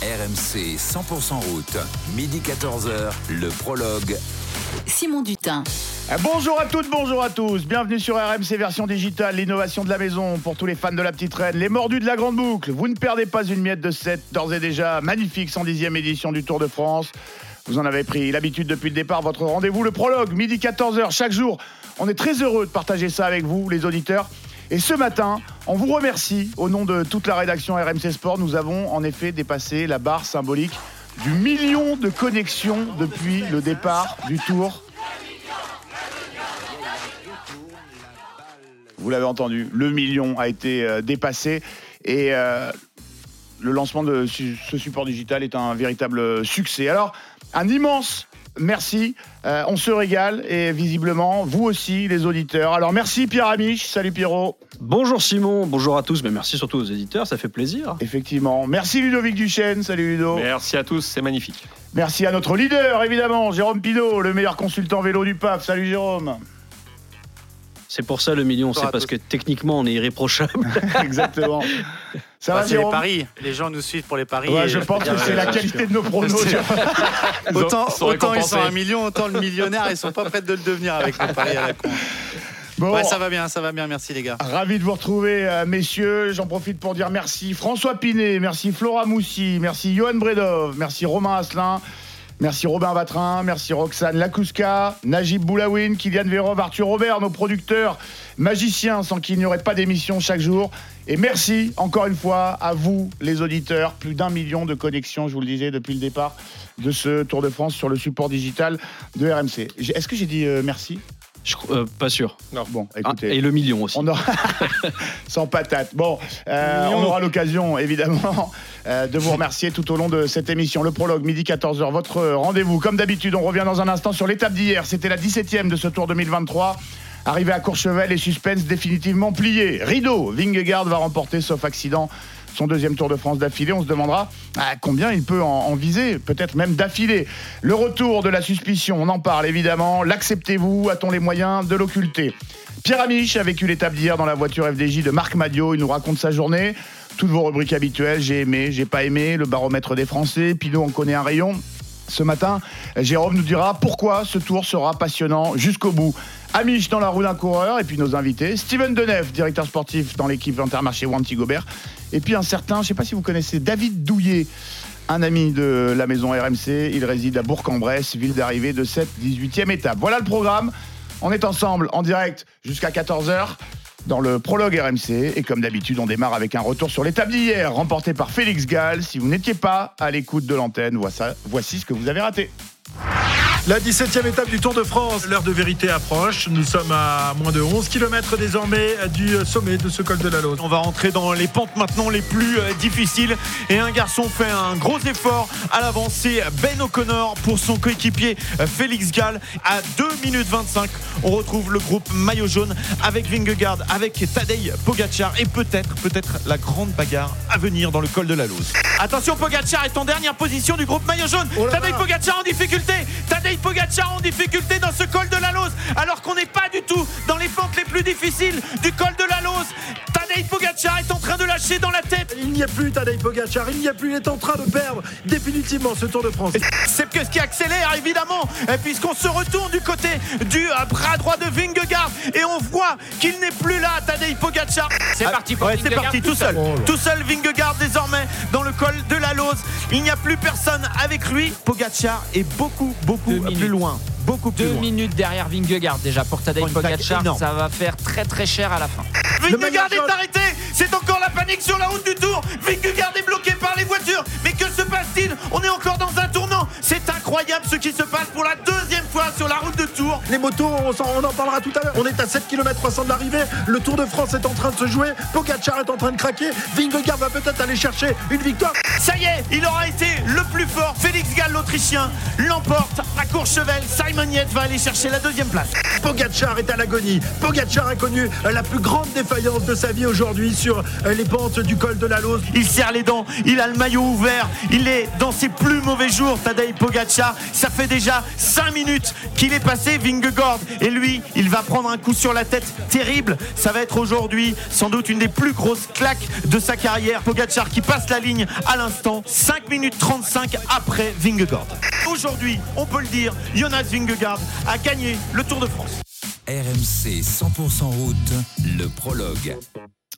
RMC 100% route, midi 14h, le prologue. Simon Dutin. Eh, Bonjour à toutes, bonjour à tous. Bienvenue sur RMC version digitale, l'innovation de la maison pour tous les fans de la petite reine, les mordus de la grande boucle. Vous ne perdez pas une miette de cette d'ores et déjà magnifique 110e édition du Tour de France. Vous en avez pris l'habitude depuis le départ, votre rendez-vous, le prologue, midi 14h chaque jour. On est très heureux de partager ça avec vous, les auditeurs. Et ce matin, on vous remercie au nom de toute la rédaction RMC Sport. Nous avons en effet dépassé la barre symbolique du million de connexions depuis le départ du Tour. Vous l'avez entendu, le million a été euh, dépassé et euh, le lancement de ce support digital est un véritable succès. Alors, un immense merci. Euh, on se régale et visiblement, vous aussi, les auditeurs. Alors, merci Pierre Amiche. Salut Pierrot. Bonjour Simon, bonjour à tous, mais merci surtout aux éditeurs, ça fait plaisir. Effectivement. Merci Ludovic Duchesne. Salut Ludo. Merci à tous, c'est magnifique. Merci à notre leader, évidemment, Jérôme Pinault, le meilleur consultant vélo du PAF. Salut Jérôme. C'est pour ça le million, c'est parce que techniquement on est irréprochable. Exactement. Ça Bah, va c'est les paris. Les gens nous suivent pour les paris. Ouais, et- je pense que c'est la qualité de nos pronos. Autant, Ils sont autant ils récompensés. sont un million, autant le millionnaire, ils sont pas prêts de le devenir avec nos paris à la con. Bon, Ouais, ça va bien, ça va bien, merci les gars. Ravi de vous retrouver, euh, messieurs. J'en profite pour dire merci François Pinet, merci Flora Moussi, merci Johan Bredov, merci Romain Asselin, merci Robin Vatrin, merci Roxane Lakouska, Najib Boulawin, Kylian Vérov, Arthur Robert, nos producteurs magiciens sans qui il n'y aurait pas d'émission chaque jour. Et merci encore une fois à vous, les auditeurs. Plus d'un million de connexions, je vous le disais, depuis le départ de ce Tour de France sur le support digital de RMC. Est-ce que j'ai dit euh, merci? Je euh, pas sûr. Bon, Ah, écoutez. et le million aussi. On aura... Sans patate. Bon, euh, on aura l'occasion, évidemment, euh, de vous remercier tout au long de cette émission. Le prologue, midi 14h, votre rendez-vous. Comme d'habitude, on revient dans un instant sur l'étape d'hier. C'était la 17e de ce Tour 2023. Arrivé à Courchevel, les suspens définitivement pliés. Rideau, Vingegaard va remporter, sauf accident, son deuxième Tour de France d'affilée. On se demandera combien il peut en, en viser, peut-être même d'affilée. Le retour de la suspicion, on en parle évidemment. L'acceptez-vous? A-t-on les moyens de l'occulter? Pierre Amiche a vécu l'étape d'hier dans la voiture FDJ de Marc Madio. Il nous raconte sa journée. Toutes vos rubriques habituelles, j'ai aimé, j'ai pas aimé, le baromètre des Français, Pinot en connaît un rayon. Ce matin, Jérôme nous dira pourquoi ce tour sera passionnant jusqu'au bout. Amiche dans la roue d'un coureur, et puis nos invités. Steven Denef, directeur sportif dans l'équipe Intermarché Wanty Gobert. Et puis un certain, je ne sais pas si vous connaissez, David Douillet, un ami de la maison RMC. Il réside à Bourg-en-Bresse, ville d'arrivée de cette 18e étape. Voilà le programme. On est ensemble en direct jusqu'à 14h dans le prologue RMC. Et comme d'habitude, on démarre avec un retour sur l'étape d'hier, remporté par Félix Gall. Si vous n'étiez pas à l'écoute de l'antenne, voici ce que vous avez raté. La 17e étape du Tour de France, l'heure de vérité approche. Nous sommes à moins de 11 km désormais du sommet de ce col de la Lose. On va rentrer dans les pentes maintenant les plus euh, difficiles. Et un garçon fait un gros effort à l'avance. C'est Ben O'Connor pour son coéquipier euh, Félix Gall. À 2 minutes 25, on retrouve le groupe maillot jaune avec Vingegaard, avec Tadej Pogacar et peut-être, peut-être la grande bagarre à venir dans le col de la Lose. Attention, Pogacar est en dernière position du groupe maillot jaune. Oh Tadej. Pogacar en difficulté. En difficulté dans ce col de la Lose. Alors qu'on n'est pas du tout dans les pentes les plus difficiles du dans la tête. Il n'y a plus Tadej Pogacar, il n'y a plus, il est en train de perdre définitivement ce Tour de France. C'est que ce qui accélère évidemment, et puisqu'on se retourne du côté du euh, bras droit de Vingegaard et on voit qu'il n'est plus là, Tadej Pogacar. C'est parti pour C'est parti tout seul. Oh. Tout seul Vingegaard désormais dans le col de la Lose. Il n'y a plus personne avec lui. Pogacar est beaucoup beaucoup plus loin. Beaucoup plus Deux loin. minutes derrière Vingegaard déjà pour Tadej Pogacar, ça va faire très très cher à la fin. Vingegaard est arrêté. C'est encore la panique sur la route du Tour. Vingegaard est bloqué par les voitures. Mais que se passe-t-il? On est encore dans un tournant. C'est incroyable ce qui se passe pour la deuxième fois sur la route de Tours Les motos, on, en parlera tout à l'heure. On est à 7 km 300 de l'arrivée. Le Tour de France est en train de se jouer. Pogacar est en train de craquer. Vingegaard va peut-être aller chercher une victoire. Ça y est, il aura été le plus fort. Félix Gall, l'Autrichien, l'emporte à Courchevel. Simon Yates va aller chercher la deuxième place. Pogacar est à l'agonie. Pogacar a connu euh, la plus grande défaillance de sa vie aujourd'hui sur euh, les pentes du col de la Lose. Il serre les dents, il a le maillot ouvert, il est dans ses plus mauvais jours, Tadej Pogacar. Ça fait déjà 5 minutes qu'il est passé Vingegaard. Et lui, il va prendre un coup sur la tête terrible. Ça va être aujourd'hui sans doute une des plus grosses claques de sa carrière. Pogacar qui passe la ligne à l'instant. l'instant 5 minutes 35 après Vingegaard. Aujourd'hui, on peut le dire, Jonas Vingegaard a gagné le Tour de France. RMC 100% route, le prologue.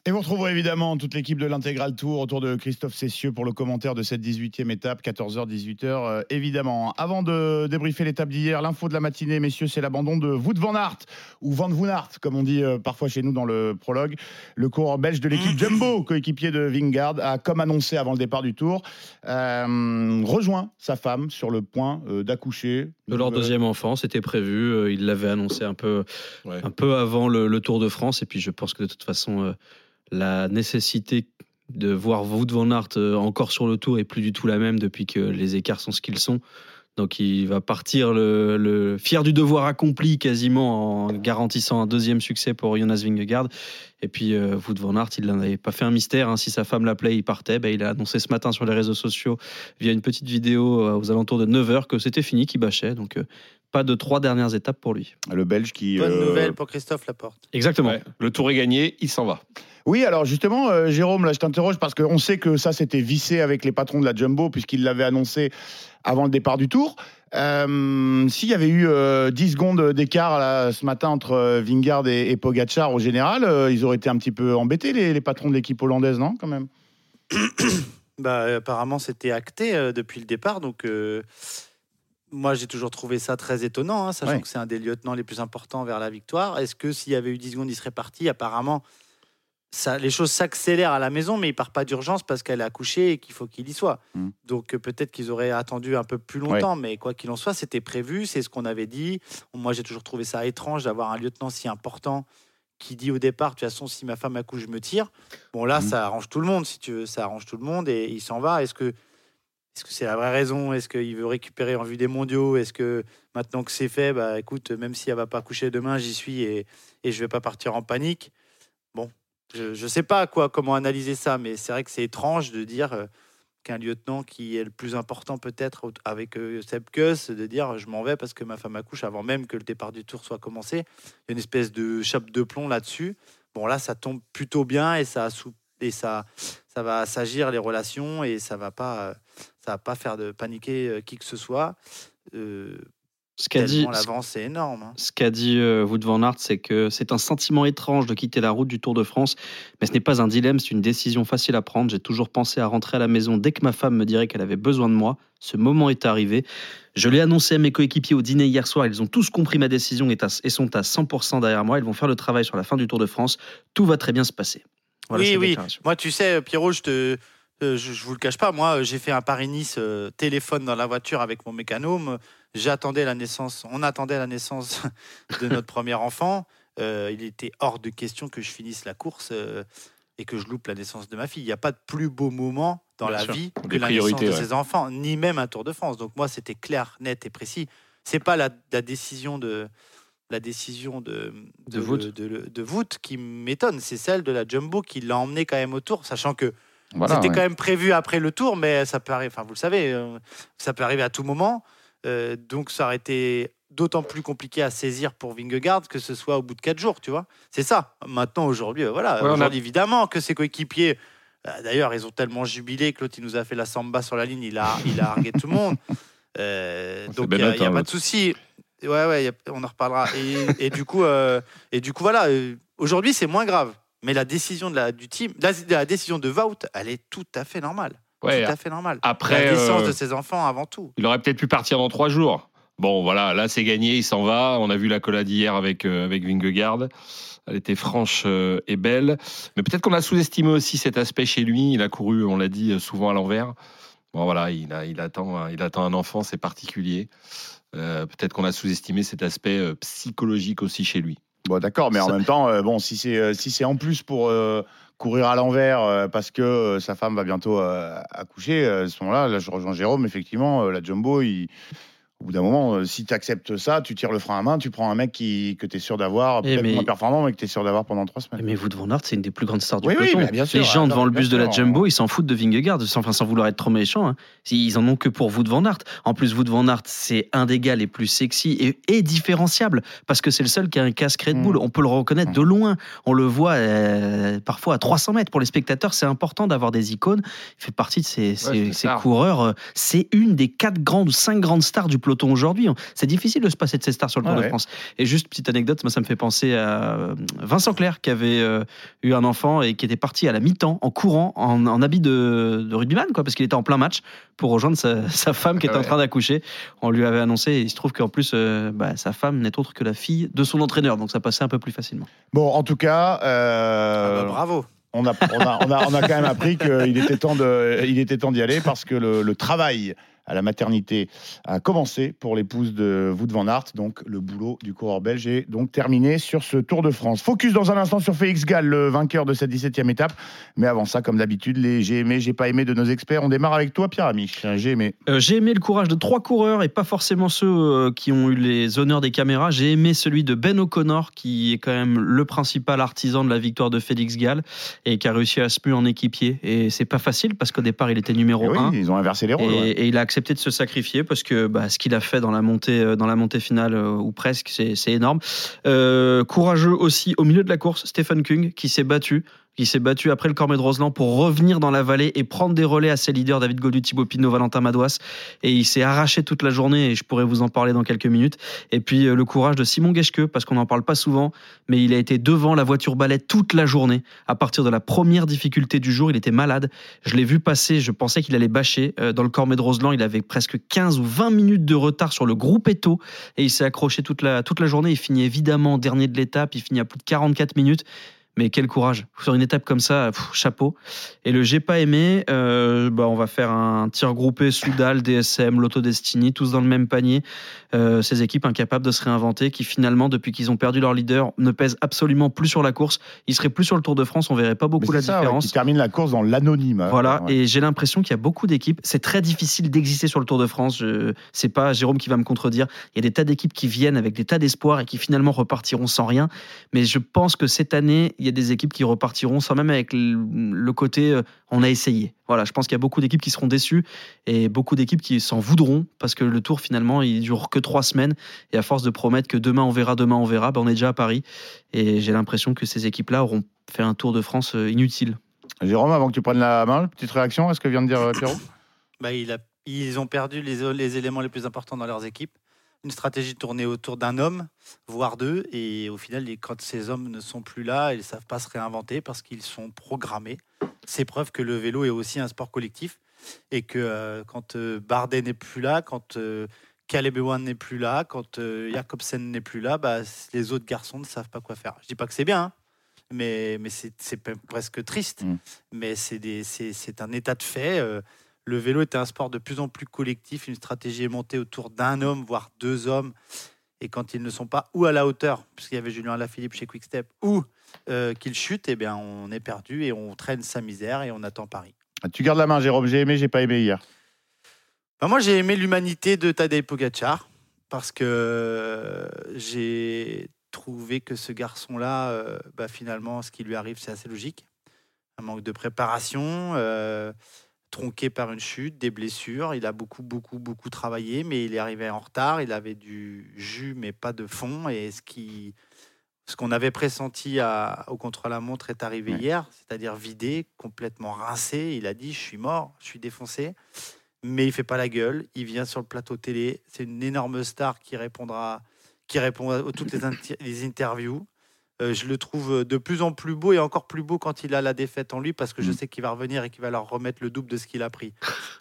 Et vous retrouverez évidemment toute l'équipe de l'intégral tour autour de Christophe Cessieux pour le commentaire de cette 18e étape, 14h, 18h, euh, évidemment. Avant de débriefer l'étape d'hier, l'info de la matinée, messieurs, c'est l'abandon de Wout van Aert, ou Van Aert, comme on dit euh, parfois chez nous dans le prologue. Le coureur belge de l'équipe Jumbo, coéquipier de Vingard, a, comme annoncé avant le départ du tour, euh, rejoint sa femme sur le point euh, d'accoucher. De leur deuxième enfant, c'était prévu. euh, Ils l'avaient annoncé un peu, Ouais. un peu avant le, le Tour de France. Et puis, je pense que de toute façon, euh, la nécessité de voir Wout van Aert euh, encore sur le Tour est plus du tout la même depuis que les écarts sont ce qu'ils sont. Donc, il va partir le, le fier du devoir accompli quasiment en garantissant un deuxième succès pour Jonas Vingegaard. Et puis, euh, Wout van Aert, il n'en avait pas fait un mystère. hein. Si sa femme l'appelait, il partait. Ben, il a annoncé ce matin sur les réseaux sociaux via une petite vidéo euh, aux alentours de 9h que c'était fini, qu'il bâchait. Donc, euh, pas de trois dernières étapes pour lui. Le belge qui. Bonne euh, nouvelle pour Christophe Laporte. Exactement. Ouais, Le tour est gagné, il s'en va. Oui, alors justement, euh, Jérôme, là, je t'interroge parce qu'on sait que ça, c'était vissé avec les patrons de la Jumbo, puisqu'ils l'avaient annoncé avant le départ du tour. Euh, S'il y avait eu euh, 10 secondes d'écart ce matin entre euh, Vingard et, et Pogacar au général, ils auraient été un petit peu embêtés, les, les patrons de l'équipe hollandaise, non, quand même? Bah, apparemment, c'était acté depuis le départ. Donc, moi, j'ai toujours trouvé ça très étonnant, hein, sachant Ouais. que c'est un des lieutenants les plus importants vers la victoire. Est-ce que s'il y avait eu 10 secondes, il serait parti? Apparemment, ça, les choses s'accélèrent à la maison, mais il part pas d'urgence parce qu'elle a accouché et qu'il faut qu'il y soit. Mm. Donc, euh, peut-être qu'ils auraient attendu un peu plus longtemps, mais quoi qu'il en soit, c'était prévu, c'est ce qu'on avait dit. Moi, j'ai toujours trouvé ça étrange d'avoir un lieutenant si important qui dit au départ, de toute façon, si ma femme accouche, je me tire. Bon, là, Mhm. ça arrange tout le monde, si tu veux, ça arrange tout le monde et il s'en va. Est-ce que est-ce que c'est la vraie raison? Est-ce qu'il veut récupérer en vue des mondiaux? Est-ce que maintenant que c'est fait, bah écoute, même si elle va pas coucher demain, j'y suis et, et je vais pas partir en panique je, je sais pas quoi, comment analyser ça, mais c'est vrai que c'est étrange de dire euh, qu'un lieutenant qui est le plus important peut-être avec euh, Seb Kuss, de dire je m'en vais parce que ma femme accouche avant même que le départ du tour soit commencé. Il y a une espèce de chape de plomb là-dessus. Bon là, ça tombe plutôt bien et ça et ça ça va s'agir les relations et ça va pas euh, va pas faire paniquer euh, qui que ce soit. Ce qu'a dit, l'avance est énorme. hein. ce qu'a dit euh, Wout van Aert, c'est que c'est un sentiment étrange de quitter la route du Tour de France, mais ce n'est pas un dilemme, c'est une décision facile à prendre. J'ai toujours pensé à rentrer à la maison dès que ma femme me dirait qu'elle avait besoin de moi. Ce moment est arrivé. Je l'ai annoncé à mes coéquipiers au dîner hier soir. Ils ont tous compris ma décision et, sont à 100% derrière moi. Ils vont faire le travail sur la fin du Tour de France. Tout va très bien se passer. Voilà oui, oui. Moi, tu sais, Pierrot, je te, euh, je, je vous le cache pas. Moi, euh, j'ai fait un Paris-Nice euh, téléphone dans la voiture avec mon mécanome. J'attendais la naissance. On attendait la naissance de notre premier enfant. Euh, il était hors de question que je finisse la course euh, et que je loupe la naissance de ma fille. Il n'y a pas de plus beau moment dans Bien la sûr. vie que Des la naissance de ses enfants, ni même un Tour de France. Donc moi, c'était clair, net et précis. C'est pas la, la décision de la décision de De de, de- de Wout qui m'étonne, c'est celle de la Jumbo qui l'a emmené quand même au Tour, sachant que Voilà, c'était ouais. quand même prévu après le Tour, mais ça peut arriver. Enfin, vous le savez, euh, ça peut arriver à tout moment. Euh, donc ça aurait été d'autant plus compliqué à saisir pour Vingegaard que ce soit au bout de quatre jours, tu vois. C'est ça. Maintenant, aujourd'hui, euh, voilà. Ouais, a- évidemment que ses coéquipiers. euh, D'ailleurs, ils ont tellement jubilé que l'autre, il nous a fait la samba sur la ligne, il a, il a argué tout le monde. Euh, donc, il n'y Bennett, a, hein, pas de souci. Ouais, ouais, a- on en reparlera. Et, et du coup, euh, et du coup, voilà. Aujourd'hui, c'est moins grave. Mais la décision de la, du team, la, la décision de Wout, elle est tout à fait normale. Ouais, tout à fait normale. après, la naissance euh, de ses enfants avant tout. Il aurait peut-être pu partir dans trois jours. Bon, voilà, là c'est gagné, il s'en va. On a vu la collade hier avec, euh, avec Vingegaard. Elle était franche euh, et belle. Mais peut-être qu'on a sous-estimé aussi cet aspect chez lui. Il a couru, on l'a dit, euh, souvent à l'envers. Bon, voilà, il, a, il, attend, un- il attend un enfant, c'est particulier. Euh, peut-être qu'on a sous-estimé cet aspect euh, psychologique aussi chez lui. Bon, d'accord, mais en Ça- même temps, euh, bon, si c'est euh, si c'est en plus pour euh, courir à l'envers euh, parce que euh, sa femme va bientôt euh, accoucher, à ce moment-là, là, je rejoins Jérôme. Effectivement, la Jumbo, il- au bout d'un moment, euh, si tu acceptes ça, tu tires le frein à main, tu prends un mec qui, que tu es sûr d'avoir, Eh, peut-être mais- moins performant, mais que tu es sûr d'avoir pendant trois semaines. Mais Wout van Aert, c'est une des plus grandes stars du Oui, peloton. bien sûr, les gens devant le bus de la Jumbo, ils s'en foutent de Vingegaard, sans, enfin, sans vouloir être trop méchant. hein. Ils en ont que pour Wout van Aert. En plus, Wout van Aert, c'est un des gars les plus sexy et, et différenciable, parce que c'est le seul qui a un casque Red Bull. Mm. On peut le reconnaître de loin. On le voit euh, parfois à 300 mètres. Pour les spectateurs, c'est important d'avoir des icônes. Il fait partie de ces, ces- coureurs. euh, C'est une des quatre grandes ou cinq grandes stars du peloton aujourd'hui. C'est difficile de se passer de ces stars sur le Tour Ah de. France. Et juste petite anecdote, moi ça me fait penser à euh, Vincent Clerc qui avait euh, eu un enfant et qui était parti à la mi-temps en courant en, en habit de, de rugbyman quoi parce qu'il était en plein match pour rejoindre sa, sa femme qui était en train d'accoucher. On lui avait annoncé et il se trouve qu'en plus euh, bah, sa femme n'est autre que la fille de son entraîneur donc ça passait un peu plus facilement. Bon, en tout cas, euh, Ah bah, bravo. on, a, on, a, on, a, on a quand même appris qu'il était temps de- il était temps d'y aller parce que le, le travail à la maternité a commencé pour l'épouse de Wout van Aert. Donc, le boulot du coureur belge est donc terminé sur ce Tour de France. Focus dans un instant sur Félix Gall, le vainqueur de cette 17e étape. Mais avant ça, comme d'habitude, les j'ai aimé, j'ai pas aimé de nos experts. On démarre avec toi, Pierre Amiche. J'ai aimé. Euh, j'ai aimé le courage de trois coureurs et pas forcément ceux euh, qui ont eu les honneurs des caméras. J'ai aimé celui de Ben O'Connor, qui est quand même le principal artisan de la victoire de Félix Gall et qui a réussi à se muer en équipier. Et c'est pas facile parce qu'au départ, il était numéro Eh oui, 1. ils ont inversé les Et, rôles. ouais. et il a accepté de se sacrifier parce que bah, ce qu'il a fait dans la montée, euh, dans la montée finale, euh, ou presque, c'est énorme. Euh, courageux aussi au milieu de la course, Stephen Kung, qui s'est battu. Qui s'est battu après le Cormet de Roseland pour revenir dans la vallée et prendre des relais à ses leaders David Godu, Thibaut Pinot, Valentin Madouas. Et il s'est arraché toute la journée et je pourrais vous en parler dans quelques minutes. Et puis euh, le courage de Simon Geschke, parce qu'on n'en parle pas souvent, mais il a été devant la voiture balai toute la journée. À partir de la première difficulté du jour, il était malade. Je l'ai vu passer, je pensais qu'il allait bâcher. Euh, Dans le Cormet de Roseland, il avait presque 15 ou 20 minutes de retard sur le groupe Eto et il s'est accroché toute la, toute la journée. Il finit évidemment dernier de l'étape, il finit à plus de 44 minutes. Mais quel courage sur une étape comme ça, pff, chapeau. Et le j'ai pas aimé, euh, bah on va faire un tir groupé Soudal, DSM, Lotto Destiny, tous dans le même panier. Euh, ces équipes incapables de se réinventer, qui finalement, depuis qu'ils ont perdu leur leader, ne pèsent absolument plus sur la course. Ils seraient plus sur le Tour de France, on verrait pas beaucoup la ça, ouais, différence. qui termine la course dans l'anonyme. Voilà, Ouais. et j'ai l'impression qu'il y a beaucoup d'équipes. C'est très difficile d'exister sur le Tour de France. Je... C'est pas Jérôme qui va me contredire. Il y a des tas d'équipes qui viennent avec des tas d'espoirs et qui finalement repartiront sans rien. Mais je pense que cette année, il y a des équipes qui repartiront sans même avec le côté euh, on a essayé. Voilà, je pense qu'il y a beaucoup d'équipes qui seront déçues et beaucoup d'équipes qui s'en voudront parce que le Tour finalement il dure que trois semaines et à force de promettre que demain on verra, demain on verra, ben on est déjà à Paris et j'ai l'impression que ces équipes-là auront fait un Tour de France euh, inutile. Jérôme, avant que tu prennes la main, petite réaction à ce que vient de dire euh, Pierrot? Bah, il a- ils ont perdu les, les éléments les plus importants dans leurs équipes. Une stratégie tournée autour d'un homme, voire deux. Et au final, quand ces hommes ne sont plus là, ils ne savent pas se réinventer parce qu'ils sont programmés. C'est preuve que le vélo est aussi un sport collectif. Et que euh, quand euh, Bardet n'est plus là, quand euh, Caleb Ewan n'est plus là, quand euh, Jacobsen n'est plus là, bah, les autres garçons ne savent pas quoi faire. Je dis pas que c'est bien, hein, mais, mais c'est presque triste. Mm. Mais c'est un état de fait. Le vélo est un sport de plus en plus collectif. Une stratégie est montée autour d'un homme, voire deux hommes. Et quand ils ne sont pas ou à la hauteur, puisqu'il y avait Julien Lafilippe chez Quickstep, ou euh, qu'ils chutent, eh bien, on est perdu et on traîne sa misère et on attend Paris. Tu gardes la main, Jérôme. J'ai aimé, j'ai pas aimé hier. Bah, moi, j'ai aimé l'humanité de Tadej Pogacar parce que euh, j'ai trouvé que ce garçon-là, euh, bah, finalement, ce qui lui arrive, c'est assez logique. Un manque de préparation, euh, tronqué par une chute, des blessures. Il a beaucoup, beaucoup, beaucoup travaillé, mais il est arrivé en retard. Il avait du jus, mais pas de fond. Et ce qui, ce qu'on avait pressenti à- au contre-la-montre est arrivé Ouais. hier, c'est-à-dire vidé, complètement rincé. Il a dit Je suis mort, je suis défoncé mais il fait pas la gueule. Il vient sur le plateau télé. C'est une énorme star qui répondra, qui répond à toutes les interviews. Euh, je le trouve de plus en plus beau et encore plus beau quand il a la défaite en lui parce que je Mm. sais qu'il va revenir et qu'il va leur remettre le double de ce qu'il a pris.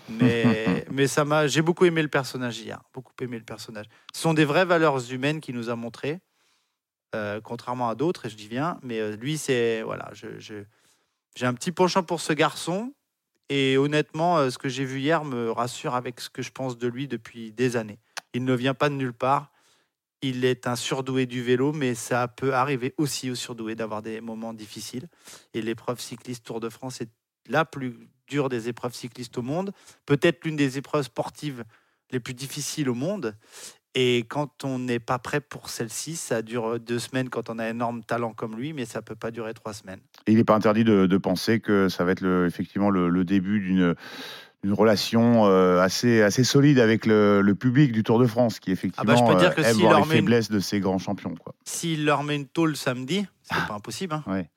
Mais, mais ça m'a, j'ai beaucoup aimé le personnage hier, beaucoup aimé le personnage. Ce sont des vraies valeurs humaines qu'il nous a montrées, euh, contrairement à d'autres. Et je dis bien, mais euh, lui c'est voilà, je, je- j'ai un petit penchant pour ce garçon. Et honnêtement, euh, ce que j'ai vu hier me rassure avec ce que je pense de lui depuis des années. Il ne vient pas de nulle part. Il est un surdoué du vélo, mais ça peut arriver aussi aux surdoués d'avoir des moments difficiles. Et l'épreuve cycliste Tour de France est la plus dure des épreuves cyclistes au monde. Peut-être l'une des épreuves sportives les plus difficiles au monde. Et quand on n'est pas prêt pour celle-ci, ça dure deux semaines quand on a un énorme talent comme lui, mais ça peut pas durer trois semaines. Il n'est pas interdit de, penser que ça va être effectivement le début d'une une relation euh, assez, assez solide avec le, le public du Tour de France, qui effectivement Ah bah, dire que euh, aime voir les une- faiblesses de ces grands champions. S'il leur met une tôle samedi, c'est pas impossible. hein. Ah. Ouais.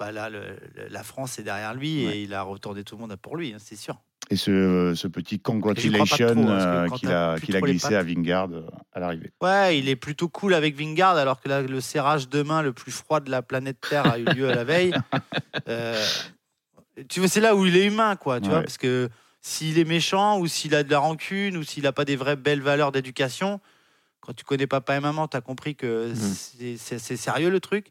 Bah là, le- la France est derrière lui Ouais. et il a retourné tout le monde pour lui, hein, c'est sûr. Et ce, ce petit congratulation que euh, qu'il a, glissé à Vingard à l'arrivée. Ouais, il est plutôt cool avec Vingard, alors que là, le serrage de main le plus froid de la planète Terre a eu lieu à la veille. Euh, tu vois, c'est là où il est humain, quoi, tu vois, parce que s'il est méchant ou s'il a de la rancune ou s'il n'a pas des vraies belles valeurs d'éducation, quand tu connais papa et maman, tu as compris que c'est- c'est c'est sérieux le truc.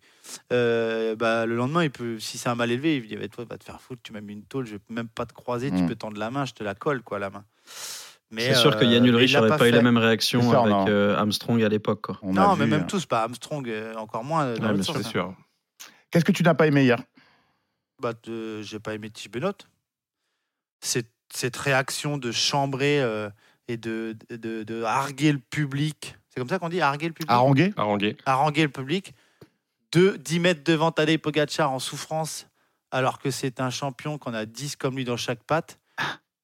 Euh, bah, le lendemain, il peut, si c'est un mal élevé, il dit bah, Toi, va te faire foutre, tu m'as mis une tôle, je vais même pas te croiser, tu Mm. peux tendre la main, je te la colle, quoi, la main. C'est sûr que euh, Yann mais Ulrich n'aurait pas, eu la même réaction C'est avec euh, Armstrong à l'époque. Non, mais vu, même euh, tous, pas Armstrong, euh, encore moins. euh, dans Ouais, sûr. C'est sûr. Qu'est-ce que tu n'as pas aimé hier? Bah, j'ai pas aimé Tige Benoît. Cette, cette réaction de chambrer euh, et de, de, de harguer le public. C'est comme ça qu'on dit, harguer le public? Harangué Harangué. Haranguer le public. De 10 mètres devant Tadej Pogacar en souffrance, alors que c'est un champion qu'on a 10 comme lui dans chaque patte.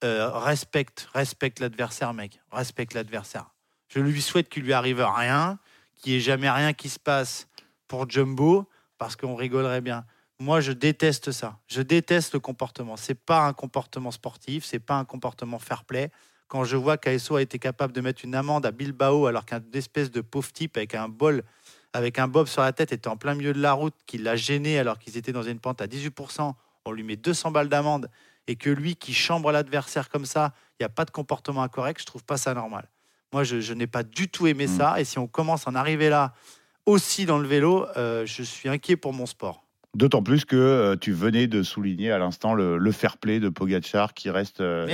Euh, respecte, respecte l'adversaire, mec. Respecte l'adversaire. Je lui souhaite qu'il lui arrive rien, qu'il n'y ait jamais rien qui se passe pour Jumbo, parce qu'on rigolerait bien. Moi, je déteste ça. Je déteste le comportement. C'est pas un comportement sportif, c'est pas un comportement fair play. Quand je vois qu'ASO a été capable de mettre une amende à Bilbao alors qu'un espèce de pauvre type avec un bol, avec un bob sur la tête était en plein milieu de la route, qui l'a gêné alors qu'ils étaient dans une pente à 18%, on lui met 200 balles d'amende et que lui qui chambre l'adversaire comme ça, il n'y a pas de comportement incorrect, je trouve pas ça normal. Moi, je, je n'ai pas du tout aimé Mm. ça et si on commence à en arriver là aussi dans le vélo, euh, je suis inquiet pour mon sport. D'autant plus que euh, tu venais de souligner à l'instant le, le fair play de Pogacar qui reste euh, oui,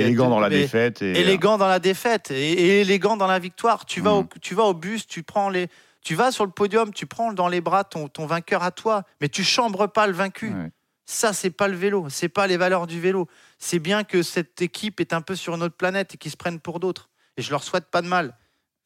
élégant, dans la défaite. Et, euh, élégant dans la défaite et, et élégant dans la victoire. Tu vas, Mm. au, tu vas au bus, tu prends les, tu vas sur le podium, tu prends dans les bras ton, ton vainqueur à toi, mais tu chambres pas le vaincu. Ouais. Ça, c'est pas le vélo, c'est pas les valeurs du vélo. C'est bien que cette équipe est un peu sur une autre planète et qu'ils se prennent pour d'autres. Et je leur souhaite pas de mal.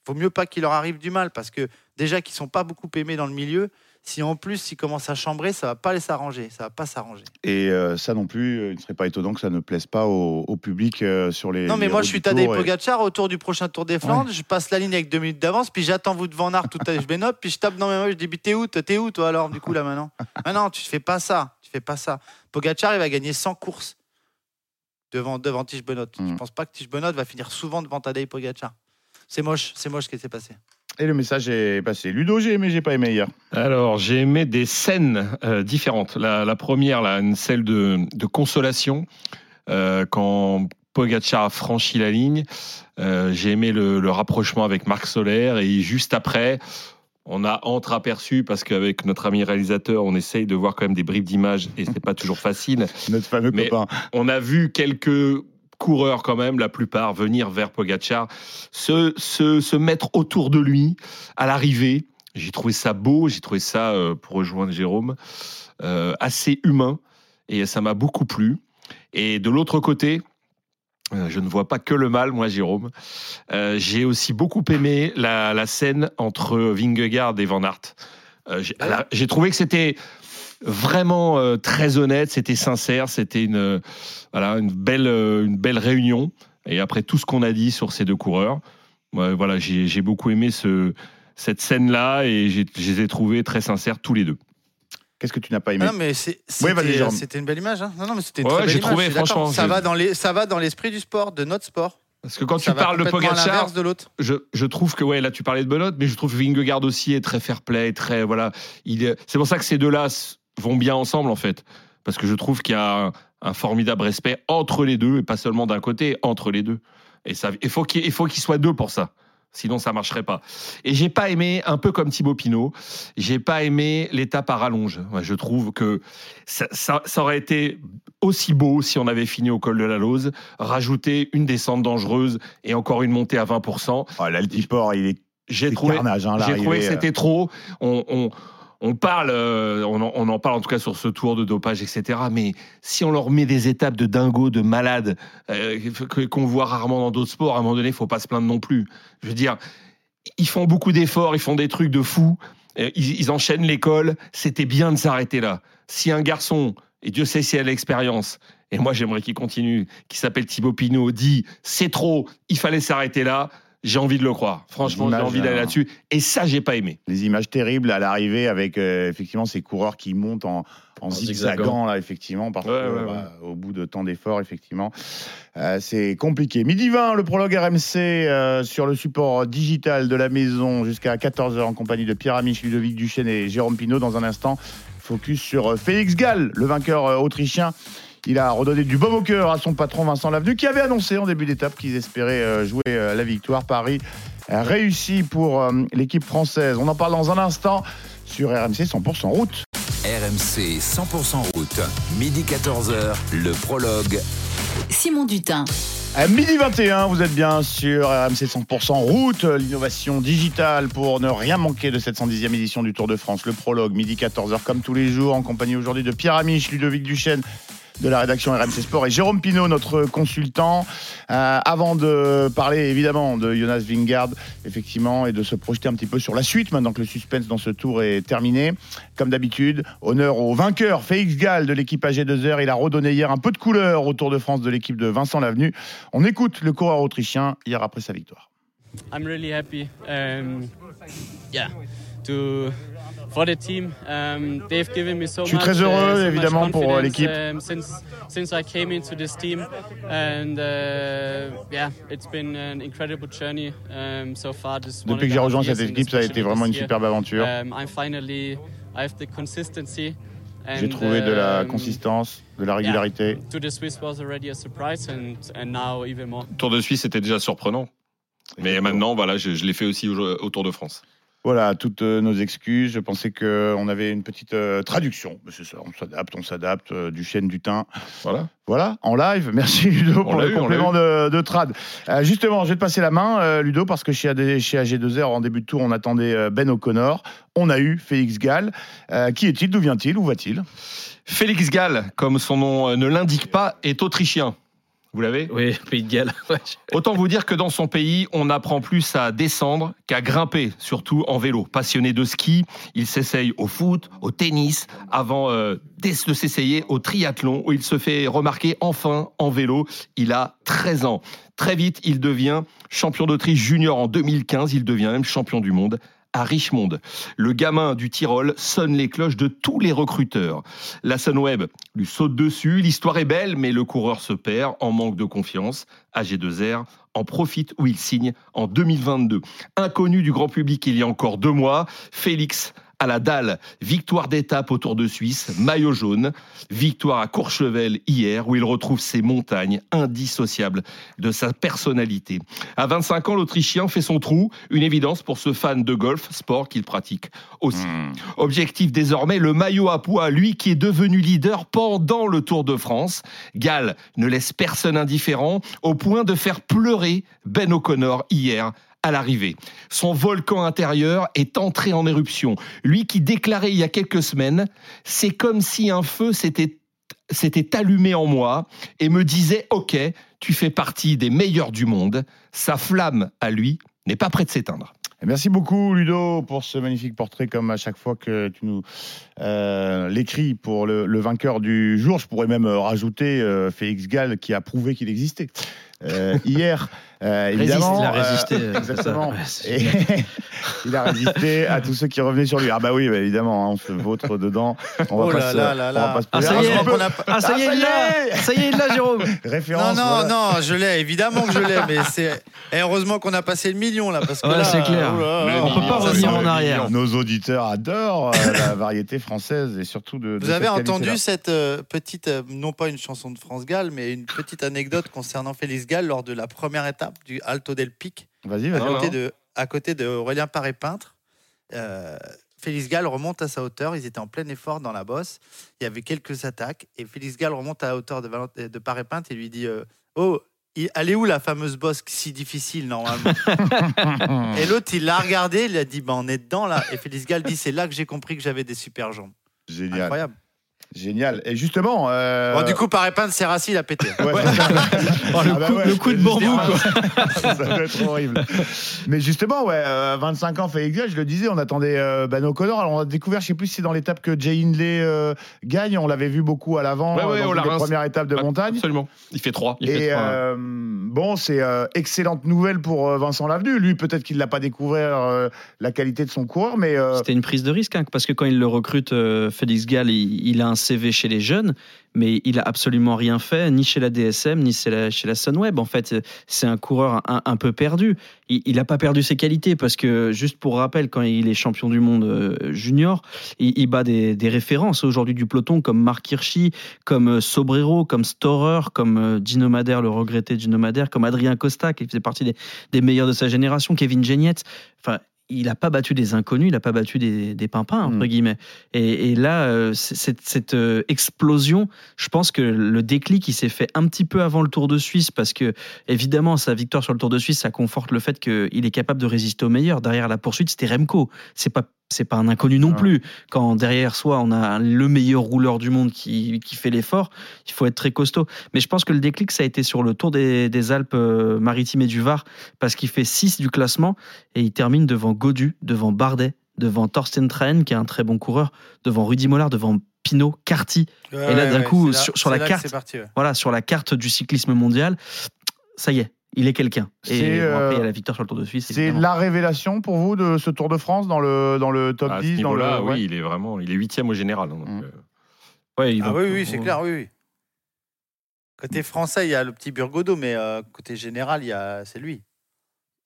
Vaut mieux pas qu'il leur arrive du mal parce que déjà qu'ils sont pas beaucoup aimés dans le milieu. Si en plus ils commencent à chambrer, ça va pas les s'arranger, ça va pas s'arranger. Et euh, ça non plus, euh, il ne serait pas étonnant que ça ne plaise pas au, au public euh, sur les. Non, mais les moi, je suis Tadej et- Pogacar autour du prochain Tour des Flandres. Je passe la ligne avec deux minutes d'avance, puis j'attends vous devant Nart tout à. Je bénote, puis je tape dans mes mains. Je dis, t'es où, t'es où, toi, alors, du coup, là, maintenant Ah non, tu fais pas ça. Tu fais pas ça. Pogacar, il va gagner 100 courses devant, devant Tige Benoît. Je Mm. pense pas que Tige Benoît va finir souvent devant Tadej Pogacar. C'est moche, c'est moche ce qui s'est passé. Et le message est passé. Ludo, j'ai aimé, j'ai pas aimé hier. Alors, j'ai aimé des scènes euh, différentes. La, la première, là, une celle de, de consolation, euh, quand Pogacar a franchi la ligne. Euh, j'ai aimé le, le rapprochement avec Marc Solaire. Et juste après, on a entre-aperçu, parce qu'avec notre ami réalisateur, on essaye de voir quand même des bribes d'images, et c'est pas toujours facile. Notre fameux Mais- copain. On a vu quelques coureurs quand même, la plupart, venir vers Pogacar, se, se, se mettre autour de lui à l'arrivée. J'ai trouvé ça beau, j'ai trouvé ça, euh, pour rejoindre Jérôme, euh, assez humain, et ça m'a beaucoup plu. Et de l'autre côté, euh, je ne vois pas que le mal, moi, Jérôme. Euh, j'ai aussi beaucoup aimé la, la scène entre Vingegaard et Van Aert. Euh, alors, j'ai trouvé que c'était vraiment euh, très honnête, c'était sincère, c'était une, euh, voilà, une, belle, euh, une belle réunion. Et après tout ce qu'on a dit sur ces deux coureurs, ouais, voilà, j'ai j'ai beaucoup aimé ce, cette scène-là et j'ai- je les ai trouvés très sincères tous les deux. Qu'est-ce que tu n'as pas aimé? Ah non, mais c'est- Oui, vas-y, c'était Jérôme. c'était une belle image. hein. Non, non, mais c'était une Ouais, très belle j'ai image, trouvé, je suis d'accord. franchement, Ça va dans les, ça va dans l'esprit du sport, de notre sport. Parce que quand Ça tu va parles de complètement à Pogacar, l'inverse de l'autre. je, je trouve que ouais là tu parlais de Benoît mais je trouve que Vingegaard aussi est très fair play très voilà il est- c'est pour ça que ces deux là vont bien ensemble en fait parce que je trouve qu'il y a un, un formidable respect entre les deux et pas seulement d'un côté entre les deux et ça il faut qu'il qu'ils soient deux pour ça sinon ça marcherait pas et j'ai pas aimé un peu comme Thibaut Pinot j'ai pas aimé l'étape à rallonge je trouve que ça, ça- ça aurait été aussi beau si on avait fini au col de la Lose rajouter une descente dangereuse et encore une montée à 20%. Oh, L'altiport, il est J'ai trouvé, carnage. Hein, j'ai trouvé que c'était trop. On, on, on parle, euh, on, en, parle en tout cas sur ce tour de dopage, etc. Mais si on leur met des étapes de dingo, de malade, euh, qu'on voit rarement dans d'autres sports, à un moment donné, il faut pas se plaindre non plus. Je veux dire, ils font beaucoup d'efforts, ils font des trucs de fou, euh, ils, ils enchaînent l'école. C'était bien de s'arrêter là. Si un garçon, et Dieu sait si elle a l'expérience, et moi j'aimerais qu'il continue, qui s'appelle Thibaut Pinot, dit c'est trop, il fallait s'arrêter là. J'ai envie de le croire. Franchement, j'ai envie d'aller hein. là-dessus. Et ça, j'ai pas aimé. Les images terribles à l'arrivée avec euh, effectivement ces coureurs qui montent en, en zigzagant zigzagant. là effectivement parce Ouais, que, ouais, bah, au bout de tant d'efforts effectivement euh, c'est compliqué. Midi 20 le prologue RMC euh, sur le support digital de la maison jusqu'à 14h en compagnie de Pierre Amiche, Ludovic Duchesne et Jérôme Pinault dans un instant. Focus sur Félix Gall, le vainqueur euh, autrichien. Il a redonné du baume au cœur à son patron Vincent Lavenu qui avait annoncé en début d'étape qu'ils espéraient euh, jouer euh, la victoire. Paris euh, réussi pour l'équipe française. On en parle dans un instant sur RMC 100% route. RMC 100% route. Midi 14h, le prologue. Simon Dutin. À midi 21, vous êtes bien sur RMC 100% route, l'innovation digitale pour ne rien manquer de cette 110e édition du Tour de France. Le prologue, midi 14h comme tous les jours, en compagnie aujourd'hui de Pierre Amiche, Ludovic Duchesne de la rédaction RMC Sport et Jérôme Pinault, notre consultant. Euh, avant de parler évidemment de Jonas Vingard, effectivement, et de se projeter un petit peu sur la suite, maintenant que le suspense dans ce tour est terminé. Comme d'habitude, honneur au vainqueur, Félix Gall de l'équipe AG2R. Il a redonné hier un peu de couleur au Tour de France de l'équipe de Vincent Lavenu. On écoute le coureur autrichien hier après sa victoire. I'm really happy. Um, yeah, for the team, um, they've given me so Je suis much. très heureux, uh, much évidemment, pour, confidence, l'équipe. um, since since I came into this team, and uh, yeah, it's been an incredible journey um, so far. This one Depuis que and j'ai rejoint cette and équipe, ça a été vraiment une superbe aventure. Um, I'm finally, I have the consistency. J'ai and, trouvé de la consistance, de la régularité. To the Swiss was already a surprise, and and now even more. Tour de Suisse, c'était déjà surprenant. Mais maintenant, voilà, je, je l'ai fait aussi au, au Tour de France. Voilà, toutes euh, nos excuses. Je pensais qu'on avait une petite euh, traduction. Mais C'est ça, on s'adapte, on s'adapte, euh, du chêne, du thym. Voilà. Voilà, en live. Merci Ludo pour le eu, complément de, de trad. Euh, justement, je vais te passer la main, euh, Ludo, parce que chez, AD chez AG2R, en début de tour, on attendait euh, Ben O'Connor. On a eu Félix Gall. Euh, qui est-il? D'où vient-il? Où va-t-il? Félix Gall, comme son nom euh, ne l'indique pas, est autrichien. Vous l'avez Oui, Pays de Galles. Ouais. Autant vous dire que dans son pays, on apprend plus à descendre qu'à grimper, surtout en vélo. Passionné de ski, il s'essaye au foot, au tennis, avant euh, de s'essayer au triathlon, où il se fait remarquer enfin en vélo. Il a 13 ans. Très vite, il devient champion d'Autriche junior en 2015. Il devient même champion du monde à Richmond. Le gamin du Tyrol sonne les cloches de tous les recruteurs. La Sunweb lui saute dessus. L'histoire est belle, mais le coureur se perd en manque de confiance. AG2R en profite où il signe en 2022. Inconnu du grand public il y a encore deux mois, Félix à la dalle, victoire d'étape au Tour de Suisse, maillot jaune, victoire à Courchevel hier où il retrouve ses montagnes indissociables de sa personnalité. À 25 ans, l'Autrichien fait son trou, une évidence pour ce fan de golf, sport qu'il pratique aussi. Objectif désormais, le maillot à poids, lui qui est devenu leader pendant le Tour de France. Gall ne laisse personne indifférent au point de faire pleurer Ben O'Connor hier à l'arrivée. Son volcan intérieur est entré en éruption. Lui qui déclarait il y a quelques semaines, c'est comme si un feu s'était s'était allumé en moi et me disait OK, tu fais partie des meilleurs du monde. Sa flamme à lui n'est pas près de s'éteindre. Merci beaucoup Ludo pour ce magnifique portrait comme à chaque fois que tu nous euh, l'écris pour le, le vainqueur du jour. Je pourrais même euh, rajouter euh, Félix Gall qui a prouvé qu'il existait. Euh, hier, euh, Résiste, évidemment. il a résisté, euh, euh, exactement. Et il a résisté à tous ceux qui revenaient sur lui. Ah bah oui, bah évidemment, hein, on se vautre dedans. On va Oh pas là se- là là là. pas se Ah, ça y est. Ah, ça y est, il l'a Ça y est, l'a, Jérôme Référence. Non, non, voilà. non, je l'ai, évidemment que je l'ai, mais c'est. Et heureusement qu'on a passé le million là, parce que Ouais, là. c'est clair. oh là là, On peut pas revenir en arrière. Nos auditeurs adorent euh, la variété française et surtout de. Vous avez entendu cette euh, petite, euh, non pas une chanson de France Gall, mais une petite anecdote concernant Félix Gall lors de la première étape? Du Alto del Pic, Vas-y, à côté, de, à côté de Aurélien Paré-Peintre. Euh, Félix Gall remonte à sa hauteur, ils étaient en plein effort dans la bosse, il y avait quelques attaques, et Félix Gall remonte à la hauteur de, Valent- de Paré-Peintre et lui dit euh, Oh, il- elle est où la fameuse bosse si difficile normalement? Et l'autre, il l'a regardé, il a dit bah, on est dedans là. Et Félix Gall dit c'est là que j'ai compris que j'avais des super jambes. Génial. Incroyable. Génial. Et justement. euh, Bon, du coup, par épingle, Serrassi, il a pété. Ouais. Oh, le, Ah bah coup, ouais, le coup de bambou, quoi. ça doit être horrible. Mais justement, ouais, euh, 25 ans, Félix Gall, je le disais, on attendait euh, Ben O'Connor. Alors, on a découvert, je sais plus si c'est dans l'étape que Jay Hindley euh, gagne. On l'avait vu beaucoup à l'avant Ouais, ouais, on dans l'a premières étapes de Ouais, montagne. Absolument. Il fait 3. Il fait Et euh, bon, c'est euh, excellente nouvelle pour euh, Vincent Lavenu. Lui, peut-être qu'il l'a pas découvert euh, la qualité de son coureur, mais euh, C'était une prise de risque, hein, parce que quand il le recrute, euh, Félix Gall, il, il a un CV chez les jeunes, mais il a absolument rien fait, ni chez la DSM, ni chez la, chez la Sunweb. En fait, c'est un coureur un, peu perdu. Il n'a pas perdu ses qualités, parce que, juste pour rappel, quand il est champion du monde euh, junior, il, bat des, références aujourd'hui du peloton, comme Marc Hirschi, comme euh, Sobrero, comme Storer, comme euh, Dino Madère, le regretté Dino Madère, comme Adrien Costa, qui faisait partie des, des meilleurs de sa génération, Kevin Geniette. Enfin, il n'a pas battu des inconnus, il n'a pas battu des, des pimpins, entre Mm. guillemets. Et, et là, euh, cette, euh, explosion, je pense que le déclic, il s'est fait un petit peu avant le Tour de Suisse, parce que, évidemment, sa victoire sur le Tour de Suisse, ça conforte le fait qu'il est capable de résister au meilleur. Derrière la poursuite, c'était Remco. C'est pas c'est pas un inconnu non Ouais. plus. Quand derrière soi, on a le meilleur rouleur du monde qui, qui fait l'effort, il faut être très costaud. Mais je pense que le déclic, ça a été sur le Tour des, des Alpes euh, maritimes et du Var, parce qu'il fait 6 du classement et il termine devant Godu, devant Bardet, devant Thorsten Trahen, qui est un très bon coureur, devant Rudy Mollard, devant Pinot, Carty. Et là, d'un coup, sur- sur la carte, parti. Voilà, sur la carte du cyclisme mondial, ça y est, il est quelqu'un. C'est, Et bon, après, il y euh, a la victoire sur le Tour de Suisse. c'est la révélation pour vous de ce Tour de France dans le, dans le top à ce 10 dans le, niveau-là, oui, ouais. il est vraiment, il est huitième au général. hein, donc, Mm. euh, Ouais, il Ah oui, oui, c'est clair, oui, oui. Côté français, il y a le petit Burgodo, mais euh, côté général, il y a... c'est lui.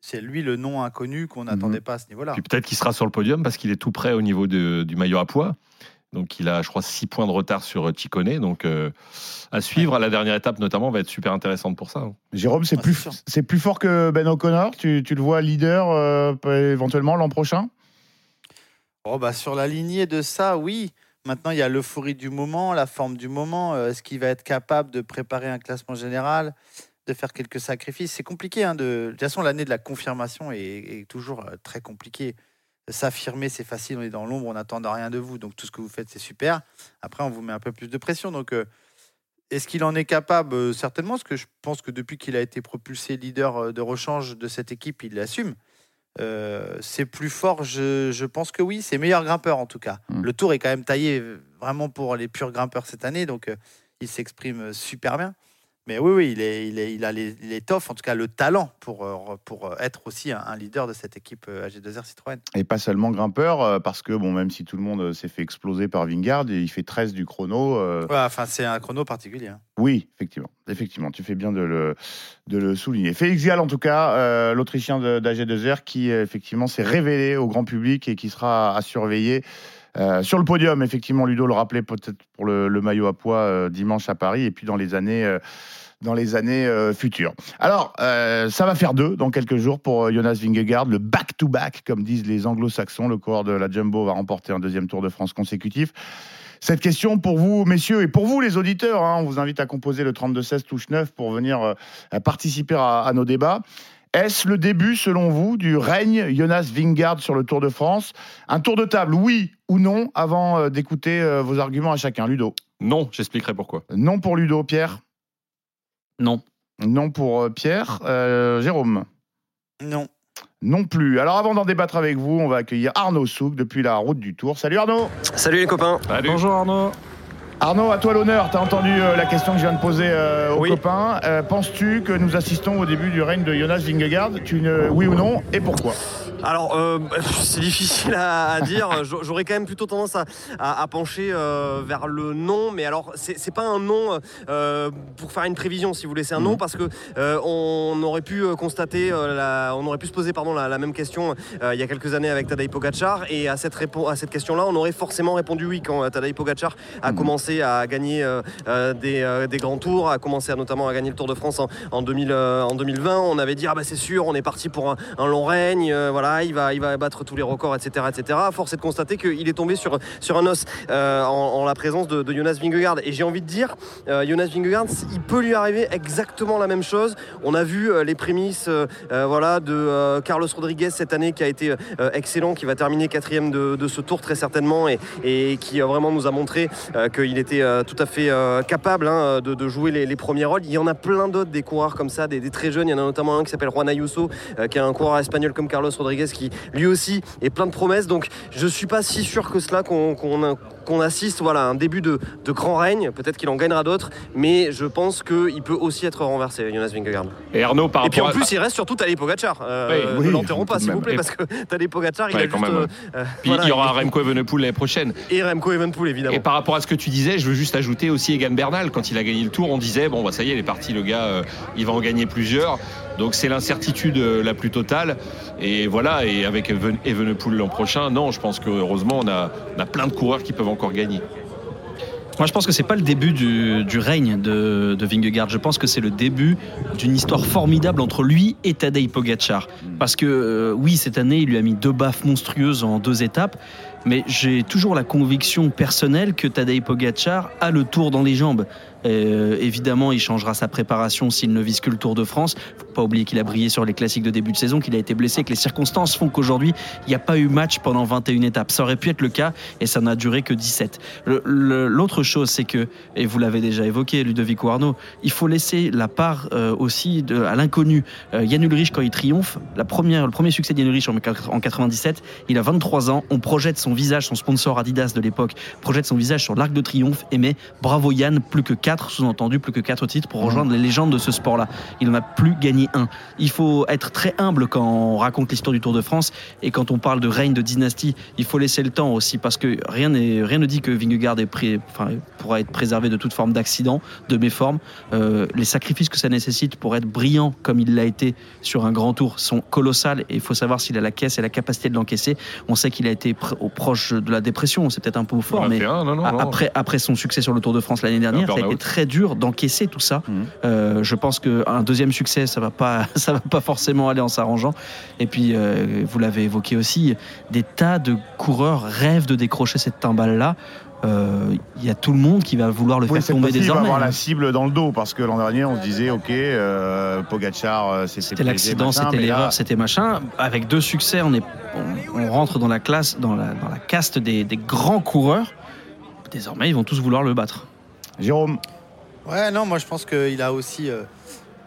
C'est lui le nom inconnu qu'on n'attendait pas à ce niveau-là. Puis peut-être qu'il sera sur le podium parce qu'il est tout près au niveau de- du maillot à poids. Donc il a, je crois, 6 points de retard sur Chicone. Donc euh, à suivre à la dernière étape, notamment, va être super intéressante pour ça. hein. Jérôme, c'est Ah, plus, c'est plus fort que Ben O'Connor? Tu, tu le vois leader euh, éventuellement l'an prochain? Oh, bah, sur la lignée de ça, oui. Maintenant, il y a l'euphorie du moment, la forme du moment. Euh, Est-ce qu'il va être capable de préparer un classement général, de faire quelques sacrifices? C'est compliqué. Hein, de... de toute façon, l'année de la confirmation est, est toujours euh, très compliquée. S'affirmer, c'est facile. On est dans l'ombre, on n'attend rien de vous. Donc, tout ce que vous faites, c'est super. Après, on vous met un peu plus de pression. Donc, euh, est-ce qu'il en est capable? Euh, Certainement, parce que je pense que depuis qu'il a été propulsé leader euh, de rechange de cette équipe, il l'assume. Euh, c'est plus fort, je, je pense que oui. C'est meilleur grimpeur en tout cas. Mm. Le tour est quand même taillé vraiment pour les purs grimpeurs cette année, donc euh, il s'exprime super bien. Mais oui, oui, il, est, il, est, il a l'étoffe, en tout cas le talent pour, euh, pour euh, être aussi un, un leader de cette équipe euh, AG2R Citroën. Et pas seulement grimpeur, euh, parce que bon, même si tout le monde euh, s'est fait exploser par Vingard, il fait 13 du chrono. euh, Ouais, enfin, c'est un chrono particulier. hein. Oui, effectivement. Effectivement, tu fais bien de le, de le souligner. Félix Gall, en tout cas, euh, l'Autrichien de- d'AG2R, qui euh, effectivement s'est révélé au grand public et qui sera à surveiller. Euh, sur le podium, effectivement, Ludo le rappelait peut-être pour le, maillot à poids euh, dimanche à Paris et puis dans les années, euh, dans les années futures. Alors, ça va faire deux dans quelques jours pour Jonas Vingegaard, le back-to-back, comme disent les anglo-saxons. Le coureur de la Jumbo va remporter un deuxième Tour de France consécutif. Cette question pour vous, messieurs, et pour vous, les auditeurs, hein, on vous invite à composer le 32-16 touche 9 pour venir participer à nos débats. Est-ce le début, selon vous, du règne Jonas Vingard sur le Tour de France? Un tour de table, oui ou non, avant euh, d'écouter euh, vos arguments à chacun. Ludo Non, j'expliquerai pourquoi. Non pour Ludo, Pierre Non. Non pour euh, Pierre. Euh, Jérôme Non. Non plus. Alors avant d'en débattre avec vous, on va accueillir Arnaud Souk depuis la route du Tour. Salut Arnaud Salut les copains. Salut. Bonjour Arnaud. Arnaud, à toi l'honneur. Tu as entendu euh, la question que je viens de poser euh, aux Oui. copains. Euh, Penses-tu que nous assistons au début du règne de Jonas Vingegaard? Tu ne... Oui ou non? Et pourquoi? Alors, euh, c'est difficile à, à dire. J'a- J'aurais quand même plutôt tendance à, à- à pencher euh, vers le non, mais alors c'est pas un non euh, pour faire une prévision, si vous voulez. C'est un non parce que on aurait pu constater, la- on aurait pu se poser pardon la, la même question il y a quelques années avec Tadej Pogacar, et à cette à cette question-là, on aurait forcément répondu oui quand Tadej Pogacar a Mhm. commencé à gagner des, des grands tours, a commencé à, notamment à gagner le Tour de France en, en 2000, euh, en 2020. On avait dit ah bah c'est sûr, on est parti pour un, un long règne, voilà. Il va, battre tous les records, etc., etc. Force est de constater qu'il est tombé sur, un os euh, en, la présence de, Jonas Vingegaard. Et j'ai envie de dire, euh, Jonas Vingegaard, il peut lui arriver exactement la même chose. On a vu euh, les prémices, de Carlos Rodriguez cette année qui a été excellent, qui va terminer quatrième de, ce tour très certainement et, qui vraiment nous a montré qu'il était tout à fait capable hein, de, jouer les, premiers rôles. Il y en a plein d'autres des coureurs comme ça, des, des très jeunes. Il y en a notamment un qui s'appelle Juan Ayuso, qui est un coureur espagnol comme Carlos Rodriguez, qui lui aussi est plein de promesses. Donc je suis pas si sûr que cela qu'on a- qu'on assiste voilà, à un début de, de grand règne. Peut-être qu'il en gagnera d'autres, mais je pense qu'il peut aussi être renversé, Jonas Vingegaard. Et Arnaud, par Et puis en rapport à- plus, il reste surtout Tadej Pogacar. Euh, Oui, ne l'enterrons pas, s'il vous plaît, Et- parce que Tadej Pogacar, il Ouais, a quand juste. même, ouais. euh, Puis voilà, il y aura il- Remco Evenepoel l'année prochaine. Et Remco Evenpool, évidemment. Et par rapport à ce que tu disais, je veux juste ajouter aussi Egan Bernal. Quand il a gagné le tour, on disait bon, bah, ça y est, il est parti, le gars, euh, il va en gagner plusieurs. Donc c'est l'incertitude euh, la plus totale. Et voilà, et avec Even- Evenepoel l'an prochain, non, je pense que heureusement, on a, on a plein de coureurs qui peuvent encore gagner. Moi, je pense que c'est pas le début du, du règne de, de Vingegaard. Je pense que c'est le début d'une histoire formidable entre lui et Tadej Pogacar. Parce que euh, oui, cette année, il lui a mis deux baffes monstrueuses en deux étapes. Mais j'ai toujours la conviction personnelle que Tadej Pogacar a le tour dans les jambes. Euh, évidemment, il changera sa préparation s'il ne vise que le Tour de France. Faut pas oublier qu'il a brillé sur les classiques de début de saison, qu'il a été blessé, que les circonstances font qu'aujourd'hui, il n'y a pas eu match pendant 21 étapes. Ça aurait pu être le cas et ça n'a duré que 17. Le- le- L'autre chose, c'est que, et vous l'avez déjà évoqué, Ludovic Arnaud, il faut laisser la part euh, aussi de, à l'inconnu. Euh, Yann Ulrich, quand il triomphe, la première, le premier succès de Yann Ulrich en, en 97, il a 23 ans, on projette son visage, son sponsor Adidas de l'époque, projette son visage sur l'arc de triomphe et met bravo Yann, plus que 4, sous-entendu plus que 4 titres pour rejoindre les légendes de ce sport-là. Il n'en a plus gagné Il faut être très humble quand on raconte l'histoire du Tour de France et quand on parle de règne, de dynastie, il faut laisser le temps aussi parce que rien, ne dit que Vingegaard est pré- enfin, pourra être préservé de toute forme d'accident, de méforme. Euh, les sacrifices que ça nécessite pour être brillant comme il l'a été sur un grand tour sont colossales et il faut savoir s'il a la caisse et la capacité de l'encaisser. On sait qu'il a été pr- au proche de la dépression, c'est peut-être un peu fort, mais un, non, non, après, après son succès sur le Tour de France l'année dernière, ça a été très dur d'encaisser tout ça. Mhm. Euh, je pense qu'un deuxième succès, ça va pas, ça va pas forcément aller en s'arrangeant. Et puis, euh, vous l'avez évoqué aussi, des tas de coureurs rêvent de décrocher cette timbale-là. Euh, Il y a tout le monde qui va vouloir le Oui, faire tomber fois-ci, il va désormais. avoir hein. la cible dans le dos parce que l'an dernier, on se disait, ok, euh, Pogacar, euh, c'est C'était l'accident, c'était l'erreur, c'était machin. Avec deux succès, on, est, on, on rentre dans la classe, dans la, dans la caste des, des grands coureurs. Désormais, ils vont tous vouloir le battre. Jérôme, Ouais, non, moi je pense qu'il a aussi euh,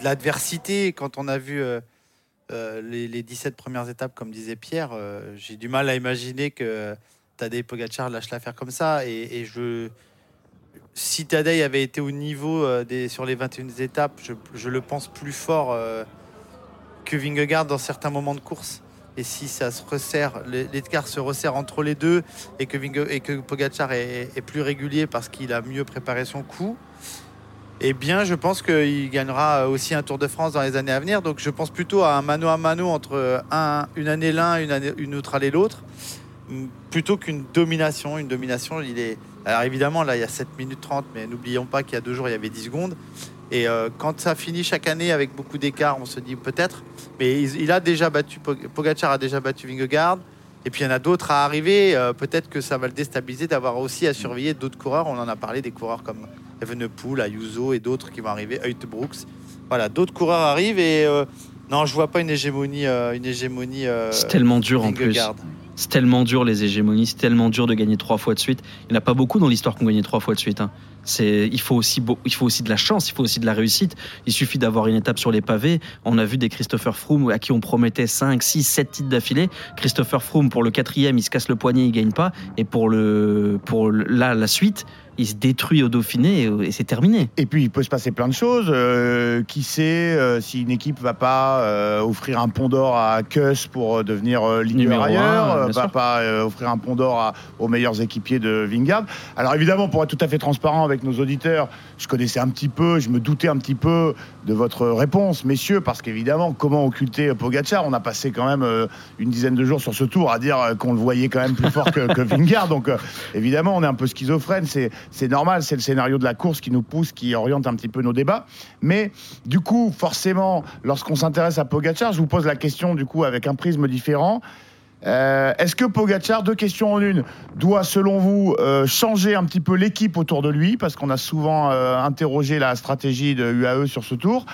l'adversité. Quand on a vu euh, euh, les, les 17 premières étapes, comme disait Pierre, euh, j'ai du mal à imaginer que Tadej Pogacar lâche l'affaire comme ça. Et, je, si Tadej avait été au niveau des, sur les 21 étapes, je, le pense plus fort que Vingegaard dans certains moments de course. Et si ça se resserre, l'écart se resserre entre les deux et que, Vinge, et que Pogacar est plus régulier parce qu'il a mieux préparé son coup, eh bien, je pense qu'il gagnera aussi un Tour de France dans les années à venir. Donc, je pense plutôt à un mano à mano entre un, une année l'un, une, autre année l'autre, plutôt qu'une domination. Une domination, il est. Alors, évidemment, là, il y a 7 minutes 30, mais n'oublions pas qu'il y a deux jours, il y avait 10 secondes. Et euh, quand ça finit chaque année avec beaucoup d'écart, on se dit peut-être. Mais il, a déjà battu, Pog- Pogacar a déjà battu Vingegaard. Et puis il y en a d'autres à arriver. Euh, peut-être que ça va le déstabiliser d'avoir aussi à surveiller d'autres coureurs. On en a parlé des coureurs comme Evenepoel, Ayuso et d'autres qui vont arriver, Hoyt Brooks. Voilà, d'autres coureurs arrivent et euh, non, je vois pas une hégémonie, euh, une hégémonie. euh, C'est tellement dur en plus. C'est tellement dur les hégémonies, c'est tellement dur de gagner trois fois de suite. Il n'y en a pas beaucoup dans l'histoire qui ont gagné trois fois de suite. hein. C'est, il faut aussi, il faut aussi de la chance, il faut aussi de la réussite. Il suffit d'avoir une étape sur les pavés. On a vu des Christopher Froome à qui on promettait 5, 6, 7 titres d'affilée. Christopher Froome pour le quatrième, il se casse le poignet, il gagne pas. Et pour le, pour le- là la suite, il se détruit au Dauphiné et, et c'est terminé. Et puis il peut se passer plein de choses. Euh, qui sait euh, si une équipe va pas euh, offrir un pont d'or à Kuss pour devenir euh, leader Numéro ailleurs, va sûr. pas euh, offrir un pont d'or aux meilleurs équipiers de Vingard. Alors évidemment, pour être tout à fait transparent avec nos auditeurs, je connaissais un petit peu, je me doutais un petit peu de votre réponse, messieurs, parce qu'évidemment, comment occulter Pogacar? On a passé quand même euh, une dizaine de jours sur ce tour à dire euh, qu'on le voyait quand même plus fort que, que Vingard. Donc euh, évidemment, on est un peu schizophrène. C'est c'est normal, c'est le scénario de la course qui nous pousse, qui oriente un petit peu nos débats. Mais du coup, forcément, lorsqu'on s'intéresse à Pogacar, je vous pose la question du coup avec un prisme différent. Euh, Est-ce que Pogacar, deux questions en une, doit selon vous euh, changer un petit peu l'équipe autour de lui? Parce qu'on a souvent euh, interrogé la stratégie de UAE sur ce tour.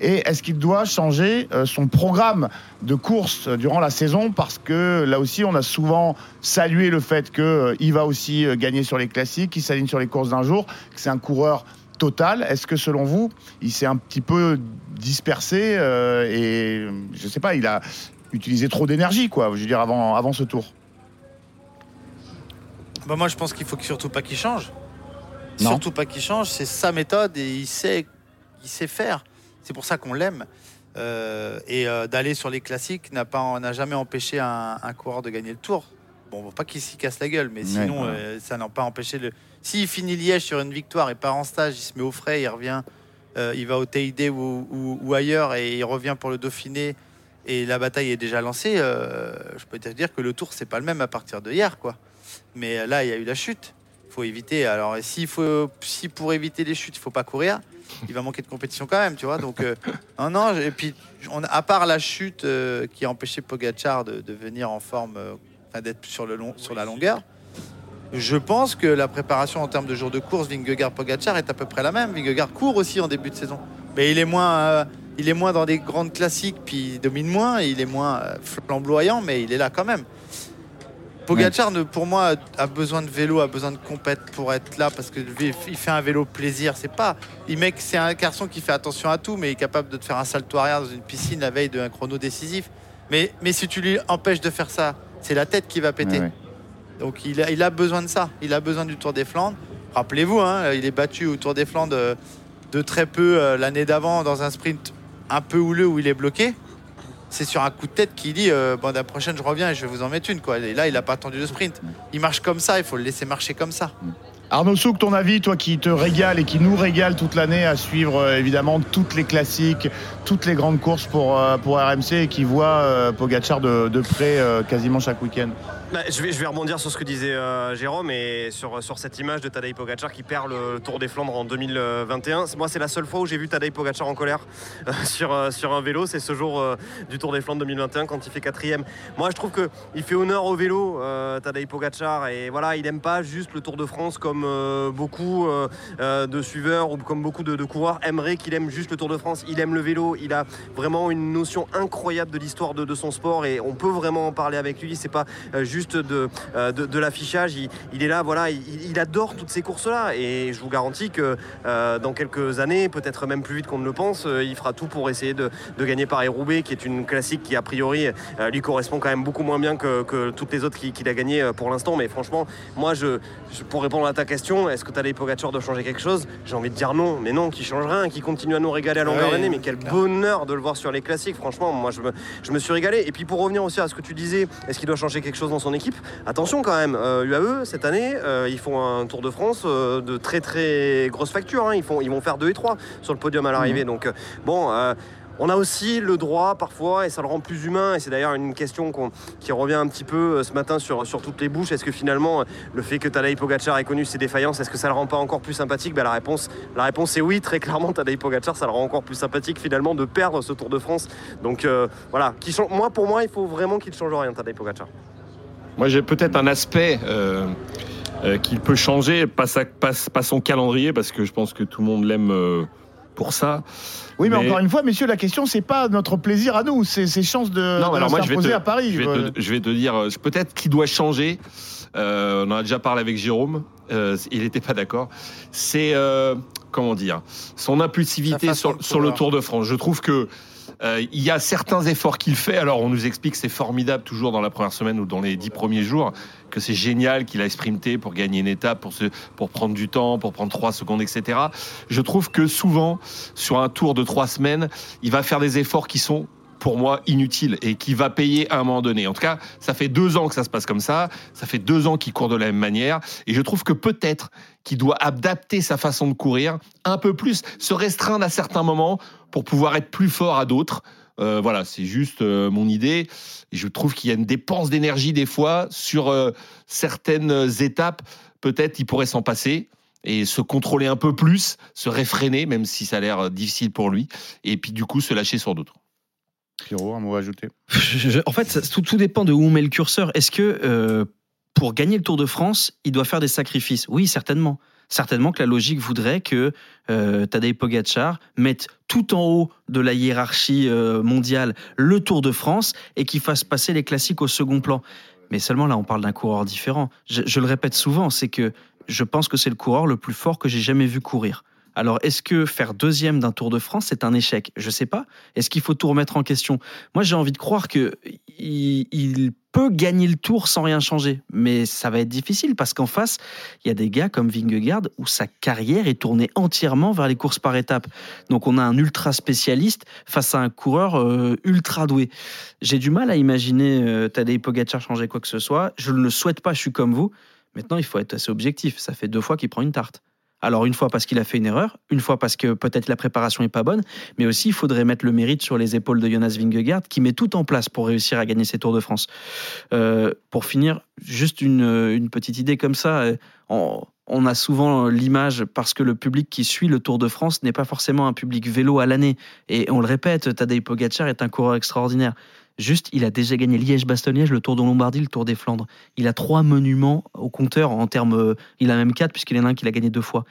Et est-ce qu'il doit changer euh, son programme de course euh, durant la saison? Parce que là aussi, on a souvent salué le fait qu'il va aussi euh, gagner sur les classiques, qu'il s'aligne sur les courses d'un jour, que c'est un coureur total. Est-ce que selon vous, il s'est un petit peu dispersé euh, et je sais pas, il a utilisé trop d'énergie, quoi, je veux dire, avant, avant ce tour? Bah, moi, je pense qu'il faut que- surtout pas qu'il change. Non. Surtout pas qu'il change. C'est sa méthode et il sait, il sait faire. C'est pour ça qu'on l'aime. Euh, et euh, d'aller sur les classiques n'a pas, n'a jamais empêché un, un coureur de gagner le tour. Bon, pas qu'il s'y casse la gueule, mais Ouais, sinon, euh, ça n'a pas empêché le. S'il finit Liège sur une victoire et part en stage, il se met au frais, il revient, il va au TID ou, ou- ou ailleurs et il revient pour le Dauphiné et la bataille est déjà lancée. je peux te dire que le tour c'est pas le même à partir de hier, quoi. Mais là, il y a eu la chute. Il faut éviter. Alors, s'il faut, si pour éviter les chutes, il faut pas courir, il va manquer de compétition quand même, tu vois. Donc, euh, non, non. Et puis, on, à part la chute euh, qui a empêché Pogachar de, de venir en forme, euh, d'être sur, le long, sur la longueur, je pense que la préparation en termes de jours de course, Vingegaard-Pogachar est à peu près la même. Vingegaard court aussi en début de saison. Mais il est moins, euh, il est moins dans des grandes classiques, puis il domine moins. Il est moins flamboyant, mais il est là quand même. Pogacar, pour moi, a besoin de vélo, a besoin de compète pour être là parce que il fait un vélo plaisir. C'est pas, il mec, c'est un garçon qui fait attention à tout, mais il est capable de te faire un salto arrière dans une piscine la veille d'un chrono décisif. Mais, mais si tu lui empêches de faire ça, c'est la tête qui va péter. Ouais, ouais. Donc il a, il a besoin de ça. Il a besoin du Tour des Flandres. Rappelez-vous, hein, il est battu au Tour des Flandres euh, de très peu euh, l'année d'avant dans un sprint un peu houleux où il est bloqué. C'est sur un coup de tête qu'il dit euh, bon, la prochaine je reviens et je vais vous en mettre une. Quoi. Et là, il n'a pas attendu le sprint. Il marche comme ça, il faut le laisser marcher comme ça. Arnaud Souk, ton avis, toi qui te régale et qui nous régale toute l'année à suivre euh, évidemment toutes les classiques, toutes les grandes courses pour, euh, RMC et qui voit Pogacar de, de près quasiment chaque week-end? Bah, je, vais, rebondir sur ce que disait euh, Jérôme et sur, cette image de Tadej Pogacar qui perd le Tour des Flandres en 2021. Moi, c'est la seule fois où j'ai vu Tadej Pogacar en colère euh, sur, euh, sur un vélo. C'est ce jour du Tour des Flandres 2021 quand il fait quatrième. Moi, je trouve qu'il fait honneur au vélo, Tadej Pogacar. Et voilà, il n'aime pas juste le Tour de France comme beaucoup de suiveurs ou comme beaucoup de, coureurs aimeraient qu'il aime juste le Tour de France. Il aime le vélo. Il a vraiment une notion incroyable de l'histoire de, de son sport et on peut vraiment en parler avec lui. C'est pas euh, euh, de, l'affichage. Il, est là, voilà, il, adore toutes ces courses-là. Et je vous garantis que euh, dans quelques années, peut-être même plus vite qu'on ne le pense, euh, il fera tout pour essayer de, gagner Paris-Roubaix, qui est une classique qui, a priori, lui correspond quand même beaucoup moins bien que, toutes les autres qu'il a gagnées pour l'instant. Mais franchement, moi, je- pour répondre à ta question, est-ce que Tadej Pogacar doit changer quelque chose? J'ai envie de dire non, mais non, qui change rien, qui continue à nous régaler à longueur Ouais, d'année. Mais quel clair. bonheur de le voir sur les classiques. Franchement, moi, je me, je me suis régalé. Et puis pour revenir aussi à ce que tu disais, est-ce qu'il doit changer quelque chose dans son équipe? Attention quand même, euh, UAE cette année, euh, ils font un Tour de France euh, de très très grosse facture. hein. Ils, font, ils vont faire 2 et 3 sur le podium à l'arrivée. Donc euh, bon. On a aussi le droit parfois, et ça le rend plus humain, et c'est d'ailleurs une question qui revient un petit peu euh, ce matin sur, toutes les bouches. Est-ce que finalement, euh, le fait que Tadej Pogacar ait connu ses défaillances, est-ce que ça le rend pas encore plus sympathique? Ben, la, réponse, la est oui, très clairement, Tadej Pogacar, ça le rend encore plus sympathique finalement de perdre ce Tour de France. Donc euh, voilà, moi pour moi, il faut vraiment qu'il change rien, Tadej Pogacar. Moi, j'ai peut-être un aspect qu'il peut changer, pas, son calendrier, parce que je pense que tout le monde l'aime pour ça. Oui, mais, Mais- encore une fois, messieurs, la question, c'est pas notre plaisir à nous, c'est ses chances de, Non, de alors moi, je vais s'imposer te- à Paris. Je vais, Euh, te, je vais te dire, euh, peut-être qu'il doit changer. Euh, on en a déjà parlé avec Jérôme. euh, il n'était pas d'accord. C'est euh, comment dire son impulsivité sur, le. Tour de France. Je trouve que euh, il y a certains efforts qu'il fait. Alors on nous explique que c'est formidable toujours dans la première semaine ou dans les dix premiers jours que c'est génial qu'il a sprinté pour gagner une étape, pour se, pour prendre du temps, pour prendre trois secondes, etc. Je trouve que souvent sur un tour de trois semaines, il va faire des efforts qui sont pour moi inutile et qui va payer à un moment donné. En tout cas, ça fait deux ans que ça se passe comme ça. Ça fait deux ans qu'il court de la même manière. Et je trouve que peut-être qu'il doit adapter sa façon de courir un peu plus, se restreindre à certains moments pour pouvoir être plus fort à d'autres. Euh, voilà, c'est juste euh, mon idée. Et je trouve qu'il y a une dépense d'énergie des fois sur euh, certaines étapes. Peut-être il pourrait s'en passer. et se contrôler un peu plus, se réfréner, même si ça a l'air difficile pour lui, et puis du coup se lâcher sur d'autres. Pierrot, un mot à ajouter? En fait, ça- tout, tout dépend de où on met le curseur. Est-ce que euh, pour gagner le Tour de France, il doit faire des sacrifices Oui, certainement. Certainement que la logique voudrait que euh, Tadej Pogacar mette tout en haut de la hiérarchie euh, mondiale le Tour de France et qu'il fasse passer les classiques au second plan. Mais seulement là, on parle d'un coureur différent. Je, je le répète souvent, c'est que je pense que c'est le coureur le plus fort que j'ai jamais vu courir. Alors, est-ce que faire deuxième d'un Tour de France, c'est un échec? Je sais pas. Est-ce qu'il faut tout remettre en question? Moi, j'ai envie de croire que il, il peut gagner le Tour sans rien changer, mais ça va être difficile parce qu'en face, il y a des gars comme Vingegaard où sa carrière est tournée entièrement vers les courses par étapes. Donc, on a un ultra spécialiste face à un coureur euh, ultra doué. J'ai du mal à imaginer euh, Tadej Pogacar changer quoi que ce soit. Je ne le souhaite pas. Je suis comme vous. Maintenant, il faut être assez objectif. Ça fait deux fois qu'il prend une tarte. Alors une fois parce qu'il a fait une erreur, une fois parce que peut-être la préparation est pas bonne, mais aussi il faudrait mettre le mérite sur les épaules de Jonas Vingegaard qui met tout en place pour réussir à gagner ses Tours de France. Euh, pour finir, juste une, petite idée comme ça. euh, On, on a souvent l'image parce que le public qui suit le Tour de France n'est pas forcément un public vélo à l'année. Et on le répète, Tadej Pogacar est un coureur extraordinaire. Juste, il a déjà gagné Liège-Bastogne-Liège, le Tour de Lombardie, le Tour des Flandres. Il a trois monuments au compteur en termes. euh, Il a même quatre puisqu'il y en a un qu'il a gagné deux fois.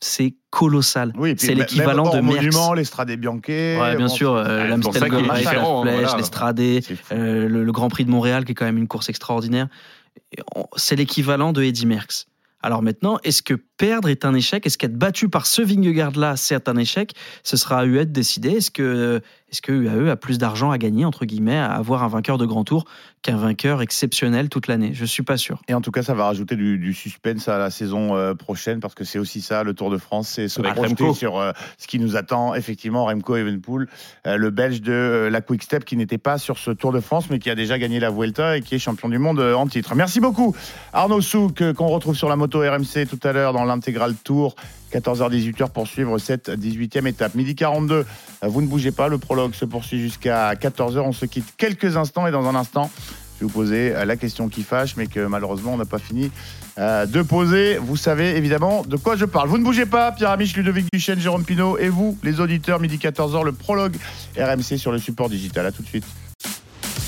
C'est colossal. Oui, c'est l'équivalent de Merckx. monument, l'Estrade Bianquet. Ouais, bien bon, sûr, euh, c'est pour l'Amstel ça qu'il est Gold Race, la différent, Flèche, voilà. l'Estradé, euh, le, Grand Prix de Montréal, qui est quand même une course extraordinaire. C'est l'équivalent de Eddy Merckx. Alors maintenant, est-ce que perdre est un échec? Est-ce qu'être battu par ce Vingegaard-là, c'est un échec? Ce sera à UAE de décider. Est-ce que, est-ce que UAE a plus d'argent à gagner, entre guillemets, à avoir un vainqueur de grand tour qu'un vainqueur exceptionnel toute l'année? Je suis pas sûr. Et en tout cas, ça va rajouter du, du suspense à la saison euh, prochaine parce que c'est aussi ça, le Tour de France, c'est se Avec projeter Remco. sur euh, ce qui nous attend. Effectivement, Remco Evenepoel, euh, le Belge de euh, la Quick Step qui n'était pas sur ce Tour de France mais qui a déjà gagné la Vuelta et qui est champion du monde en titre. Merci beaucoup Arnaud Souk qu'on retrouve sur la moto RMC tout à l'heure dans l'intégral Tour. 14h-18h pour suivre cette 18e étape. Midi 42, euh, vous ne bougez pas, le prologue se poursuit jusqu'à 14h. On se quitte quelques instants et dans un instant, je vais vous poser euh, la question qui fâche, mais que malheureusement on n'a pas fini euh, de poser. Vous savez évidemment de quoi je parle. Vous ne bougez pas, Pierre Amiche, Ludovic Duchesne, Jérôme Pinault et vous, les auditeurs, midi 14h, le prologue RMC sur le support digital. À tout de suite.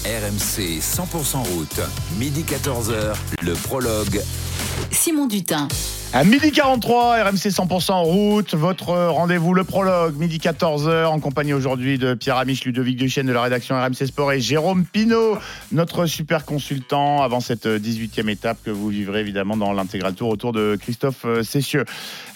RMC 100% route, midi 14h, le prologue. Simon Dutin. À midi 43, RMC 100% en route, votre rendez-vous, le prologue, midi 14h, en compagnie aujourd'hui de Pierre Amiche, Ludovic Duchesne de la rédaction RMC Sport et Jérôme Pinault, notre super consultant avant cette 18e étape que vous vivrez évidemment dans l'intégral tour autour de Christophe Cessieux.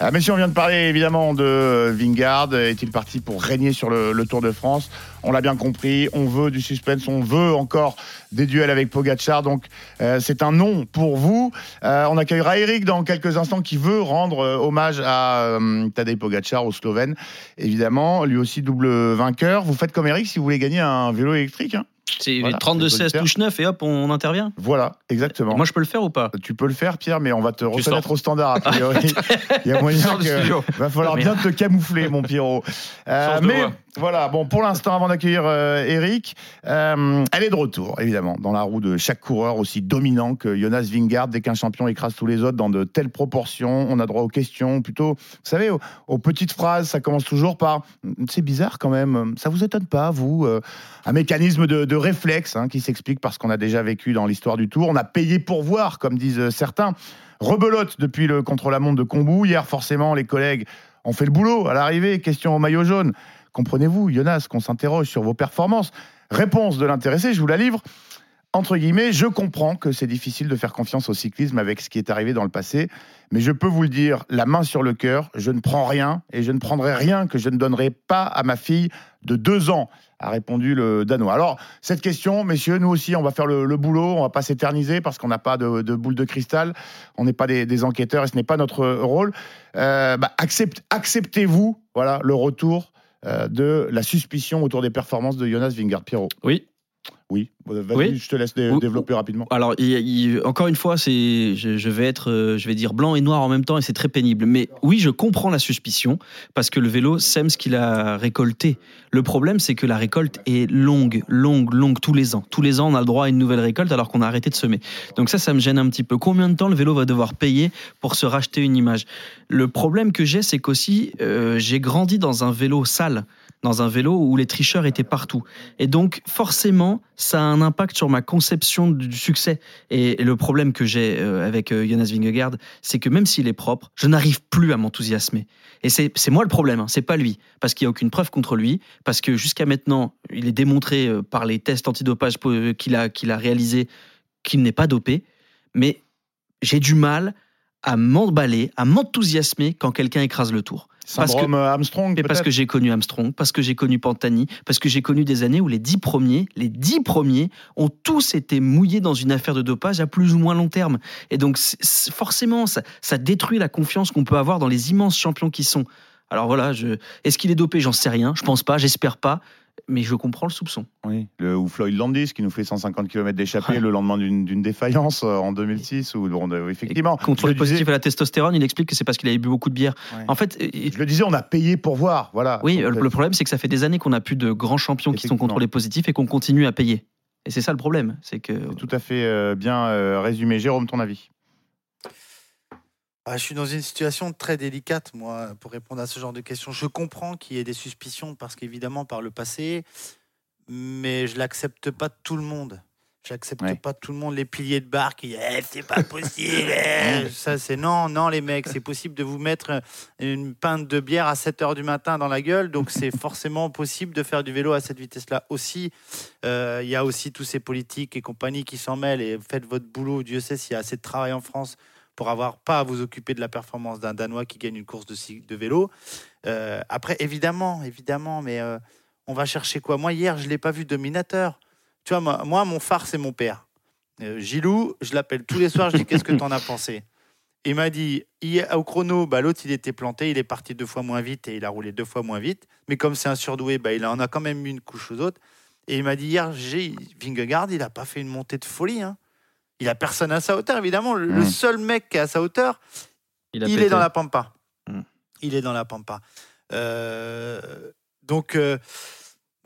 Euh, messieurs, on vient de parler évidemment de Vingard. Est-il parti pour régner sur le Tour de France On l'a bien compris, on veut du suspense, on veut encore des duels avec Pogacar, donc euh, c'est un non pour vous. Euh, on accueillera Eric dans quelques instants qui veut rendre euh, hommage à Tadej Pogacar, au Slovène. Évidemment, lui aussi double vainqueur. Vous faites comme Eric si vous voulez gagner un vélo électrique. hein. C'est Voilà, 32-16 auditeurs. touche 9 et hop, on intervient. Voilà, exactement. Moi, je peux le faire ou pas? Tu peux le faire, Pierre, mais on va te reconnaître au standard. A priori. Il y a moyen que. Va falloir bien te camoufler, mon Pierrot. Euh, mais. Voilà, bon, pour l'instant, avant d'accueillir euh, Eric, euh, elle est de retour, évidemment, dans la roue de chaque coureur aussi dominant que Jonas Vingard. Dès qu'un champion écrase tous les autres dans de telles proportions, on a droit aux questions, plutôt, vous savez, aux, aux petites phrases. Ça commence toujours par C'est bizarre quand même, ça vous étonne pas, vous euh, Un mécanisme de, réflexe hein, qui s'explique parce qu'on a déjà vécu dans l'histoire du Tour. On a payé pour voir, comme disent certains. Rebelote depuis le contre-la-montre de Combou. Hier, forcément, les collègues ont fait le boulot à l'arrivée. Question au maillot jaune. Comprenez-vous, Jonas, qu'on s'interroge sur vos performances Réponse de l'intéressé, je vous la livre. Entre guillemets, je comprends que c'est difficile de faire confiance au cyclisme avec ce qui est arrivé dans le passé, mais je peux vous le dire, la main sur le cœur, je ne prends rien et je ne prendrai rien que je ne donnerai pas à ma fille de deux ans, a répondu le Danois. Alors, cette question, messieurs, nous aussi, on va faire le, boulot, on va pas s'éterniser parce qu'on n'a pas de, boule de cristal, on n'est pas des, enquêteurs et ce n'est pas notre rôle. Euh, bah, accept- Acceptez-vous voilà, le retour de la suspicion autour des performances de Jonas Vingard Pierrot Oui. Oui, Euh, vas-y, Oui. je te laisse dé- développer rapidement. Alors, il- il- encore une fois, c'est, je, je vais être, euh, je vais dire blanc et noir en même temps, et c'est très pénible. Mais oui, je comprends la suspicion parce que le vélo sème ce qu'il a récolté. Le problème, c'est que la récolte est longue, longue, longue tous les ans. Tous les ans, on a le droit à une nouvelle récolte alors qu'on a arrêté de semer. Donc ça, ça me gêne un petit peu. Combien de temps le vélo va devoir payer pour se racheter une image? Le problème que j'ai, c'est qu'aussi, euh, j'ai grandi dans un vélo sale, dans un vélo où les tricheurs étaient partout. Et donc, forcément, ça a un impact sur ma conception du succès. Et, le problème que j'ai euh, avec euh, Jonas Vingegaard, c'est que même s'il est propre, je n'arrive plus à m'enthousiasmer. Et c'est moi le problème, hein, c'est pas lui. Parce qu'il n'y a aucune preuve contre lui, parce que jusqu'à maintenant, il est démontré euh, par les tests antidopage qu'il a, qu'il a réalisés qu'il n'est pas dopé. Mais j'ai du mal à m'emballer, à m'enthousiasmer quand quelqu'un écrase le tour. Parce que- euh, Armstrong, mais parce que j'ai connu Armstrong, parce que j'ai connu Pantani, parce que j'ai connu des années où les dix premiers, les dix premiers, ont tous été mouillés dans une affaire de dopage à plus ou moins long terme. Et donc, forcément, ça, ça détruit la confiance qu'on peut avoir dans les immenses champions qui sont. Alors voilà, je... est-ce qu'il est dopé? J'en sais rien. Je pense pas, j'espère pas. Mais je comprends le soupçon. Oui, le, ou Floyd Landis qui nous fait 150 km d'échappée Ouais. le lendemain d'une défaillance euh, en 2006. Où, on, euh, effectivement, Contrôle le disais- positif à la testostérone, il explique que c'est parce qu'il avait bu beaucoup de bière. Ouais. En fait, Je le disais, on a payé pour voir. Voilà. oui, euh, le problème, c'est que ça fait des années qu'on n'a plus de grands champions qui sont contrôlés positifs et qu'on continue à payer. Et c'est ça le problème, c'est que tout à fait euh, bien euh, résumé. Jérôme, ton avis Ah, je suis dans une situation très délicate, moi, pour répondre à ce genre de questions. Je comprends qu'il y ait des suspicions, parce qu'évidemment, par le passé, mais je l'accepte pas de tout le monde. Je l'accepte Ouais. pas tout le monde. Les piliers de bar qui Eh, c'est pas possible. eh. Ça, c'est non, non, les mecs, c'est possible de vous mettre une pinte de bière à 7 h du matin dans la gueule. Donc, c'est forcément possible de faire du vélo à cette vitesse-là aussi. Euh, Il y a aussi tous ces politiques et compagnies qui s'en mêlent et faites votre boulot. Dieu sait s'il y a assez de travail en France pour avoir pas à vous occuper de la performance d'un Danois qui gagne une course de, vélo. Euh, après, évidemment, évidemment, mais euh, on va chercher quoi? Moi, hier, je l'ai pas vu dominateur. Tu vois, moi, mon phare, c'est mon père. Euh, Gilou, je l'appelle tous les soirs, je dis qu'est-ce que t'en as pensé? Il m'a dit, au chrono, bah, l'autre, il était planté, il est parti deux fois moins vite et il a roulé deux fois moins vite. Mais comme c'est un surdoué, bah, il en a quand même mis une couche aux autres. Et il m'a dit hier, Vingegaard, il n'a pas fait une montée de folie. hein. Il a personne à sa hauteur, évidemment. Le, le Mm. seul mec qui est à sa hauteur, il, est dans la pampa. Mm. Il est dans la pampa. Euh, donc, euh,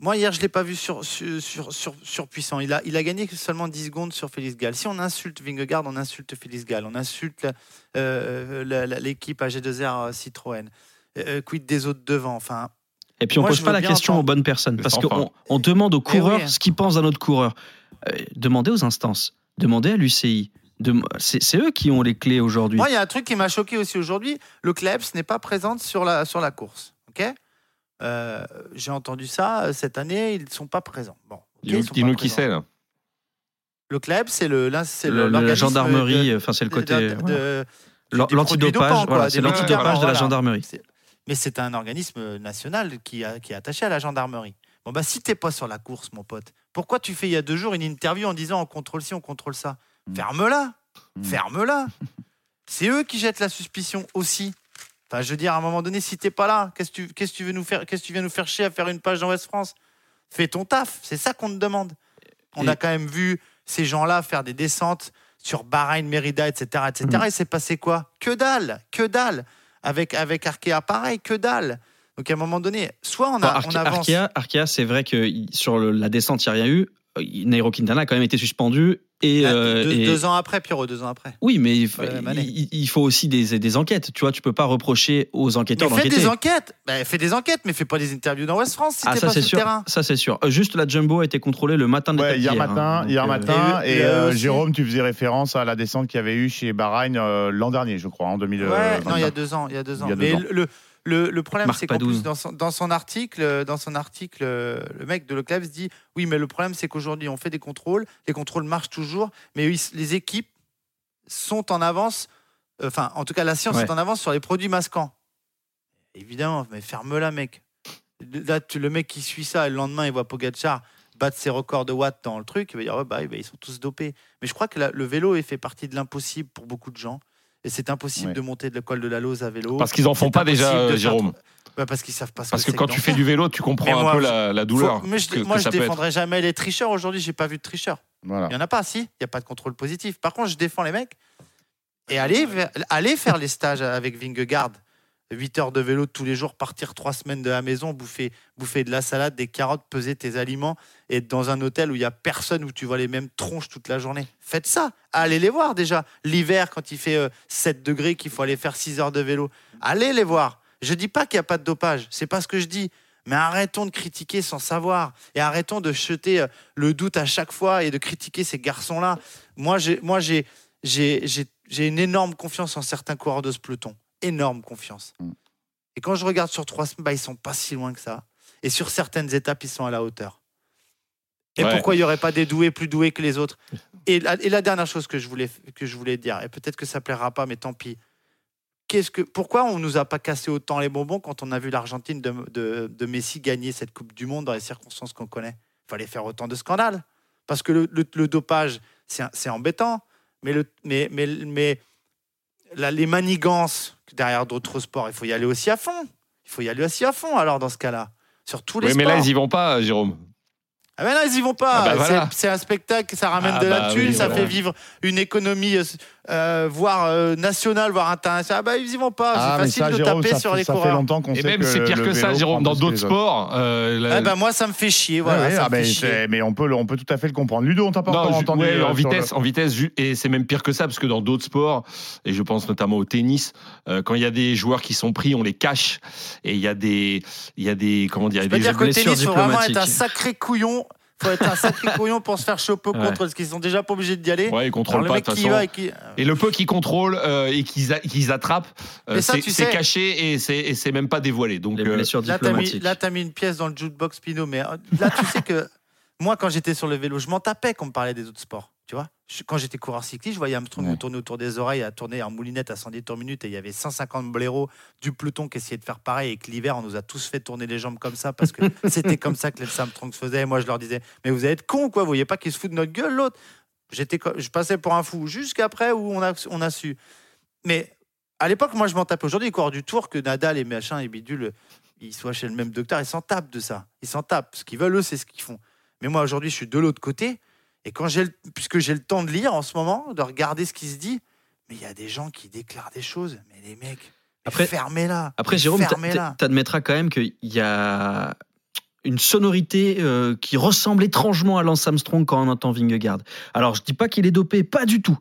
moi, hier, je ne l'ai pas vu sur, sur, sur, sur- surpuissant. Il a, il a gagné seulement 10 secondes sur Félix Gall. Si on insulte Vingegaard, on insulte Félix Gall. On insulte euh, l'équipe AG2R Citroën. Euh, quid des autres devant Enfin, Et puis on Moi, pose pas la question aux bonnes personnes parce qu'on on demande aux Eh oui. coureurs ce qu'ils pensent d'un autre coureur. Euh, demandez aux instances, demandez à l'UCI. C'est eux qui ont les clés aujourd'hui. moi, il y a un truc qui m'a choqué aussi aujourd'hui. Le Klebs n'est pas présente sur la, sur la course. ok? Euh, J'ai entendu ça euh, cette année, ils ne sont pas présents. Bon, ok, ils Dis-nous qui c'est, là. Le club, c'est le, Le- la gendarmerie, enfin c'est le côté l'antidopage, voilà, c'est l'antidopage de la voilà. gendarmerie. Mais c'est un organisme national qui, a- qui est attaché à la gendarmerie. Bon bah si t'es pas sur la course, mon pote, pourquoi tu fais il y a deux jours une interview en disant on contrôle ci, on contrôle ça? Mm. Ferme-la, Mm. ferme-la. c'est eux qui jettent la suspicion aussi. Enfin, je veux dire, à un moment donné, si t'es pas là, qu'est-ce que tu, qu'est-ce que tu veux nous faire, qu'est-ce que tu viens nous faire chier à faire une page dans West France? Fais ton taf, c'est ça qu'on te demande. On Et- a quand même vu ces gens-là faire des descentes sur Bahreïn, Mérida, etc., etc. Mm. Et c'est passé quoi? Que dalle, que dalle. Avec avec Arkea, pareil, que dalle. Donc à un moment donné, soit on, a, Bon, on Arke- avance. Arkea, Arkea, c'est vrai que sur le- la descente, il n'y a rien eu. Euh, Nairo Quintana a quand même été suspendu. Et, euh, deux, et- deux ans après, Pierrot, deux ans après. Oui, mais il, faut- il- il aussi des, des enquêtes. Tu vois, tu peux pas reprocher aux enquêteurs fais d'enquêter. des enquêtes. Ben, fais des enquêtes, mais fais pas des interviews dans West France si Ah, t'es ça pas c'est sur le sûr. terrain. Ça c'est sûr. Euh, Juste la jumbo a été contrôlée le matin de Ouais, hier d'hier, matin, hein. Donc, hier euh, matin. et euh, Jérôme, tu faisais référence à la descente qu'il y avait eu chez Bahreïn euh, l'an dernier, je crois, en 2020. Ouais, non, il y a deux ans. Il y a deux ans. Il y a deux Mais ans. le, le, le problème, c'est qu'en plus, dans son, dans son article, dans son article, euh, le mec de Leclerc dit oui, mais le problème, c'est qu'aujourd'hui, on fait des contrôles. Les contrôles marchent toujours, mais les équipes sont en avance. euh, Enfin, en tout cas, la science Ouais. est en avance sur les produits masquants. Évidemment, mais ferme-la, mec. Là, tu- le mec qui suit ça, et le lendemain, il voit Pogacar battre ses records de watts dans le truc, il va dire bah, ils sont tous dopés. Mais je crois que la- le vélo est fait partie de l'impossible pour beaucoup de gens. Et c'est impossible Ouais. de monter de l'école de la Lose à vélo. Parce qu'ils en font pas déjà, de Jérôme. Bah, parce qu'ils savent pas ce Parce que quand tu fais du vélo, tu comprends un peu je- la, la douleur. Faut- mais je, que- moi, que je être. défendrai jamais les tricheurs. Aujourd'hui, j'ai pas vu de tricheurs. Voilà. Il y en a pas, si. Il y a pas de contrôle positif. Par contre, je défends les mecs. Et allez, allez faire les stages avec Vingegaard. 8 heures de vélo tous les jours, partir 3 semaines de la maison, bouffer, bouffer de la salade, des carottes, peser tes aliments et être dans un hôtel où il y a personne, où tu vois les mêmes tronches toute la journée. Faites ça. Allez les voir déjà. L'hiver, quand il fait euh, 7 degrés, qu'il faut aller faire 6 heures de vélo. Allez les voir. Je dis pas qu'il n'y a pas de dopage. C'est pas ce que je dis. Mais arrêtons de critiquer sans savoir et arrêtons de jeter euh, le doute à chaque fois et de critiquer ces garçons-là. Moi, j'ai, j'ai une énorme confiance en certains coureurs de ce peloton. Énorme confiance. Mm. Et quand je regarde sur trois semaines, bah, ils sont pas si loin que ça. Et sur certaines étapes, ils sont à la hauteur. Et Ouais. pourquoi il n'y aurait pas des doués plus doués que les autres et la, et la dernière chose que je voulais, que je voulais dire, et peut-être que ça plaira pas, mais tant pis. Qu'est-ce que, pourquoi on nous a pas cassé autant les bonbons quand on a vu l'Argentine de, de, de Messi gagner cette Coupe du Monde dans les circonstances qu'on connaît? Il fallait faire autant de scandales. Parce que le, le- le dopage, c'est c'est embêtant, mais, le, mais, mais, mais la- les manigances derrière d'autres sports, il faut y aller aussi à fond. Il faut y aller aussi à fond, alors, dans ce cas-là. Sur tous les Oui, mais sports. là, ils y vont pas, Jérôme. Ah ben là, ils y vont pas. Ah bah C'est- voilà. C'est un spectacle, ça ramène Ah de la bah thune, oui, ça voilà. fait vivre une économie, euh, euh, voire euh, nationale, voire internationale. Ah bah ils y vont pas. Ah, c'est mais facile ça, de Jérôme, taper ça sur fait- les ça fait coureurs. longtemps qu'on Et sait même, que c'est pire que ça, Jérôme. Dans que d'autres sports, euh, la- Ah bah moi, ça me fait chier. Voilà, Ouais, ça ah me ben, fait chier. mais on peut, le- on peut tout à fait le comprendre. Ludo, on t'a pas Non, encore entendu. ouais, euh, en le- vitesse, en vitesse, et c'est même pire que ça parce que dans d'autres sports, et je pense notamment au tennis, quand il y a des joueurs qui sont pris, on les cache, et il y a des, il y a des, comment dire, Je il y a peux des dire blessures tennis, il faut vraiment être un diplomatiques. sacré couillon. Faut être un sacré couillon pour se faire choper au Ouais. contre parce qu'ils sont déjà pas obligés d'y aller. Ouais, ils contrôlent le pas de mec toute façon. va et qui. Et le peu qu'ils contrôlent euh, et qu'ils qu'ils attrapent, euh, c'est tu c'est sais- caché et c'est même pas dévoilé. Donc Les euh, blessures Là, t'as mis, mis une pièce dans le jukebox Pinot, mais euh, là, tu sais que moi, quand j'étais sur le vélo, je m'en tapais qu'on me parlait des autres sports. Tu vois Je- Quand j'étais coureur cycliste, je voyais Armstrong Ouais. me tourner autour des oreilles, à tourner en moulinette à 110 tours minute, et il y avait 150 blaireaux du peloton qui essayaient de faire pareil, et que l'hiver, on nous a tous fait tourner les jambes comme ça, parce que c'était comme ça que les Armstrong se faisait. Et moi, je leur disais, mais vous êtes cons, quoi, vous voyez pas qu'ils se foutent de notre gueule, l'autre? J'étais, Je passais pour un fou, jusqu'après où on a, on a su. Mais à l'époque, moi, je m'en tapais. Aujourd'hui, coureurs du Tour, que Nadal et machin et bidule, ils soient chez le même docteur, ils s'en tapent de ça. Ils s'en tapent. Ce qu'ils veulent, eux, c'est ce qu'ils font. Mais moi, aujourd'hui, je suis de l'autre côté. Et quand j'ai puisque j'ai le temps de lire en ce moment, de regarder ce qui se dit, mais il y a des gens qui déclarent des choses. Mais les mecs, Après- fermez-la. Après, Jérôme, t'admettras quand même qu'il y a une sonorité euh, qui ressemble étrangement à Lance Armstrong quand on entend Vingegaard. Alors, je dis pas qu'il est dopé, pas du tout.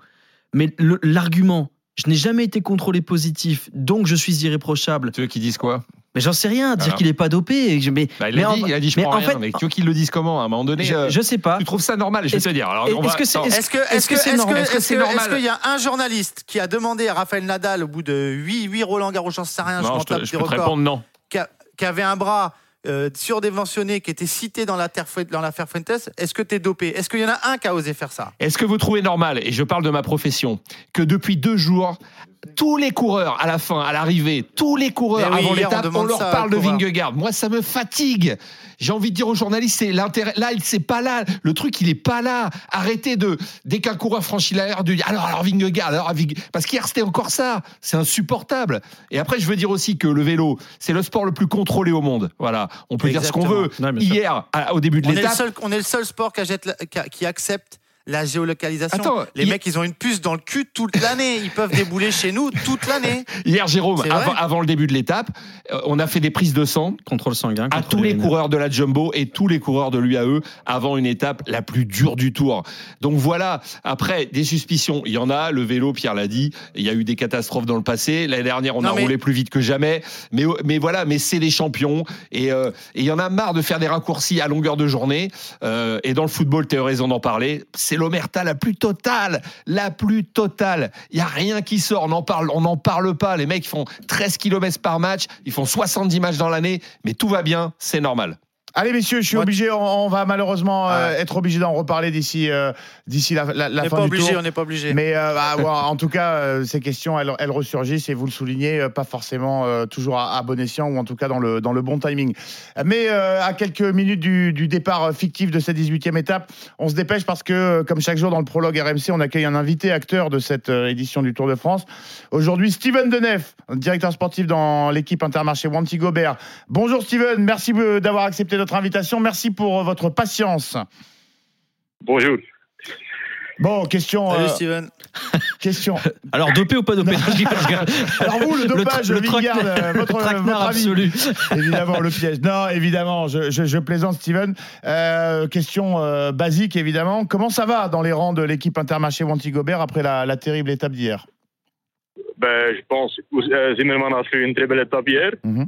Mais l'argument, je n'ai jamais été contrôlé positif, donc je suis irréprochable. tu veux qu'ils disent quoi? Mais j'en sais rien, dire Alors. qu'il est pas dopé. Mais, Bah, Il mais a en- dit, il a dit je mais prends en rien. fait- mais tu veux qu'ils le disent comment à un moment donné je, euh, je sais pas. Tu trouves ça normal Je vais Est-ce- te dire. Est-ce que c'est- est-ce- Est-ce que est-ce est-ce que que c'est est-ce normal que Est-ce que est-ce c'est que- normal est-ce qu'il y a un journaliste qui a demandé à Raphaël Nadal au bout de 8, 8 Roland Garros, j'en sais rien, je Non, m'en je, te- tape je des records, répondre non. qui, a- qui avait un bras euh, surdéventionné, qui était cité dans l'affaire dans l'affaire Fuentes, est-ce que tu es dopé? Est-ce qu'il y en a un qui a osé faire ça? Est-ce que vous trouvez normal, et je parle de ma profession, que depuis deux jours, tous les coureurs à la fin, à l'arrivée, tous les coureurs oui, avant on l'étape, on, leur parle de. Vingegaard. Moi, ça me fatigue. J'ai envie de dire aux journalistes, c'est l'intérêt. Là, il c'est pas là. Le truc, il est pas là. Arrêtez de dès qu'un coureur franchit la de dire alors alors Vingegaard, alors Ving- parce qu'hier c'était encore ça. C'est insupportable. Et après, je veux dire aussi que le vélo, c'est le sport le plus contrôlé au monde. Voilà, on peut dire ce qu'on veut. Hier, au début de l'étape, on est le seul sport la- qui accepte la géolocalisation. Attends, les mecs, ils ont une puce dans le cul toute l'année. Ils peuvent débouler chez nous toute l'année. hier Jérôme, avant, avant le début de l'étape, euh, on a fait des prises de sang. Contrôle sanguin. à tous les coureurs de la Jumbo et tous les coureurs de l'UAE avant une étape la plus dure du tour. Donc voilà, après des suspicions, il y en a, le vélo, Pierre l'a dit, il y a eu des catastrophes dans le passé, l'année dernière on Non, a mais- roulé plus vite que jamais, mais, mais voilà, mais c'est des champions et euh, et il y en a marre de faire des raccourcis à longueur de journée Euh, et dans le football, tu as raison d'en parler, c'est l'omerta la plus totale, la plus totale. Il y a rien qui sort, on n'en parle, on n'en parle pas, les mecs font 13 km par match, ils font 70 matchs dans l'année, mais tout va bien, c'est normal. Allez messieurs, je suis obligé, on, on va malheureusement euh, être obligé d'en reparler d'ici euh, d'ici la, la, la On n'est fin pas du obligé, tour. on n'est pas obligé. Mais euh, bah, en tout cas, ces questions, elles, elles ressurgissent et vous le soulignez, pas forcément toujours à, à bon escient ou en tout cas dans le, dans le bon timing. Mais à quelques minutes du, du départ fictif de cette 18e étape, on se dépêche parce que, comme chaque jour dans le prologue RMC, on accueille un invité acteur de cette édition du Tour de France. Aujourd'hui, Steven Denef, directeur sportif dans l'équipe Intermarché Wanty Gobert. Bonjour Steven, merci d'avoir accepté notre invitation. Merci pour euh, votre patience. Bonjour. Bon, question. Salut euh, Steven. question. Alors, dopé ou pas dopé. Alors vous, le dopage, le Vingard, euh, votre, le traquenard votre avis absolu. Évidemment, le piège. Non, évidemment, je, je- je plaisante, Steven. Euh, question euh, basique, évidemment. Comment ça va dans les rangs de l'équipe Intermarché Wanty Gobert après la, la terrible étape d'hier? Ben, je pense que euh, Zimmerman a fait une très belle étape hier. Mhm.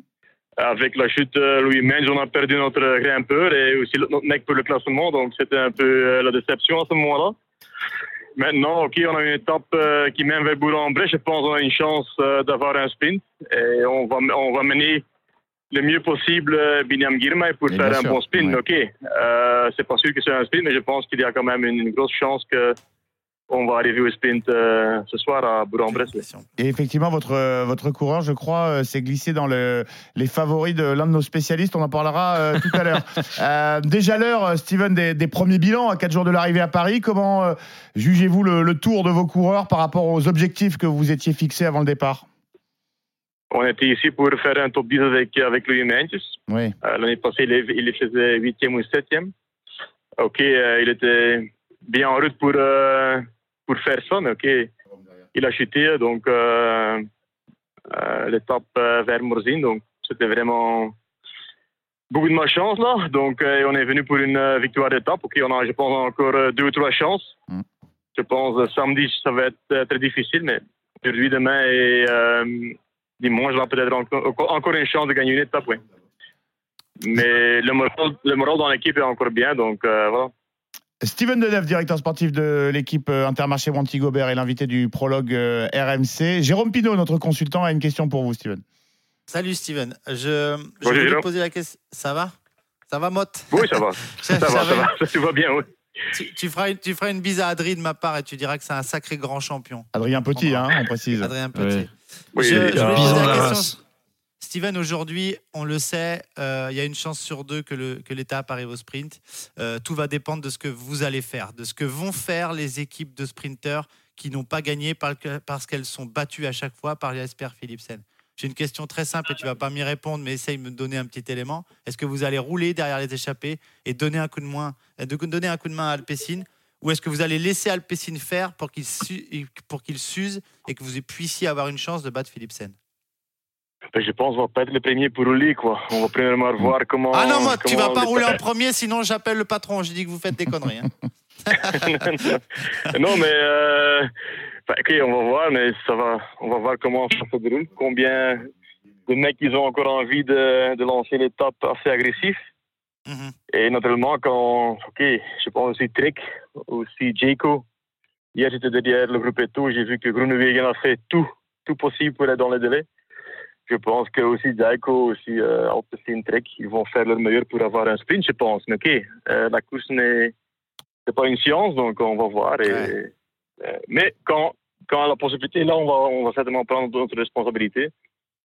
Avec la chute Louis Mange, on a perdu notre grimpeur et aussi notre mec pour le classement. Donc, c'était un peu euh, la déception à ce moment-là. Maintenant, OK, on a une étape euh, qui mène vers Bourg-en-Bresse. Je pense qu'on a une chance euh, d'avoir un sprint. Et on va, on va mener le mieux possible Binyam Girmay pour Et faire un sûr, bon sprint. ouais. OK, euh, c'est pas sûr que c'est un sprint, mais je pense qu'il y a quand même une grosse chance que on va arriver au sprint euh, ce soir à Bourg-en-Bresse. Et effectivement, votre, euh, votre coureur, je crois, euh, s'est glissé dans le, les favoris de l'un de nos spécialistes. On en parlera euh, tout à l'heure. Euh, déjà l'heure, Steven, des, des premiers bilans à 4 jours de l'arrivée à Paris. Comment euh, jugez-vous le, le tour de vos coureurs par rapport aux objectifs que vous étiez fixés avant le départ? On était ici pour faire un top 10 avec, avec Louis Mendes. Oui. Euh, L'année passée, il, il faisait 8e ou 7e. OK, euh, il était bien en route pour, euh, pour faire ça, mais OK, il a chuté, donc euh, euh, l'étape euh, vers Morzine, donc c'était vraiment beaucoup de malchance là. Donc on est venu pour une victoire d'étape. OK, on a, je pense, encore deux ou trois chances. Mm. Je pense samedi, ça va être très difficile, mais aujourd'hui, demain et dimanche, on a peut-être encore, encore une chance de gagner une étape, oui. Mais le moral, le moral dans l'équipe est encore bien, donc euh, voilà. Steven Deneuve, directeur sportif de l'équipe euh, Intermarché Wanty Gobert et l'invité du prologue euh, RMC. Jérôme Pinault, notre consultant, a une question pour vous, Steven. Salut Steven. Je, je voulais Jérôme. poser la question. Ça va? Ça va, Motte? Oui, ça va. Ça- ça va, ça va? va. Ça tout va bien, oui. tu, tu feras une, tu feras une bise à Adrien de ma part et tu diras que c'est un sacré grand champion. Adrien Petit, hein, on précise. Adrien Petit. Ouais. Oui, je, est je Bison poser la question. Steven, aujourd'hui, on le sait, euh, il y a une chance sur deux que, le, que l'étape arrive au sprint. Euh, tout va dépendre de ce que vous allez faire, de ce que vont faire les équipes de sprinteurs qui n'ont pas gagné par- parce qu'elles sont battues à chaque fois par Jasper Philipsen. J'ai une question très simple et tu vas pas m'y répondre, mais essaye de me donner un petit élément. Est-ce que vous allez rouler derrière les échappés et donner un coup de, main, euh, donner un coup de main à Alpecin? Ou est-ce que vous allez laisser Alpecin faire pour qu'il s'use et que vous puissiez avoir une chance de battre Philipsen? Je pense qu'on va pas être le premier pour rouler, quoi. On va premièrement voir comment. Ah non, moi, tu vas pas les- rouler en premier, sinon j'appelle le patron. Je dis que vous faites des conneries. hein. non, mais euh, enfin, ok, on va voir, mais ça va, on va voir comment ça se déroule. Combien de mecs ils ont encore envie de, de lancer l'étape assez agressif. Mhm. Et naturellement, quand, ok, je pense aussi Trek, aussi Jaco. Hier, j'étais derrière le groupe et tout. J'ai vu que Groenewegen a fait tout, tout possible pour être dans les délais. Je pense que aussi Jaco, aussi euh, Alpecin, Trek, ils vont faire leur meilleur pour avoir un sprint, je pense. Mais ok, euh, la course n'est c'est pas une science, donc on va voir. Et, Ouais. euh, mais quand, quand la possibilité, là, on va, on va certainement prendre notre responsabilité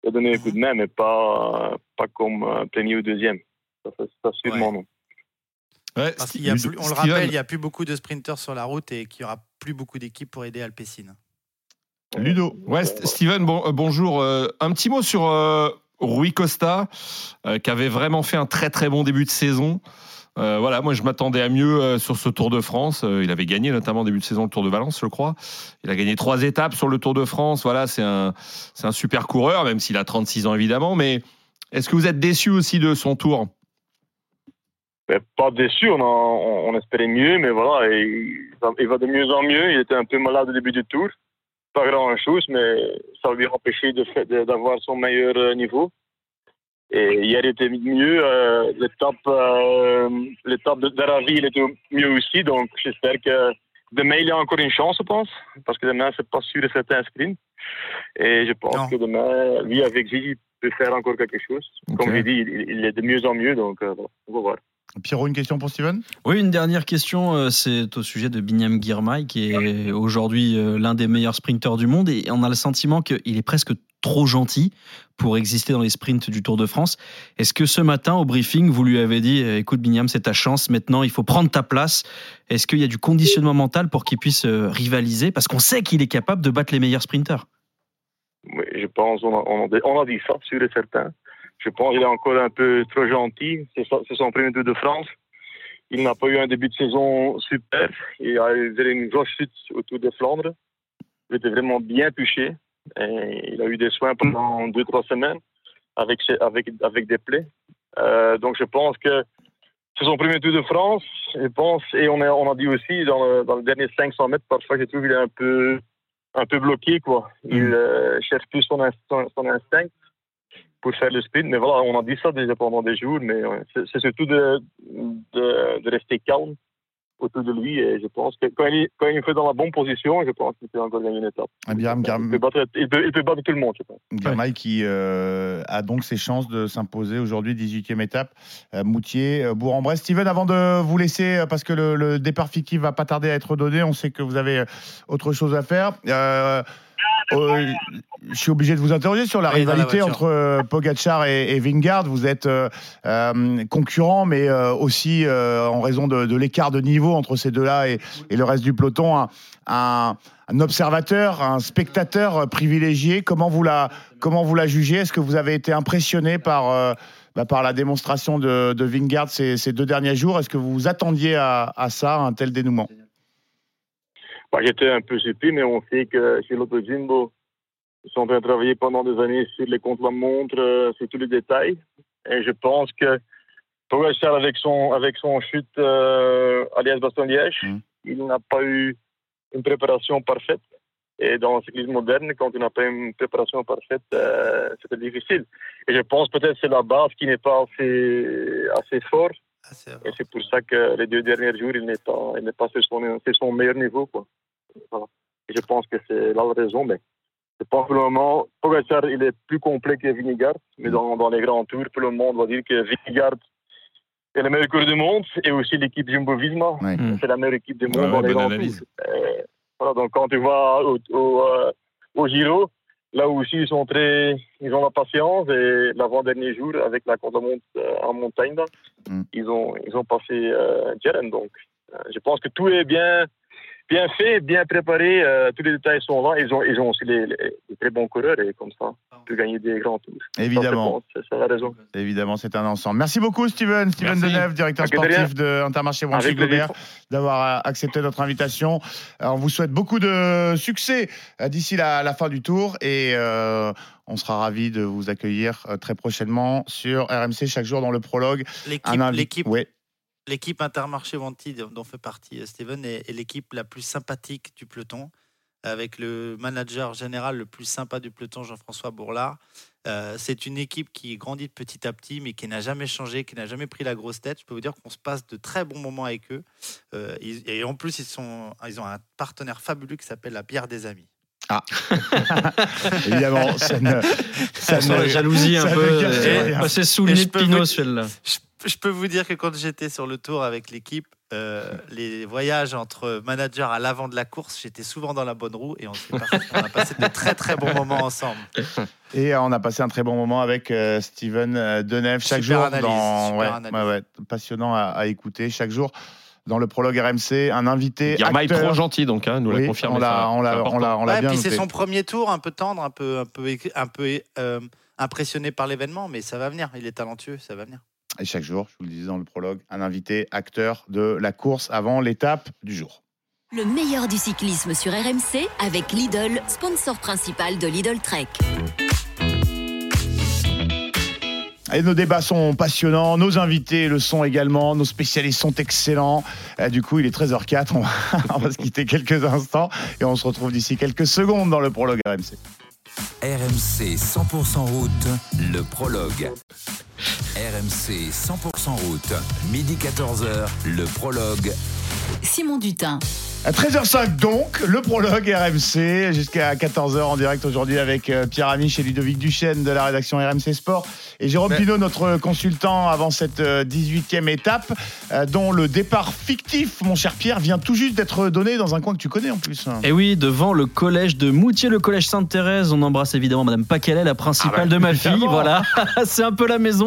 de donner un coup de main, mais pas, pas comme euh, premier ou deuxième. Ça, ça, ça sûrement non. Ouais, Parce qu'il y a plus, on le rappelle, il n'y a plus beaucoup de sprinteurs sur la route et qu'il n'y aura plus beaucoup d'équipes pour aider Alpecin. Ludo. Ouais, St- Steven, euh, bonjour. Euh, un petit mot sur euh, Rui Costa, qui avait vraiment fait un très très bon début de saison. Voilà, moi je m'attendais à mieux sur ce Tour de France. Il avait gagné notamment début de saison le Tour de Valence, je crois. Il a gagné trois étapes sur le Tour de France. Voilà, c'est un, c'est un super coureur, même s'il a 36 ans évidemment. Mais est-ce que vous êtes déçu aussi de son tour? Mais pas déçu, on, on espérait mieux, mais voilà, il, il va de mieux en mieux. Il était un peu malade au début du tour. Pas grand-chose, mais ça lui a empêché de de- d'avoir son meilleur euh, niveau. Et hier, il était mieux. euh, l'étape euh, l'étape de d'Aravi, il était mieux aussi. Donc, j'espère que demain, il a encore une chance, je pense. Parce que demain, c'est pas sûr et certain sprint. Et je pense Non. que demain, lui, avec Gigi peut faire encore quelque chose. Comme j'ai dit, il, il est de mieux en mieux, donc euh, on va voir. Pierrot, une question pour Steven? Oui, une dernière question, euh, c'est au sujet de Binyam Girmay, qui est aujourd'hui euh, l'un des meilleurs sprinteurs du monde, et on a le sentiment qu'il est presque trop gentil pour exister dans les sprints du Tour de France. Est-ce que ce matin, au briefing, vous lui avez dit, euh, écoute Binyam, c'est ta chance, maintenant il faut prendre ta place Est-ce qu'il y a du conditionnement mental pour qu'il puisse rivaliser? Parce qu'on sait qu'il est capable de battre les meilleurs sprinteurs. Oui, je pense, on a, on, a, on a dit ça, sûr et certain. Je pense qu'il est encore un peu trop gentil. C'est son premier Tour de France. Il n'a pas eu un début de saison super. Il a eu une grosse chute au Tour de Flandre. Il était vraiment bien touché. Et il a eu des soins pendant deux, trois semaines avec, ses- avec, avec des plaies. Euh, donc je pense que c'est son premier Tour de France. Je pense, et on a, on a dit aussi dans le, dans le dernier 500 mètres, parfois j'ai trouvé qu'il est un peu, un peu bloqué. Quoi. Il euh, cherche plus son, inst- son, son instinct pour faire le sprint. Mais voilà, on a dit ça déjà pendant des jours. Mais c'est surtout de, de, de rester calme autour de lui. Et je pense que quand il, quand il est fait dans la bonne position, je pense qu'il peut encore gagner une étape. Ah, Biram Il peut battre, il peut, il peut battre tout le monde, je pense. Qui euh, a donc ses chances de s'imposer aujourd'hui, 18e étape. Euh, Moutier, euh, Bourg-en-Bresse. Steven, avant de vous laisser, parce que le, le départ fictif va pas tarder à être donné, on sait que vous avez autre chose à faire. Euh, euh, je suis obligé de vous interroger sur la Oui, dans la rivalité entre euh, Pogacar et, et Vingard. Vous êtes euh, euh, concurrents, mais euh, aussi en raison de, de l'écart de niveau entre ces deux-là et, et le reste du peloton, un, un- un observateur, un spectateur privilégié. Comment vous la, comment vous la jugez? Est-ce que vous avez été impressionné par, bah, par la démonstration de, de Vingard ces, ces deux derniers jours? Est-ce que vous vous attendiez à, à ça, à un tel dénouement? Bah, J'étais un peu surpris, mais on sait que chez Lotto Jimbo, ils sont en train de travailler pendant des années sur les contre-la-montre, euh, sur tous les détails. Et je pense que Pogacar, avec son, avec son chute euh, à Liège-Bastogne-Liège, il n'a pas eu une préparation parfaite. Et dans le cyclisme moderne, quand on n'a pas une préparation parfaite, euh, c'était difficile. Et je pense peut-être que c'est la base qui n'est pas assez, assez forte. Et c'est pour ça que les deux derniers jours, il n'est pas, il n'est pas sur son, sur son meilleur niveau. Quoi. Voilà. Et je pense que c'est là la raison. Mais je pense que pour le moment, Pogacar, il est plus complet que Vingegaard. Mais dans, dans les grands tours, tout le monde va dire que Vingegaard est le meilleur coureur du monde. Et aussi l'équipe Jumbo-Visma. C'est la meilleure équipe du monde Ouais, dans ouais, les grands tours. Voilà, donc quand tu vas au, au, euh, au Giro, là aussi ils sont très, ils ont la patience et l'avant-dernier jour avec la contre-montre euh, en montagne, là, ils ont, ils ont passé euh, Jeren. Donc, euh, je pense que tout est bien, bien fait, bien préparé. euh, tous les détails sont là. Ils ont, ils ont aussi les, très bons coureurs et comme ça, on peut gagner des grands tours. Évidemment. Ça, C'est la raison. Évidemment, c'est un ensemble. Merci beaucoup, Steven. Steven Merci. Deneuve, directeur rien. sportif de Intermarché Avec. Gobert, d'avoir euh, accepté notre invitation. Euh, On vous souhaite beaucoup de succès euh, d'ici la, la fin du tour et euh, on sera ravis de vous accueillir très prochainement sur RMC chaque jour dans le prologue. L'équipe- Ouais. L'équipe Intermarché Vanti, dont fait partie euh, Steven, est, est l'équipe la plus sympathique du peloton, avec le manager général le plus sympa du peloton, Jean-François Bourlard. Euh, c'est une équipe qui grandit petit à petit, mais qui n'a jamais changé, qui n'a jamais pris la grosse tête. Je peux vous dire qu'on se passe de très bons moments avec eux. Euh, et en plus, ils, sont, ils ont un partenaire fabuleux qui s'appelle la bière des amis. Ah, évidemment, ça ne. Ça sent la jalousie un ça peu, cache euh, sous le nez je de peux Pinot, vous- celle-là. Je, je peux vous dire que quand j'étais sur le tour avec l'équipe, euh, les voyages entre managers à l'avant de la course, j'étais souvent dans la bonne roue et on, s'est pas- on a passé de très très bons moments ensemble. Et euh, on a passé un très bon moment avec euh, Steven Deneuve chaque Super jour. analyse, dans, super ouais, analyse. ouais, ouais, passionnant à, à écouter chaque jour. Dans le prologue RMC, un invité. Girmay acteur. trop gentil, donc, hein, nous l'a Oui, confirmé, On l'a, ça. on l'a, C'est on l'a, on l'a Ouais, bien puis c'est son premier tour, un peu tendre, un peu, un peu, un peu euh, impressionné par l'événement, mais ça va venir. Il est talentueux, ça va venir. Et chaque jour, je vous le disais dans le prologue, un invité acteur de la course avant l'étape du jour. Le meilleur du cyclisme sur RMC avec Lidl, sponsor principal de Lidl Trek. Et nos débats sont passionnants, nos invités le sont également, nos spécialistes sont excellents. Euh, du coup, il est 13h04, on va, on va se quitter quelques instants et on se retrouve d'ici quelques secondes dans le prologue RMC. RMC 100% route, le prologue. RMC 100% route, midi 14h, le prologue. Simon Dutin. À 13h05 donc, le prologue RMC jusqu'à 14h en direct aujourd'hui avec euh, Pierre Amiche et Ludovic Duchesne de la rédaction RMC Sport et Jérôme Mais- Pinault, notre consultant avant cette euh, 18e étape euh, dont le départ fictif, mon cher Pierre, vient tout juste d'être donné dans un coin que tu connais en plus. Et oui, devant le collège de Moutier, le collège Sainte-Thérèse, on embrasse évidemment Madame Paquelet, la principale Ah bah, de ma fille. Voilà, c'est un peu la maison.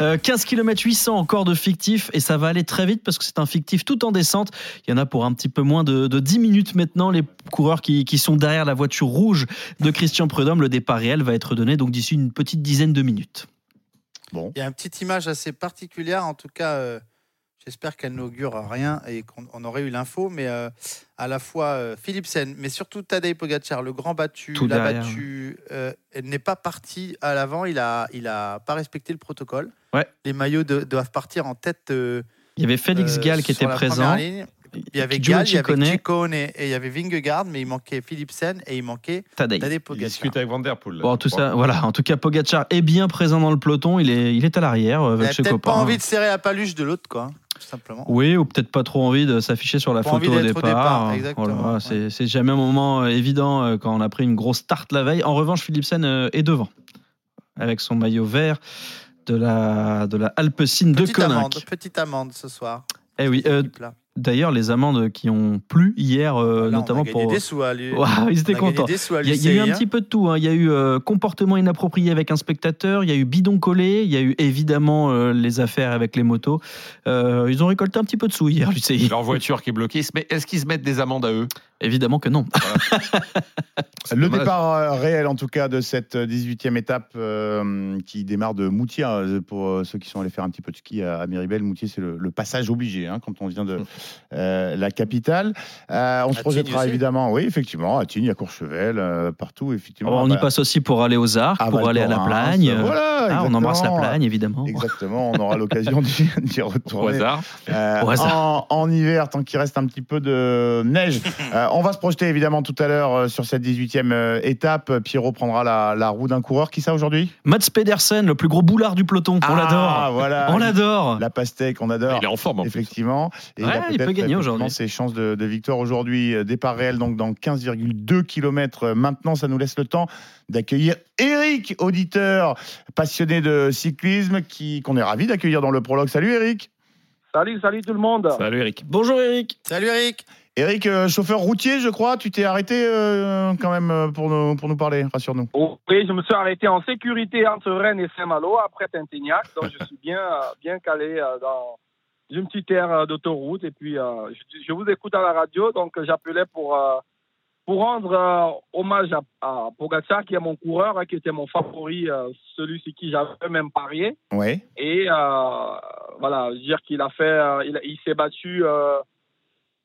Euh, 15 km 800 encore de fictif et ça va aller très vite parce que c'est un fictif tout en descente. Il y en a pour un petit peu moins de, de 10 minutes maintenant. Les coureurs qui, qui sont derrière la voiture rouge de Christian Prudhomme, le départ réel va être donné donc d'ici une petite dizaine de minutes. Bon. Il y a une petite image assez particulière, en tout cas, euh, j'espère qu'elle n'augure rien et qu'on on aurait eu l'info, mais euh, à la fois euh, Philipsen, mais surtout Tadej Pogacar, le grand battu, Tout l'a derrière, battu, euh, elle n'est pas parti à l'avant, il a, il a pas respecté le protocole. Ouais. Les maillots de- doivent partir en tête. euh, Il y avait Félix euh, Gall qui était présent. ligne. Il y avait Gall, il y avait. Ciccone et il y avait Vingegaard, mais il manquait Philipsen et il manquait Tadej. Tadej Il Pogacar. discute avec Van Der Poel. Bon, tout ça, voilà. En tout cas, Pogacar est bien présent dans le peloton. Il est, il est à l'arrière Il avec a ses peut-être copains. pas envie de serrer la paluche de l'autre, quoi, tout simplement. Oui, ou peut-être pas trop envie de s'afficher sur la Pas photo au départ. au départ, exactement, Voilà, ouais. c'est, c'est jamais un moment euh, évident euh, quand on a pris une grosse start la veille. En revanche, Philipsen euh, est devant avec son maillot vert de la, de la Alpecin de Koninck. amende, petite amende ce soir. Eh oui, euh. D'ailleurs, les amendes qui ont plu hier, euh, Là, on a notamment gagné pour. des sous à lui. Ouais, ils étaient On a gagné contents. des sous à Il y, a- il y a eu un hein. petit peu de tout. hein. Il y a eu euh, comportement inapproprié avec un spectateur, il y a eu bidon collé, il y a eu évidemment euh, les affaires avec les motos. Euh, ils ont récolté un petit peu de sous hier, l'UCI. Leur voiture qui est bloquée. Mais est-ce qu'ils se mettent des amendes à eux? Évidemment que non. Le dommage. départ euh, réel, en tout cas, de cette 18e étape euh, qui démarre de Moutier. hein, Pour euh, ceux qui sont allés faire un petit peu de ski à, à Méribel, Moutier, c'est le, le passage obligé hein, quand on vient de euh, la capitale. Euh, on se projettera évidemment, oui, effectivement, à Tignes, à Courchevel, euh, partout, effectivement. on y Bah, passe aussi pour aller aux Arcs, pour aller à la Plagne. Voilà, Ah, on embrasse la. Plagne, évidemment. Exactement, on aura l'occasion d'y d'y Au retourner. hasard. Euh, Au hasard. En, en hiver, tant qu'il reste un petit peu de neige. Euh, on va se projeter évidemment tout à l'heure euh, sur cette 18e euh, étape. Pierrot prendra la, la roue d'un coureur. Qui ça aujourd'hui? Mats Pedersen, le plus gros boulard du peloton. On Ah, l'adore. voilà. On l'adore. La pastèque, on adore. Il est en forme en plus. Effectivement. Et Ouais, a il peut peut-être, gagner aujourd'hui. ses chances de, de victoire aujourd'hui. Euh, Départ réel donc dans 15,2 km. Maintenant, ça nous laisse le temps d'accueillir Eric, auditeur passionné de cyclisme, qui qu'on est ravi d'accueillir dans le prologue. Salut Eric. Salut, salut tout le monde. Salut Eric. Bonjour Eric. Salut Eric. Eric, euh, chauffeur routier, je crois, tu t'es arrêté euh, quand même euh, pour nous, pour nous parler, rassure-nous. Oh, oui, je me suis arrêté en sécurité entre Rennes et Saint-Malo après Tintignac. Donc, je suis bien, euh, bien calé euh, dans une petite aire euh, d'autoroute. Et puis, euh, je, je vous écoute à la radio. Donc, j'appelais pour, euh, pour rendre euh, hommage à, à Pogacar, qui est mon coureur, hein, qui était mon favori, celui sur qui j'avais même parié. Ouais. Et voilà, dire qu'il a fait, il, il s'est battu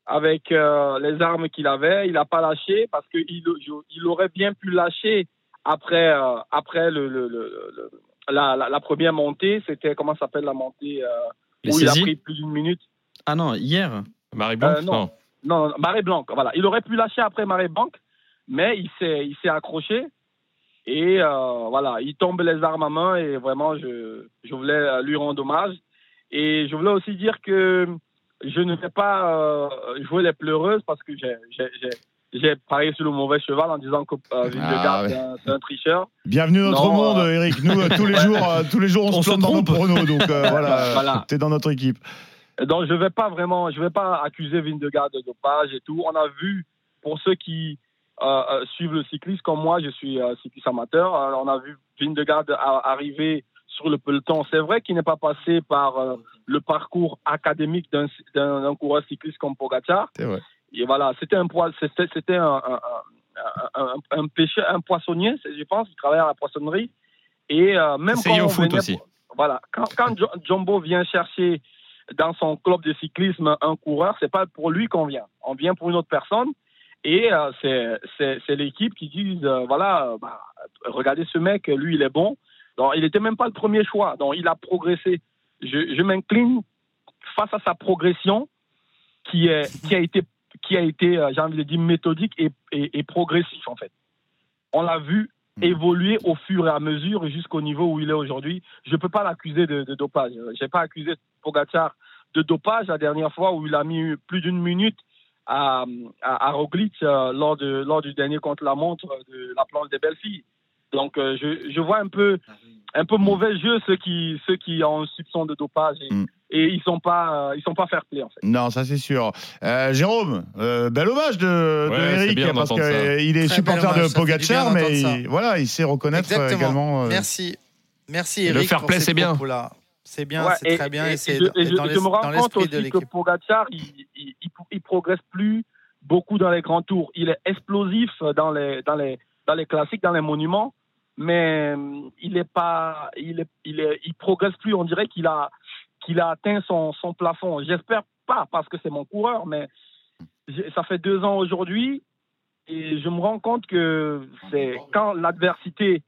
avec les armes qu'il avait. Il n'a pas lâché parce qu'il il aurait bien pu lâcher après, après le, le- le- le- la, la- la première montée. C'était comment s'appelle la montée Les où il a pris plus d'une minute. Ah non, hier. Marie Blanc Euh, non. Non, non, Marée Blanc. Voilà, il aurait pu lâcher après Marée Blanc, mais il s'est, il s'est accroché. Et euh, voilà, il tombe les armes à main et vraiment, je, je voulais euh, lui rendre hommage. Et je voulais aussi dire que je ne vais pas euh, jouer les pleureuses parce que j'ai, j'ai, j'ai, j'ai parié sur le mauvais cheval en disant que euh, Vingegaard, ouais. c'est, un, tricheur. Bienvenue dans notre Non, monde, euh, Eric. Nous, euh, tous les jours, euh, tous les jours, on, On se se plante dans nos pronos, donc euh, voilà, Voilà. t'es dans notre équipe. Donc je vais pas vraiment, je vais pas accuser Vingegaard de dopage et tout. On a vu pour ceux qui euh, suivent le cyclisme comme moi, je suis euh, cycliste amateur. on a vu Vingegaard arriver sur le peloton. C'est vrai qu'il n'est pas passé par euh, le parcours académique d'un coureur cycliste comme Pogacar. Et voilà, c'était un poil, c'était c'était un, un, un, un, un pêcheur, un poissonnier, je pense, il travaillait à la poissonnerie. Et euh, même quand on foot venait aussi. voilà, quand, Jumbo vient chercher dans son club de cyclisme un coureur, c'est pas pour lui qu'on vient. On vient pour une autre personne. Et euh, c'est- c'est c'est l'équipe qui dit euh, voilà, euh, bah, regardez ce mec, lui, il est bon. Donc, il n'était même pas le premier choix. Donc, il a progressé. Je, je m'incline face à sa progression qui, est, qui a été, qui a été euh, j'ai envie de dire, méthodique et, et, et progressif, en fait. On l'a vu évoluer au fur et à mesure jusqu'au niveau où il est aujourd'hui. Je ne peux pas l'accuser de, de dopage. Je n'ai pas accusé Pogacar de dopage la dernière fois où il a mis plus d'une minute à, à, à Roglic euh, lors, de, lors du dernier contre-la-montre de la planche des belles filles. Donc, euh, je, je vois un peu, un peu mauvais jeu ceux qui, ceux qui ont un soupçon de dopage et, Mm. et ils sont pas, euh, ils sont pas fair play en fait. Non, ça c'est sûr. Euh, Jérôme, euh, bel hommage de, Ouais, de Eric parce qu'il est Très supporter de Pogacar, mais il, voilà, il sait reconnaître Exactement. également. euh, Merci. Merci Le Eric. fair pour play, ces c'est bien. C'est bien, Ouais, c'est très bien et, je, je- dans je l'es- me rends dans compte de aussi que. Pogacar, il, il, il, il progresse plus beaucoup dans les grands tours. Il est explosif dans les, dans les, dans les classiques, dans les monuments, mais euh, il est pas, il est, il est, il progresse plus. On dirait qu'il a, qu'il a atteint son, son plafond. J'espère pas parce que c'est mon coureur, mais ça fait deux ans aujourd'hui et je me rends compte que c'est quand l'adversité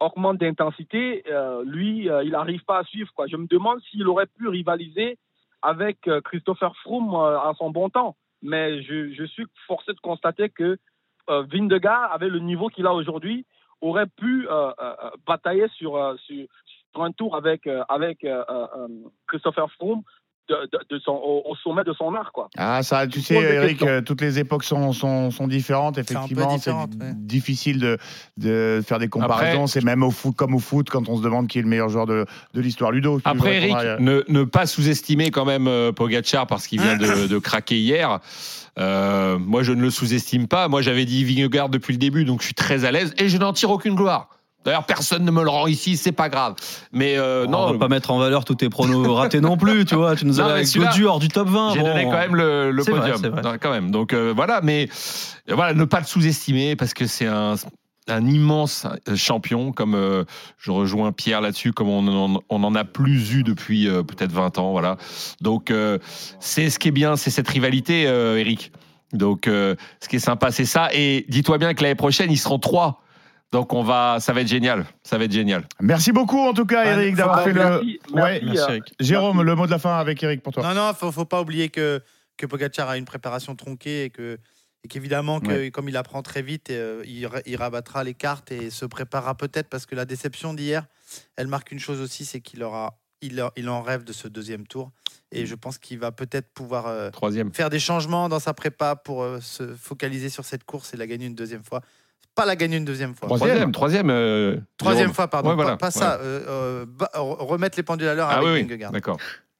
augmente d'intensité, euh, lui, euh, il n'arrive pas à suivre. Je me demande s'il aurait pu rivaliser avec Christopher Froome à son bon temps. Mais je, je suis forcé de constater que Vindegaard, avec le niveau qu'il a aujourd'hui, aurait pu euh, euh, euh, batailler sur, sur, sur un tour avec, avec Christopher Froome de, de- de son, au, au sommet de son art. Quoi. Ah, ça, tu sais, Eric, euh, toutes les époques sont, sont, sont différentes. Effectivement, c'est ouais. difficile de, de faire des comparaisons. C'est même au foot, comme au foot, quand on se demande qui est le meilleur joueur de, de l'histoire. Ludo, Après, Eric, à- ne, ne pas sous-estimer quand même euh, Pogacar parce qu'il vient de, de craquer hier. Euh, moi, je ne le sous-estime pas. Moi, j'avais dit Vingegaard depuis le début, donc je suis très à l'aise et je n'en tire aucune gloire. D'ailleurs, personne ne me le rend ici, c'est pas grave. Mais euh, On non, va pas mettre en valeur tous tes pronos ratés non plus, tu vois. Tu nous celui-là, Godu hors du top 20. J'ai bon. donné quand même le, le podium, c'est vrai. Non, quand même. Donc euh, voilà, mais euh, voilà, ne pas le sous-estimer parce que c'est un, un immense euh, champion. Comme euh, je rejoins Pierre là-dessus, comme on en, on en a plus eu depuis euh, peut-être 20 ans, voilà. Donc euh, c'est ce qui est bien, c'est cette rivalité, euh, Eric. Donc euh, ce qui est sympa, c'est ça. Et dis-toi bien que l'année prochaine, ils seront trois. Donc on va, ça va être génial, ça va être génial. Merci beaucoup, en tout cas, Eric, d'avoir fait merci, le. merci, Ouais. euh, Jérôme, le mot de la fin avec Eric pour toi. Non, non, faut, faut pas oublier que, que Pogacar a une préparation tronquée et que et qu'évidemment, que, Ouais. comme il apprend très vite, euh, il, il rabattra les cartes et se préparera peut-être parce que la déception d'hier, elle marque une chose aussi, c'est qu'il aura, il, a- il en rêve de ce deuxième tour et je pense qu'il va peut-être pouvoir euh, Troisième. faire des changements dans sa prépa pour euh, se focaliser sur cette course et la gagner une deuxième fois. Pas la gagner une deuxième fois. Troisième, troisième. euh, Troisième Jérôme. fois, pardon. Ouais, voilà, pas, ça. euh, euh, remettre les pendules à l'heure Ah avec oui, oui, Vingegaard. d'accord.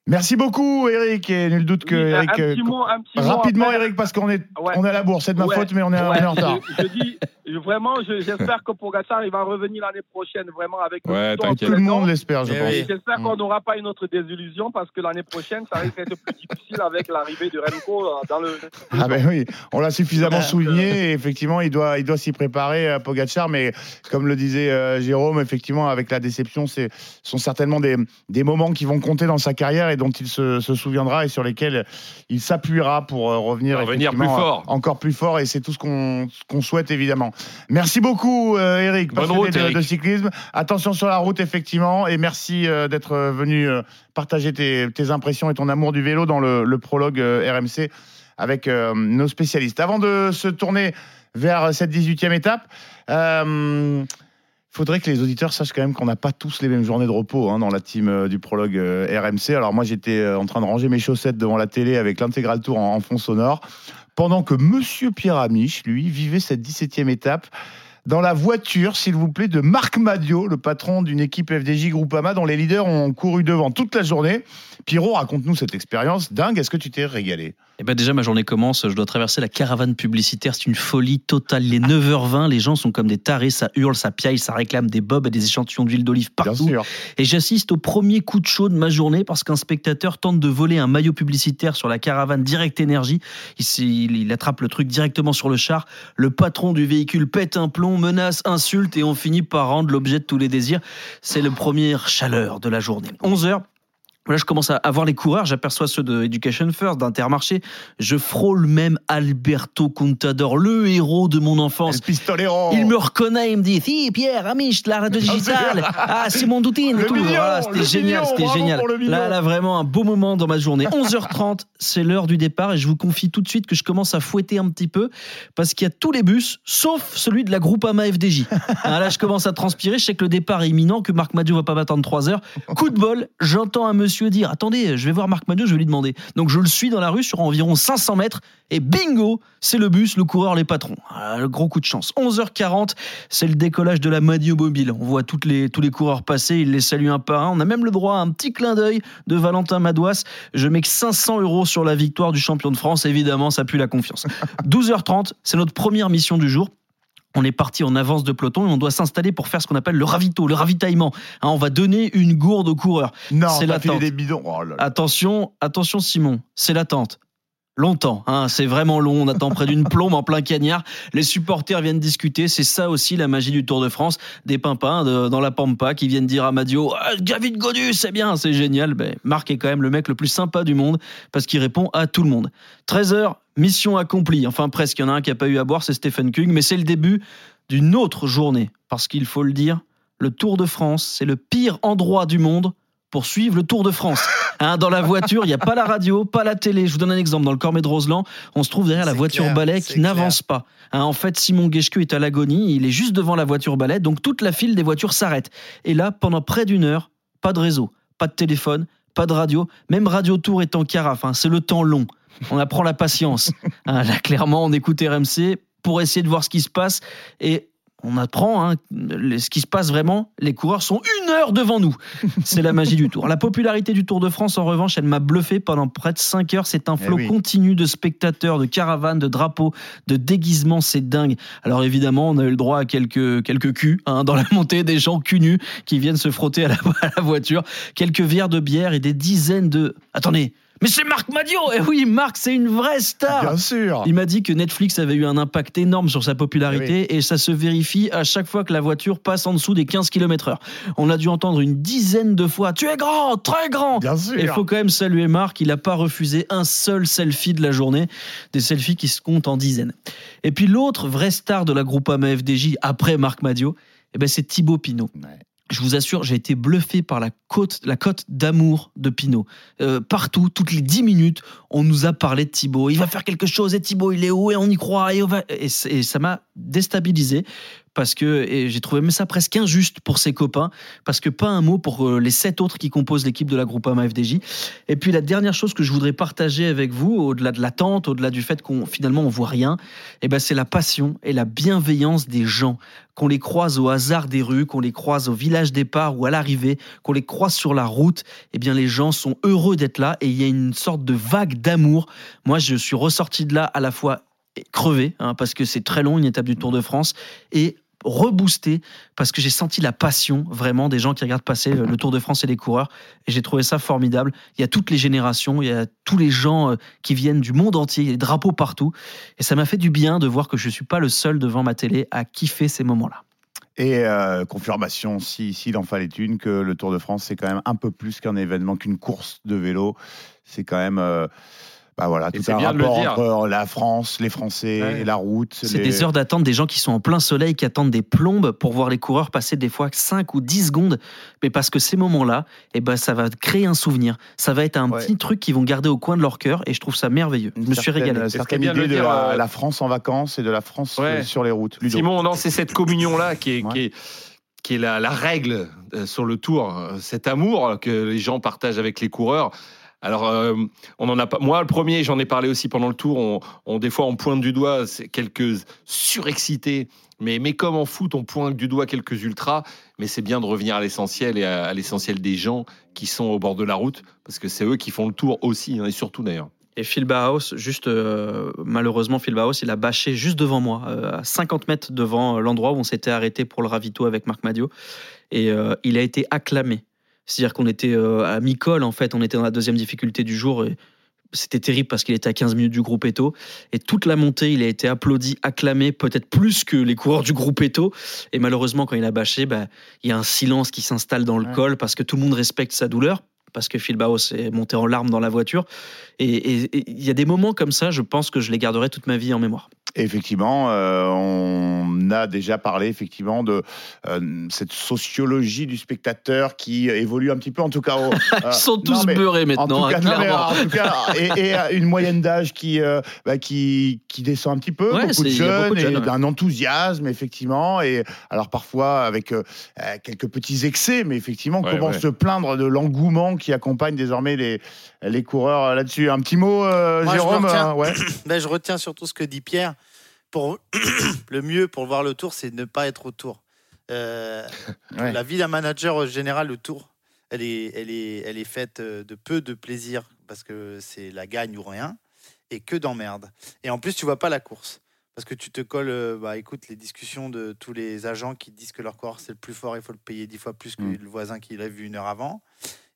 Merci beaucoup, Eric. Et nul doute que Oui, un- Eric. un euh, petit mot, un petit mot rapidement, après. Eric, parce qu'on est, Ouais. on est à la bourse. C'est de ma Ouais. faute, mais on est, on est en retard. Je, je dis, je- vraiment, je- j'espère que Pogacar il va revenir l'année prochaine, vraiment avec Ouais. Tout le monde l'espère, je pense. oui. Et j'espère Mm. qu'on n'aura pas une autre désillusion parce que l'année prochaine, ça risque d'être plus difficile avec l'arrivée de Remco euh, dans le. Ah ben oui, on l'a suffisamment souligné et effectivement il doit, il doit s'y préparer à Pogacar, mais comme le disait euh, Jérôme, effectivement avec la déception, c'est sont certainement des, des moments qui vont compter dans sa carrière et dont il se, se souviendra et sur lesquels il s'appuiera pour euh, revenir, Revenir effectivement, plus fort. euh, encore plus fort et c'est tout ce qu'on souhaite évidemment. Merci beaucoup euh, Eric, Bonne route, de, Eric. de cyclisme. Attention sur la route effectivement et merci d'être venu partager tes, tes impressions et ton amour du vélo dans le, le prologue RMC avec nos spécialistes. Avant de se tourner vers cette 18e étape, euh, faudrait que les auditeurs sachent quand même qu'on n'a pas tous les mêmes journées de repos hein, dans la team euh, du prologue euh, RMC. Alors moi j'étais euh, en train de ranger mes chaussettes devant la télé avec l'intégral tour en, en fond sonore, pendant que Monsieur Pierre Amiche, lui, vivait cette 17e étape dans la voiture, s'il vous plaît, de Marc Madio, le patron d'une équipe FDJ Groupama dont les leaders ont couru devant toute la journée. Pierrot, raconte-nous cette expérience dingue. Est-ce que tu t'es régalé? Eh ben déjà, ma journée commence. Je dois traverser la caravane publicitaire. C'est une folie totale. Il est 9h20. Les gens sont comme des tarés. Ça hurle, ça piaille, ça réclame des bobs et des échantillons d'huile d'olive Bien partout. sûr. Et j'assiste au premier coup de chaud de ma journée parce qu'un spectateur tente de voler un maillot publicitaire sur la caravane Direct Énergie. Il- il attrape le truc directement sur le char. Le patron du véhicule pète un plomb, menace, insulte et on finit par rendre l'objet de tous les désirs. C'est le premier chaleur de la journée. 11h. Là, je commence à à voir les coureurs, j'aperçois ceux de Education First, d'Intermarché. Je frôle même Alberto Contador, le héros de mon enfance. Pistolero Il me reconnaît, il me dit Si, Pierre, Amiche, la radio digitale. Ah, Simon Doutine. et Le tout. mignon, Voilà, le c'était génial, c'était génial. Là, là, vraiment un beau moment dans ma journée. 11h30, c'est l'heure du départ et je vous confie tout de suite que je commence à fouetter un petit peu parce qu'il y a tous les bus, sauf celui de la Groupama FDJ. Ah, là, je commence à transpirer. Je sais que le départ est imminent, que Marc Madiou va pas m'attendre 3 heures. Coup de bol, j'entends un monsieur monsieur dire Attendez, je vais voir Marc Madiot, je vais lui demander. Donc je le suis dans la rue sur environ 500 mètres et bingo, c'est le bus, le coureur, les patrons. Ah, gros coup de chance. 11h40, c'est le décollage de la Madiot Mobile. On voit les, tous les coureurs passer, il les salue un par un. On a même le droit à un petit clin d'œil de Valentin Madouas. Je mets que 500 euros sur la victoire du champion de France. Évidemment, ça pue la confiance. 12h30, c'est notre première mission du jour. On est parti en avance de peloton et on doit s'installer pour faire ce qu'on appelle le ravito, le ravitaillement. Hein, on va donner une gourde aux coureurs. Non, c'est l'attente. des bidons. Oh là là. Attention, attention Simon, c'est l'attente. Longtemps, hein, c'est vraiment long. On attend près d'une plombe en plein cagnard. Les supporters viennent discuter. C'est ça aussi la magie du Tour de France. Des pimpins dans la pampa qui viennent dire à Madio ah, David Godu, c'est bien, c'est génial. Ben, Marc est quand même le mec le plus sympa du monde parce qu'il répond à tout le monde. 13h, mission accomplie. Enfin, presque. Il y en a un qui n'a pas eu à boire, c'est Stephen Kung. Mais c'est le début d'une autre journée. Parce qu'il faut le dire, le Tour de France, c'est le pire endroit du monde pour suivre le Tour de France. Hein, dans la voiture, il n'y a pas la radio, pas la télé. Je vous donne un exemple. Dans le Cormet de Roseland, on se trouve derrière la voiture clair, balai qui n'avance pas. Hein, en fait, Simon Geschke est à l'agonie. Il est juste devant la voiture balai. Donc toute la file des voitures s'arrête. Et là, pendant près d'une heure, pas de réseau, pas de téléphone, pas de radio. Même Radio Tour est en carafe. hein, c'est le temps long. On apprend la patience. Là, clairement, on écoute RMC pour essayer de voir ce qui se passe. Et on apprend hein, ce qui se passe vraiment. Les coureurs sont une heure devant nous. C'est la magie du Tour. La popularité du Tour de France, en revanche, elle m'a bluffé pendant près de 5 heures. C'est un Eh flot oui. continu de spectateurs, de caravanes, de drapeaux, de déguisements. C'est dingue. Alors évidemment, on a eu le droit à quelques, quelques culs hein, dans la montée, des gens cul nus qui viennent se frotter à la, à la voiture. Quelques verres de bière et des dizaines de... Attendez mais c'est Marc Madio Eh oui, Marc, c'est une vraie star Bien sûr. il m'a dit que Netflix avait eu un impact énorme sur sa popularité et ça se vérifie à chaque fois que la voiture passe en dessous des 15 km/h. On a dû entendre une dizaine de fois Tu es grand, très grand Bien sûr. Et il faut quand même saluer Marc, il n'a pas refusé un seul selfie de la journée, des selfies qui se comptent en dizaines. Et puis l'autre vraie star de la Groupama FDJ après Marc Madio, eh ben c'est Thibaut Pinot. Je vous assure, j'ai été bluffé par la cote, la d'amour de Pinot. Euh, partout, toutes les 10 minutes, on nous a parlé de Thibaut. Il va faire quelque chose et Thibaut, il est où et on y croit. Et, et ça m'a déstabilisé parce que j'ai trouvé même ça presque injuste pour ses copains parce que pas un mot pour euh, les sept autres qui composent l'équipe de la Groupama FDJ. Et puis la dernière chose que je voudrais partager avec vous, au-delà de l'attente, au-delà du fait qu'on finalement on voit rien, eh ben c'est la passion et la bienveillance des gens qu'on les croise au hasard des rues, qu'on les croise au village départ ou à l'arrivée, qu'on les croise sur la route, eh bien les gens sont heureux d'être là et il y a une sorte de vague d'amour. Moi, je suis ressorti de là à la fois crevé, hein, parce que c'est très long une étape du Tour de France, et reboosté parce que j'ai senti la passion vraiment des gens qui regardent passer euh, le Tour de France et les coureurs et j'ai trouvé ça formidable. Il y a toutes les générations, il y a tous les gens euh, qui viennent du monde entier, il y a des drapeaux partout et ça m'a fait du bien de voir que je suis pas le seul devant ma télé à kiffer ces moments-là. Et euh, confirmation, si- s'il en fallait une, que le Tour de France, c'est quand même un peu plus qu'un événement, qu'une course de vélo. C'est quand même. Bah voilà, tout c'est un bien de le rapport dire. entre la France, les Français, Ouais. la route. C'est les- des heures d'attente, des gens qui sont en plein soleil, qui attendent des plombes pour voir les coureurs passer des fois 5 ou 10 secondes. Mais parce que ces moments-là, eh ben, ça va créer un souvenir. Ça va être un petit truc qu'ils vont garder au coin de leur cœur et je trouve ça merveilleux. Je me suis certaine- régalé. certaine bien de idée de dire, la, euh, la France en vacances et de la France Ouais. euh, sur les routes. Ludo. Simon, non, c'est cette communion-là qui est, qui est, qui est la, la règle euh, sur le tour. Euh, Cet amour que les gens partagent avec les coureurs. Alors, euh, on en a pas. Moi, le premier, j'en ai parlé aussi pendant le tour. On, des fois, on pointe du doigt quelques surexcités. Mais, mais comme en foot, on pointe du doigt quelques ultras. Mais c'est bien de revenir à l'essentiel et à, l'essentiel des gens qui sont au bord de la route, parce que c'est eux qui font le tour aussi, hein, et surtout d'ailleurs. Et Phil Bauhaus, juste euh, malheureusement, Phil Bauhaus, il a bâché juste devant moi, euh, à 50 mètres devant l'endroit où on s'était arrêté pour le ravito avec Marc Madio. Et il a été acclamé. C'est-à-dire qu'on était euh, à mi-col, en fait, on était dans la deuxième difficulté du jour. Et c'était terrible parce qu'il était à 15 minutes du groupe Eto. Et toute la montée, il a été applaudi, acclamé, peut-être plus que les coureurs du groupe Eto. Et malheureusement, quand il a bâché, bah, il y a un silence qui s'installe dans le col parce que tout le monde respecte sa douleur. Parce que Phil Bauhaus est monté en larmes dans la voiture. Et il y a des moments comme ça, je pense que je les garderai toute ma vie en mémoire. Effectivement, euh, on a déjà parlé effectivement de euh, cette sociologie du spectateur qui évolue un petit peu, en tout cas. au- Ils sont non, tous mais- beurrés en maintenant, tout cas, hein, non, mais, clairement. en tout cas, et, et, euh, une moyenne d'âge qui, euh, bah, qui, qui descend un petit peu, Ouais, beaucoup de jeunes, beaucoup de jeunes, et ouais. d'un enthousiasme, effectivement. Et alors parfois avec euh, euh, quelques petits excès, mais effectivement, Ouais, comment ouais. se plaindre de l'engouement qui accompagne désormais les, les coureurs euh, là-dessus? Un petit mot, euh, Moi, je me Jérôme retiens- euh, ouais. Ben, je retiens surtout ce que dit Pierre. Pour le mieux pour voir le tour, c'est ne pas être au tour. Euh, Ouais. La vie d'un manager en général, le tour, elle est, elle est, elle est faite euh, de peu de plaisir parce que c'est la gagne ou rien et que d'emmerde. Et en plus, tu vois pas la course parce que tu te colles. euh, Bah, écoute, les discussions de tous les agents qui disent que leur coureur c'est le plus fort, il faut le payer dix fois plus que Mm. le voisin qui l'a vu une heure avant.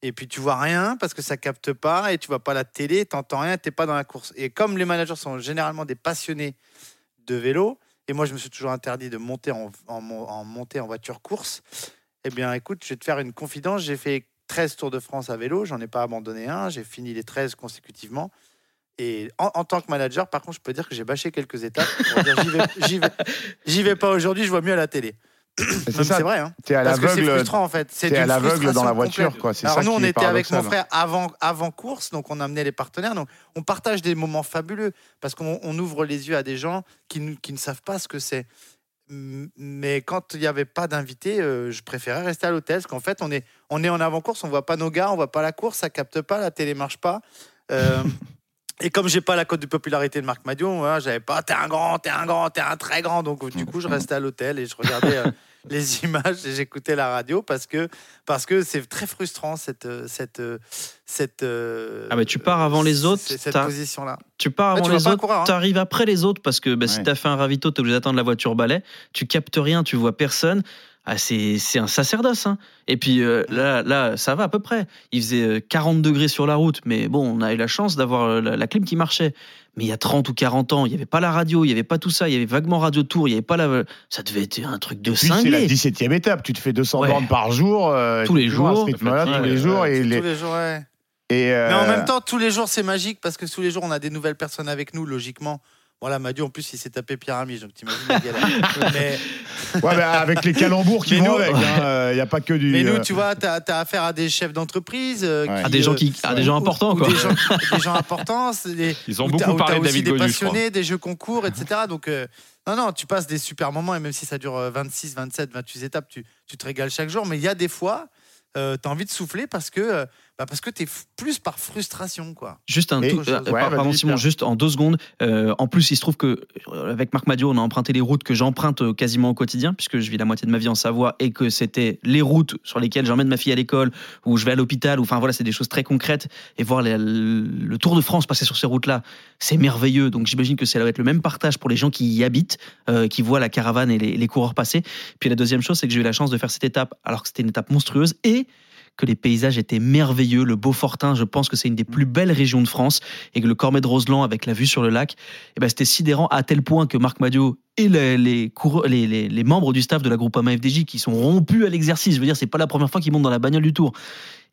Et puis tu vois rien parce que ça capte pas et tu vois pas la télé, t'entends rien, t'es pas dans la course. Et comme les managers sont généralement des passionnés de vélo, et moi je me suis toujours interdit de monter en, en, voiture course, eh bien écoute, je vais te faire une confidence, j'ai fait 13 Tours de France à vélo, j'en ai pas abandonné un, j'ai fini les 13 consécutivement. Et en, tant que manager, par contre, je peux dire que j'ai bâché quelques étapes. J'y vais, vais pas aujourd'hui, je vois mieux à la télé. C'est vrai. Hein. T'es à Parce que c'est frustrant en fait. C'est à l'aveugle dans la voiture, quoi. Alors ça nous, on était avec mon frère avant, avant course, donc on amenait les partenaires. Donc on partage des moments fabuleux parce qu'on on ouvre les yeux à des gens qui, ne- qui ne savent pas ce que c'est. Mais quand il n'y avait pas d'invités, euh, je préférais rester à l'hôtel parce qu'en fait, on est, on est en avant-course, on voit pas nos gars, on voit pas la course, ça capte pas, la télé marche pas. Euh, et comme j'ai pas la cote de popularité de Marc Madion, voilà, j'avais pas t'es un grand, t'es un grand, t'es un très grand. Donc du coup, je restais à l'hôtel et je regardais euh, les images et j'écoutais la radio parce que parce que c'est très frustrant cette euh, cette euh, cette. euh, Ah bah tu pars avant les autres. cette t'as- position-là. Tu pars Ouais, avant tu les autres, hein. tu arrives après les autres parce que bah, si Ouais. tu as fait un ravito, tu es obligé d'attendre la voiture balai, tu captes rien, tu vois personne. Ah, c'est un sacerdoce. hein. Et puis euh, là, là, ça va à peu près. Il faisait euh, 40 degrés sur la route, mais bon, on a eu la chance d'avoir euh, la, la clim qui marchait. Mais il y a 30 ou 40 ans, il n'y avait pas la radio, il n'y avait pas tout ça, il y avait vaguement Radio Tour, il n'y avait pas la. Ça devait être un truc de Puis c'est la cinglé. 17e étape. Tu te fais 200 Ouais. bornes par jour. euh, Tous les jours. Ouais, tous les jours. ouais. Et, les- Tous les jours, ouais. et, Mais en euh, même temps, tous les jours, c'est magique parce que tous les jours, on a des nouvelles personnes avec nous, logiquement. Voilà, Madieu, en plus, il s'est tapé Pierre Amiche, donc t'imagines la galère. mais, ouais, bah, avec les calembours qui Mais vont nous- avec, il n'y a pas que du. mais nous, euh, tu vois, t'as as affaire à des chefs d'entreprise. euh, Ouais. À des gens euh, qui, à des gens importants quoi. Des gens, des gens importants. des- Ils ont beaucoup parlé de aussi David des passionnés, des jeux concours, etc. Donc, euh, non, non, tu passes des super moments et même si ça dure euh, 26, 27, 28 étapes, tu, tu te régales chaque jour. Mais il y a des fois, tu as envie de souffler parce que, euh, bah, parce que tu es plus par frustration. quoi. Juste un tout, euh, Ouais, par- pardon Simon, juste en deux secondes. Euh, en plus, il se trouve que euh, avec Marc Madio, on a emprunté les routes que j'emprunte euh, quasiment au quotidien, puisque je vis la moitié de ma vie en Savoie et que c'était les routes sur lesquelles j'emmène ma fille à l'école ou je vais à l'hôpital. ou Enfin voilà, c'est des choses très concrètes. Et voir les- le Tour de France passer sur ces routes-là, c'est merveilleux. Donc j'imagine que ça doit être le même partage pour les gens qui y habitent, euh, qui voient la caravane et les, les coureurs passer. Puis la deuxième chose, c'est que j'ai eu la chance de faire cette étape alors que c'était une étape monstrueuse et que les paysages étaient merveilleux. Le Beaufortin, je pense que c'est une des plus belles régions de France et que le Cormet de Roseland avec la vue sur le lac, eh ben, c'était sidérant à tel point que Marc Madio et les, les, coureurs- les, les- les membres du staff de la Groupama FDJ qui sont rompus à l'exercice, je veux dire, c'est pas la première fois qu'ils montent dans la bagnole du Tour.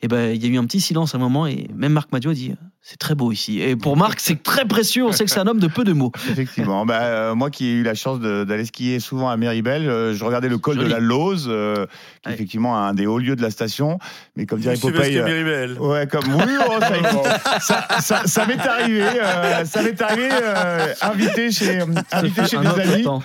Et ben, il y a eu un petit silence à un moment et même Marc Madio a dit c'est très beau ici. Et pour Marc, c'est très précieux. On sait que c'est un homme de peu de mots. Effectivement. Bah, euh, moi qui ai eu la chance d'aller skier souvent à Méribel, euh, je regardais le col Joli. de la Lose, euh, qui est Ouais. effectivement un des hauts lieux de la station. Mais comme dirait Popeye. Euh, Méribel. Ouais, comme oui, oh, ça, existe. ça, ça- ça m'est arrivé, euh, ça m'est arrivé euh, invité chez, invité chez des amis. temps.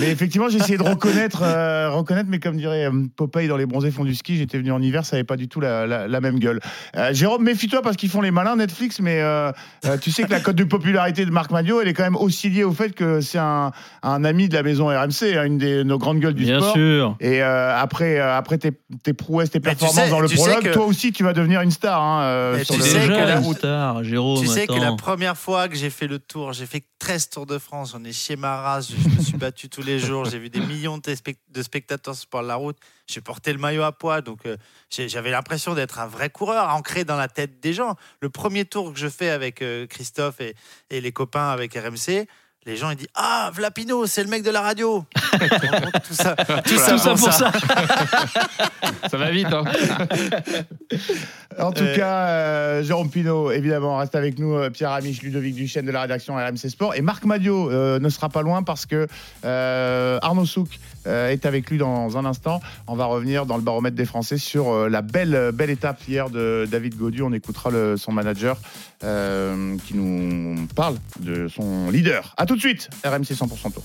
Mais effectivement, j'ai essayé de reconnaître, euh, reconnaître, mais comme dirait Popeye dans les bronzés fonds du ski, j'étais venu en hiver, ça n'avait pas du tout la, la- la même gueule. Euh, Jérôme, méfie-toi parce qu'ils font les malins Netflix, mais euh, euh, tu sais que la cote de popularité de Marc Madio, elle est quand même aussi liée au fait que c'est un, un ami de la maison RMC, hein, une des nos grandes gueules du Bien sport. sûr. Et euh, après, euh, après tes, tes prouesses, tes tu performances sais- dans le tu prologue, que- toi aussi, tu vas devenir une star. Hein, euh, tu le- sais que Déjà, la- star, Jérôme, Tu sais que la première fois que j'ai fait le tour, j'ai fait 13 Tours de France, on est chez Maras, je, je me suis battu tous les jours, j'ai vu des millions de spectateurs sur la route, j'ai porté le maillot à poids, donc euh, j'avais l'impression d'être un vrai coureur, ancré dans la tête des gens. Le premier tour que je fais avec euh, Christophe et, et les copains avec RMC, les gens ils disent Ah, Vlapino, c'est le mec de la radio Tout ça, tout ça, Tout ça pour ça. ça. Ça va vite, hein En tout Euh, cas, euh, Jérôme Pinault, évidemment, reste avec nous. euh, Pierre Amiche, Ludovic Duchesne de la rédaction RMC Sport. Et Marc Madio euh, ne sera pas loin parce que euh, Arnaud Souk est avec lui dans un instant. On va revenir dans le baromètre des Français sur euh, la belle, belle étape hier de David Gaudu. On écoutera son manager euh, qui nous parle de son leader. A tout de suite, RMC 100% Tour.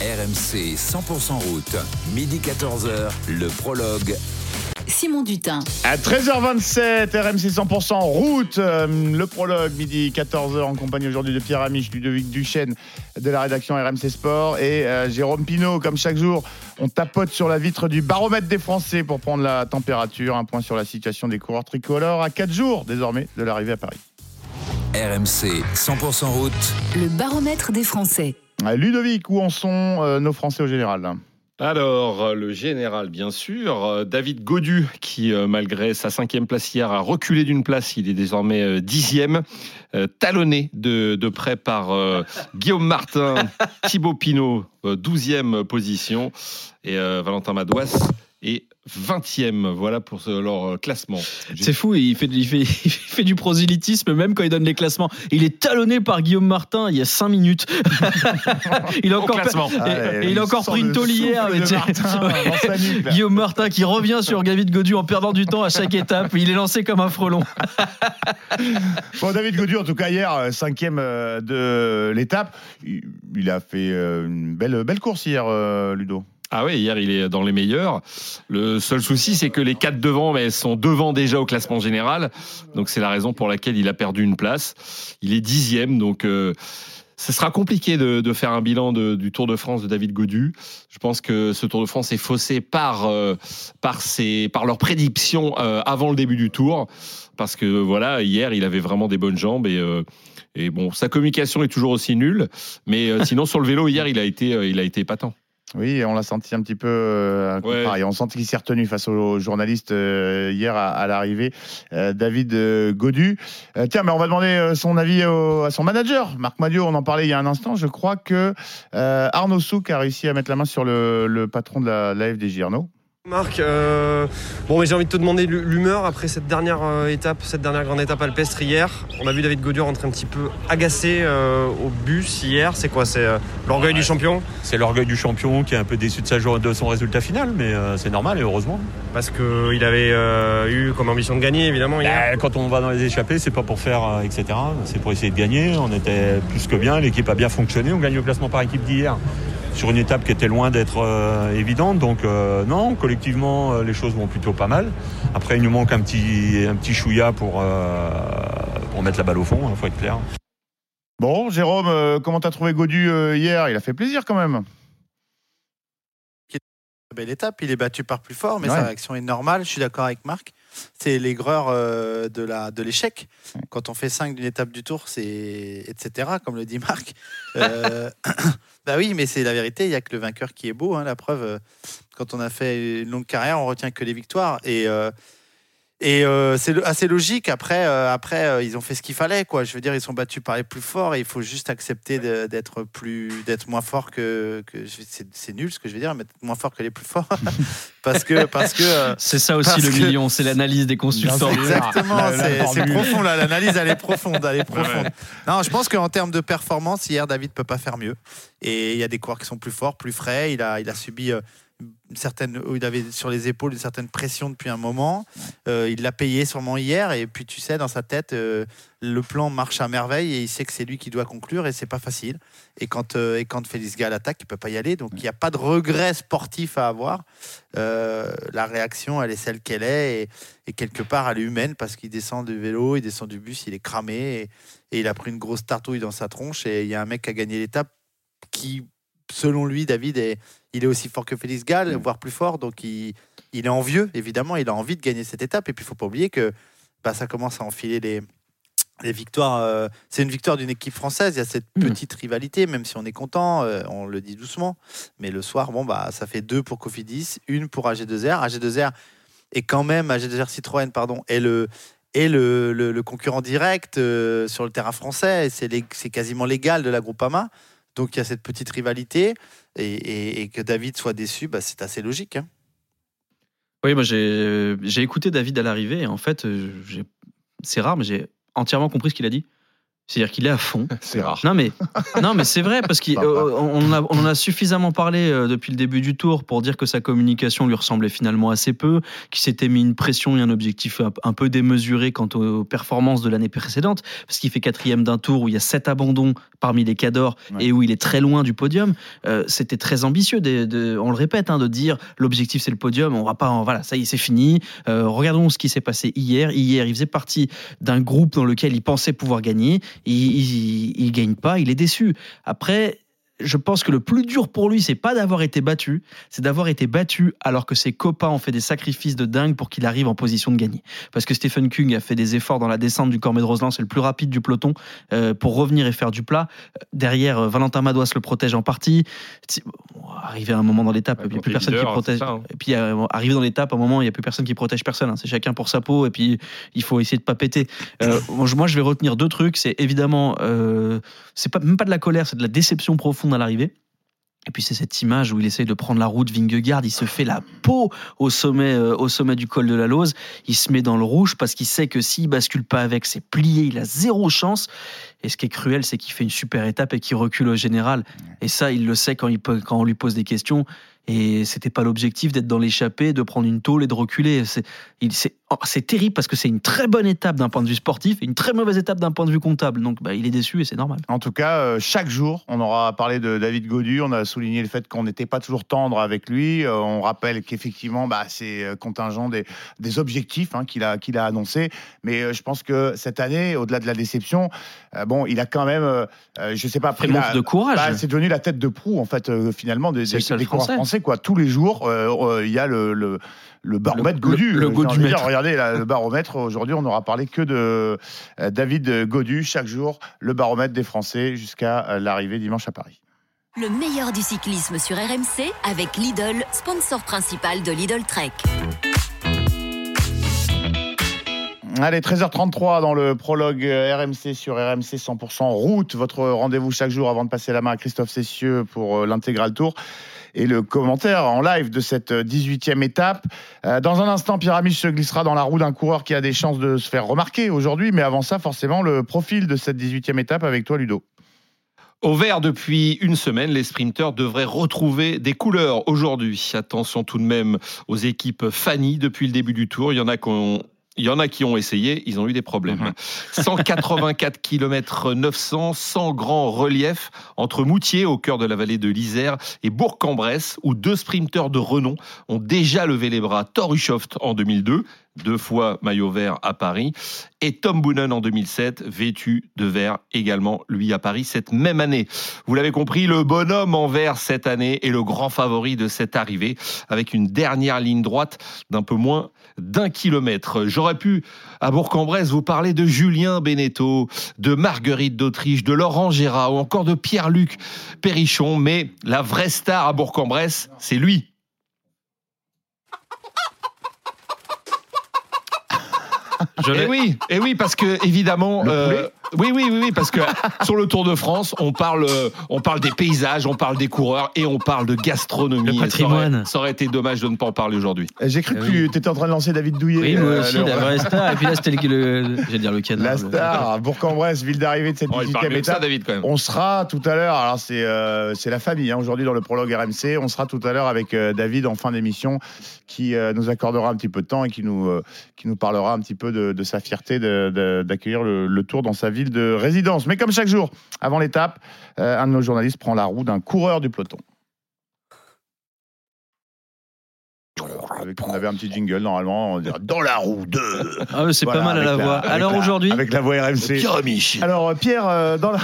RMC 100% route, midi 14h, le prologue. Simon Dutin. À 13h27, RMC 100% route, euh, le prologue, midi 14h, en compagnie aujourd'hui de Pierre Amiche, Ludovic Duchesne de la rédaction RMC Sport et euh, Jérôme Pinault. Comme chaque jour, on tapote sur la vitre du baromètre des Français pour prendre la température. Un point sur la situation des coureurs tricolores à 4 jours désormais de l'arrivée à Paris. RMC 100% route, Le baromètre des Français. Ludovic, où en sont euh, nos Français au général? Alors, euh, le général, bien sûr. euh, David Godu, qui, euh, malgré sa cinquième place hier, a reculé d'une place. Il est désormais dixième, talonné de, de près par euh, Guillaume Martin, Thibaut Pinot, douzième position, et euh, Valentin Madouas est vingtième. Voilà pour ce- leur euh, classement. C'est fou, il fait, il, fait, il fait du prosélytisme même quand il donne les classements. Il est talonné par Guillaume Martin il y a 5 minutes. il a Au encore, classement. et- Ah, et il a encore pris une tôle hier. Guillaume Martin qui revient sur David Godu en perdant du temps à chaque étape. Il est lancé comme un frelon. Bon, David Gaudu, en tout cas, hier, euh, cinquième euh, de l'étape. Il a fait euh, une belle, belle course hier, euh, Ludo. Ah oui, hier il est dans les meilleurs. Le seul souci, c'est que les quatre devant mais sont devant déjà au classement général. Donc c'est la raison pour laquelle il a perdu une place. Il est dixième, donc euh, ce sera compliqué de, de faire un bilan de- du Tour de France de David Godu. Je pense que ce Tour de France est faussé par euh, par ses par leurs prédictions euh, avant le début du Tour, parce que voilà, hier il avait vraiment des bonnes jambes et euh, et bon, sa communication est toujours aussi nulle, mais euh, sinon sur le vélo hier il a été euh, il a été épatant. Oui, on l'a senti un petit peu euh, Ouais. pareil. On sentit qu'il s'est retenu face aux journalistes euh, hier à, à l'arrivée. Euh, David euh, Godu. Euh, tiens, mais on va demander euh, son avis au- à son manager, Marc Madio. On en parlait il y a un instant. Je crois que euh, Arnaud Souk a réussi à mettre la main sur le, le patron de la, la FDJ, Arnaud. Marc, euh, bon, mais j'ai envie de te demander l'hu- l'humeur après cette dernière euh, étape, cette dernière grande étape alpestre hier. On a vu David Godur rentrer un petit peu agacé euh, au bus hier. C'est quoi? C'est euh, l'orgueil du champion? C'est l'orgueil du champion qui est un peu déçu de, sa jour- de son résultat final, mais c'est normal et heureusement. Parce qu'il avait eu comme ambition de gagner, évidemment, hier. Bah, quand on va dans les échappées, c'est pas pour faire etc. C'est pour essayer de gagner. On était plus que bien, l'équipe a bien fonctionné. On gagne le classement par équipe d'hier sur une étape qui était loin d'être euh, évidente. Donc euh, non, collectivement, euh, les choses vont plutôt pas mal. Après, il nous manque un petit, un petit chouïa pour, euh, pour mettre la balle au fond, il faut être clair. Bon, Jérôme, euh, comment t'as trouvé Godu euh, hier? Il a fait plaisir quand même. Belle étape, il est battu par plus fort, mais Ouais. sa réaction est normale. Je suis d'accord avec Marc. C'est l'aigreur euh, de la de l'échec. Quand on fait 5 d'une étape du tour, c'est etc. Comme le dit Marc. Euh, bah oui, mais c'est la vérité. Il y a que le vainqueur qui est beau. hein, la preuve, euh, quand on a fait une longue carrière, on retient que les victoires. Et euh, et euh, c'est assez logique. Après, euh, après euh, ils ont fait ce qu'il fallait. Quoi. Je veux dire, ils sont battus par les plus forts et il faut juste accepter d'être plus, d'être moins fort que. que c'est, nul ce que je veux dire, mais être moins fort que les plus forts. parce que, parce que. C'est ça aussi le million, c'est l'analyse des consultants. Exactement, c'est profond là, l'analyse elle est profonde, elle est Ouais. profonde. Non, je pense qu'en termes de performance, hier David peut pas faire mieux. Et il y a des coureurs qui sont plus forts, plus frais. Il a, il a subi euh, une certaine, il avait sur les épaules une certaine pression depuis un moment. Euh, il l'a payé sûrement hier. Et puis tu sais, dans sa tête, euh, le plan marche à merveille et il sait que c'est lui qui doit conclure et c'est pas facile. Et quand, euh, et quand Félix Gall attaque, il peut pas y aller. Donc il n'y a pas de regret sportif à avoir. La réaction, elle est celle qu'elle est. Et, et quelque part, elle est humaine parce qu'il descend du vélo, il descend du bus, il est cramé et, et il a pris une grosse tartouille dans sa tronche. Et il y a un mec qui a gagné l'étape qui, selon lui, David, est, il est aussi fort que Félix Gall, voire plus fort. Donc il, il est envieux, évidemment. Il a envie de gagner cette étape. Et puis il faut pas oublier que bah, ça commence à enfiler les, les victoires. euh, c'est une victoire d'une équipe française. Il y a cette petite rivalité, même si on est content, euh, on le dit doucement. Mais le soir, bon, bah, ça fait deux pour Cofidis, une pour AG2R. AG2R est quand même, AG2R Citroën, pardon, est le, est le, le- le concurrent direct euh, sur le terrain français. C'est quasiment légal de la Groupama. Donc il y a cette petite rivalité. Et, que David soit déçu, bah, c'est assez logique. hein. Oui, moi j'ai écouté David à l'arrivée en fait, euh, c'est rare, mais j'ai entièrement compris ce qu'il a dit. C'est-à-dire qu'il est à fond. C'est rare. Non mais, non mais c'est vrai parce qu'on on, a- on en a suffisamment parlé euh, depuis le début du tour pour dire que sa communication lui ressemblait finalement assez peu, qu'il s'était mis une pression et un objectif un, un peu démesuré quant aux performances de l'année précédente, parce qu'il fait quatrième d'un tour où il y a sept abandons parmi les cadors et où il est très loin du podium. Euh, C'était très ambitieux, de, de- on le répète, hein, de dire l'objectif c'est le podium, on va pas, en- voilà, ça y est, c'est fini. Euh, regardons ce qui s'est passé hier. Hier, il faisait partie d'un groupe dans lequel il pensait pouvoir gagner. Il, gagne pas, il est déçu. Après, je pense que le plus dur pour lui, c'est pas d'avoir été battu, c'est d'avoir été battu alors que ses copains ont fait des sacrifices de dingue pour qu'il arrive en position de gagner. Parce que Stephen Kung a fait des efforts dans la descente du Cormet de Roseland, c'est le plus rapide du peloton, euh, pour revenir et faire du plat. Euh, Derrière, euh, Valentin Madouas le protège en partie. Bon, arrivé à un moment dans l'étape, il n'y a plus personne qui protège. ça, hein. Et puis, euh, arrivé dans l'étape, à un moment, il n'y a plus personne qui protège personne. hein. C'est chacun pour sa peau. Et puis, il faut essayer de pas péter. Moi, je- vais retenir deux trucs. C'est évidemment, c'est pas, même pas de la colère, c'est de la déception profonde à l'arrivée. Et puis c'est cette image où il essaye de prendre la route Vingegaard, il se fait la peau au sommet, euh, au sommet du col de la Lose, il se met dans le rouge parce qu'il sait que s'il bascule pas avec, c'est plié, il a zéro chance. Et ce qui est cruel, c'est qu'il fait une super étape et qu'il recule au général. Et ça, il le sait quand, il quand on lui pose des questions. Et c'était pas l'objectif d'être dans l'échappée, de prendre une tôle et de reculer. C'est il- c'est- oh, c'est terrible parce que c'est une très bonne étape d'un point de vue sportif et une très mauvaise étape d'un point de vue comptable. Donc bah, il est déçu et c'est normal. En tout cas, euh, chaque jour, on aura parlé de David Godu, on a souligné le fait qu'on n'était pas toujours tendre avec lui. Euh, on rappelle qu'effectivement, bah, c'est euh, contingent des, des objectifs hein, qu'il a, qu'il a annoncés. Mais euh, je pense que cette année, au-delà de la déception, bon, il a quand même, je sais pas, pris montre de courage. bah, c'est devenu la tête de proue, en fait, finalement, des, des, des coureurs Français. Français. Quoi. Tous les jours, euh, euh, il y a le. le le baromètre Godu. le- le euh, dire, Regardez là, le baromètre. Aujourd'hui, on n'aura parlé que de euh, David Godu. Chaque jour, le baromètre des Français jusqu'à euh, l'arrivée dimanche à Paris. Le meilleur du cyclisme sur RMC avec Lidl, sponsor principal de Lidl Trek. Allez, 13h33 dans le prologue RMC sur RMC 100% route. Votre rendez-vous chaque jour avant de passer la main à Christophe Cessieux pour l'intégral tour. Et le commentaire en live de cette euh, 18e étape. Euh, Dans un instant, Pierre Amiche se glissera dans la roue d'un coureur qui a des chances de se faire remarquer aujourd'hui. Mais avant ça, forcément, le profil de cette 18e étape avec toi, Ludo. Au vert depuis une semaine, les sprinteurs devraient retrouver des couleurs aujourd'hui. Attention tout de même aux équipes Fanny depuis le début du tour. Il y en a qui ont il y en a qui ont essayé, ils ont eu des problèmes. 184 km 900, sans grand relief, entre Moutier, au cœur de la vallée de l'Isère, et Bourg-en-Bresse, où deux sprinteurs de renom ont déjà levé les bras. Thor Hushovd en 2002, deux fois maillot vert à Paris, et Tom Boonen en 2007, vêtu de vert également, lui, à Paris, cette même année. Vous l'avez compris, le bonhomme en vert cette année est le grand favori de cette arrivée, avec une dernière ligne droite d'un peu moins d'un kilomètre. J'aurais pu, à Bourg-en-Bresse, vous parler de Julien Beneteau, de Marguerite d'Autriche, de Laurent Gérard ou encore de Pierre-Luc Perrichon, mais la vraie star à Bourg-en-Bresse, c'est lui. Et oui, et oui, parce que évidemment, euh, oui, oui, oui, oui, parce que sur le Tour de France, on parle, euh, on parle des paysages, on parle des coureurs et on parle de gastronomie. Le patrimoine. Ça aurait, ça aurait été dommage de ne pas en parler aujourd'hui. Euh, J'ai cru que tu étais en train de lancer David Douillet. Oui, moi euh, aussi, le- la vraie star. Et puis là, c'était le, le- j'allais dire le canard. La star, Bourg-en-Bresse, ville d'arrivée de cette Oh, il parle 18e mieux que ça, étape. David, quand même. On sera tout à l'heure, alors c'est euh, c'est la famille hein, aujourd'hui dans le prologue RMC, on sera tout à l'heure avec euh, David en fin d'émission qui euh, nous accordera un petit peu de temps et qui nous, euh, qui nous parlera un petit peu de, de sa fierté d'accueillir le, le tour dans sa ville de résidence. Mais comme chaque jour, avant l'étape, euh, un de nos journalistes prend la roue d'un coureur du peloton. Avec- On avait un petit jingle normalement, on dirait dans la roue de. Ah, mais c'est Voilà, pas mal à la voix. avec Alors la- aujourd'hui, Avec la voix RMC. Pierre Michel. Alors euh, Pierre, euh, dans, la...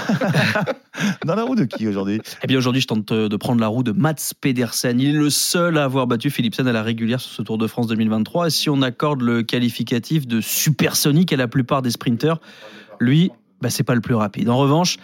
dans la roue de qui aujourd'hui? Eh bien aujourd'hui, je tente euh, de prendre la roue de Mats Pedersen. Il est le seul à avoir battu Philipsen à la régulière sur ce Tour de France 2023. Et si on accorde le qualificatif de supersonique à la plupart des sprinteurs, lui, bah, c'est pas le plus rapide. En revanche,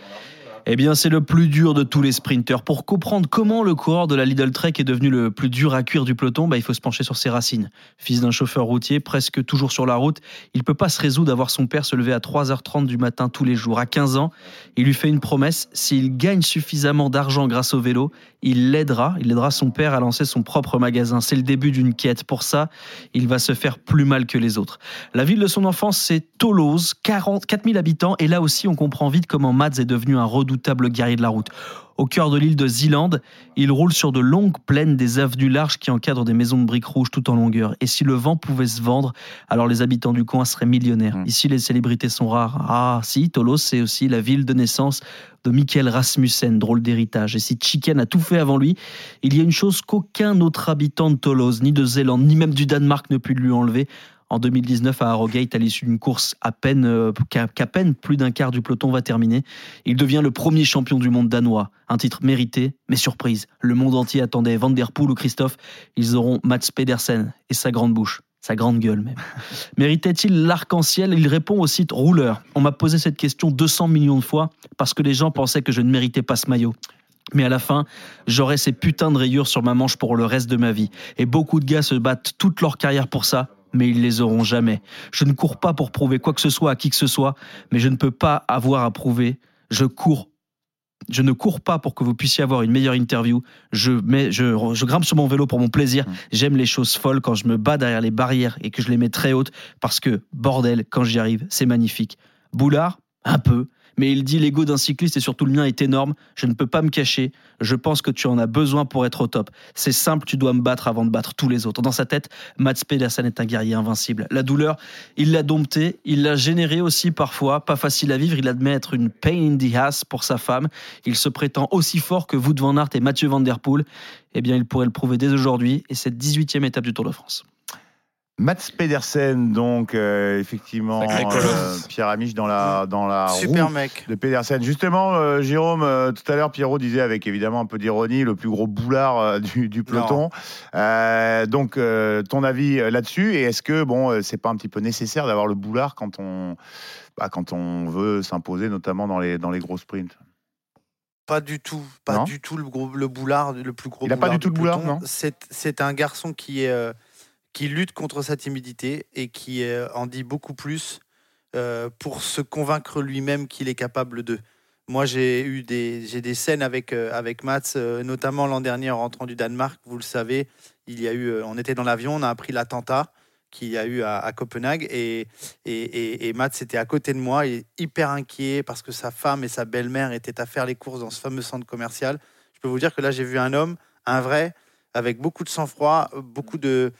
Eh bien, c'est le plus dur de tous les sprinteurs. Pour comprendre comment le coureur de la Lidl Trek est devenu le plus dur à cuire du peloton, bah, il faut se pencher sur ses racines. Fils d'un chauffeur routier, presque toujours sur la route, il peut pas se résoudre à voir son père se lever à 3h30 du matin tous les jours. À 15 ans, il lui fait une promesse s'il gagne suffisamment d'argent grâce au vélo, il l'aidera, il aidera son père à lancer son propre magasin. C'est le début d'une quête. Pour ça, il va se faire plus mal que les autres. La ville de son enfance, c'est Toulouse, 40, 4000 habitants, et là aussi, on comprend vite comment Mads est devenu un redoutable guerrier de la route. Au cœur de l'île de Zealand, il roule sur de longues plaines des avenues larges qui encadrent des maisons de briques rouges tout en longueur. Et si le vent pouvait se vendre, alors les habitants du coin seraient millionnaires. Ici, les célébrités sont rares. Ah, si, Tolos, c'est aussi la ville de naissance de Michael Rasmussen, drôle d'héritage. Et si Chicken a tout fait avant lui, il y a une chose qu'aucun autre habitant de Toulouse, ni de Zélande, ni même du Danemark ne peut lui enlever en 2019 à Harrogate à l'issue d'une course à peine euh, qu'à qu'à peine plus d'un quart du peloton va terminer. Il devient le premier champion du monde danois, un titre mérité mais surprise. Le monde entier attendait Van der Poel ou Christophe, ils auront Mats Pedersen et sa grande bouche. Sa grande gueule même. Méritait-il l'arc-en-ciel? Il répond au site Rouleur. On m'a posé cette question 200 millions de fois parce que les gens pensaient que je ne méritais pas ce maillot. Mais à la fin, j'aurai ces putains de rayures sur ma manche pour le reste de ma vie. Et beaucoup de gars se battent toute leur carrière pour ça, mais ils les auront jamais. Je ne cours pas pour prouver quoi que ce soit à qui que ce soit, mais je ne peux pas avoir à prouver. Je cours. Je ne cours pas pour que vous puissiez avoir une meilleure interview. Je, mets, je, je grimpe sur mon vélo pour mon plaisir. J'aime les choses folles quand je me bats derrière les barrières et que je les mets très hautes parce que, bordel, quand j'y arrive, c'est magnifique. Boulard, un peu. Mais il dit l'ego d'un cycliste et surtout le mien est énorme. Je ne peux pas me cacher. Je pense que tu en as besoin pour être au top. C'est simple, tu dois me battre avant de battre tous les autres. Dans sa tête, Mats Pedersen est un guerrier invincible. La douleur, il l'a domptée, il l'a générée aussi parfois. Pas facile à vivre, il admet être une pain in the ass pour sa femme. Il se prétend aussi fort que Wout van Aert et Mathieu Van Der Poel. Eh bien, il pourrait le prouver dès aujourd'hui et cette 18e étape du Tour de France. Mats Pedersen, donc euh, effectivement, euh, Pierre Amiche dans la dans la Super roue mec. de Pedersen. Justement, euh, Jérôme, euh, tout à l'heure, Pierrot disait avec évidemment un peu d'ironie le plus gros boulard euh, du, du peloton. Euh, donc, euh, ton avis euh, là-dessus Et est-ce que bon, euh, c'est pas un petit peu nécessaire d'avoir le boulard quand on bah, quand on veut s'imposer, notamment dans les dans les gros sprints? Pas du tout, pas Non? du tout le, gros, le boulard, le plus gros Il a pas du tout le boulard, peloton. non? C'est c'est un garçon qui, est, euh, qui lutte contre sa timidité et qui euh, en dit beaucoup plus euh, pour se convaincre lui-même qu'il est capable de. Moi, j'ai eu des, j'ai des scènes avec, euh, avec Mats, notamment l'an dernier en rentrant du Danemark. Vous le savez, il y a eu, on était dans l'avion, on a appris l'attentat qu'il y a eu à, Copenhague et, et, et, Mats était à côté de moi, hyper inquiet parce que sa femme et sa belle-mère étaient à faire les courses dans ce fameux centre commercial. Je peux vous dire que là, j'ai vu un homme, un vrai, avec beaucoup de sang-froid, beaucoup de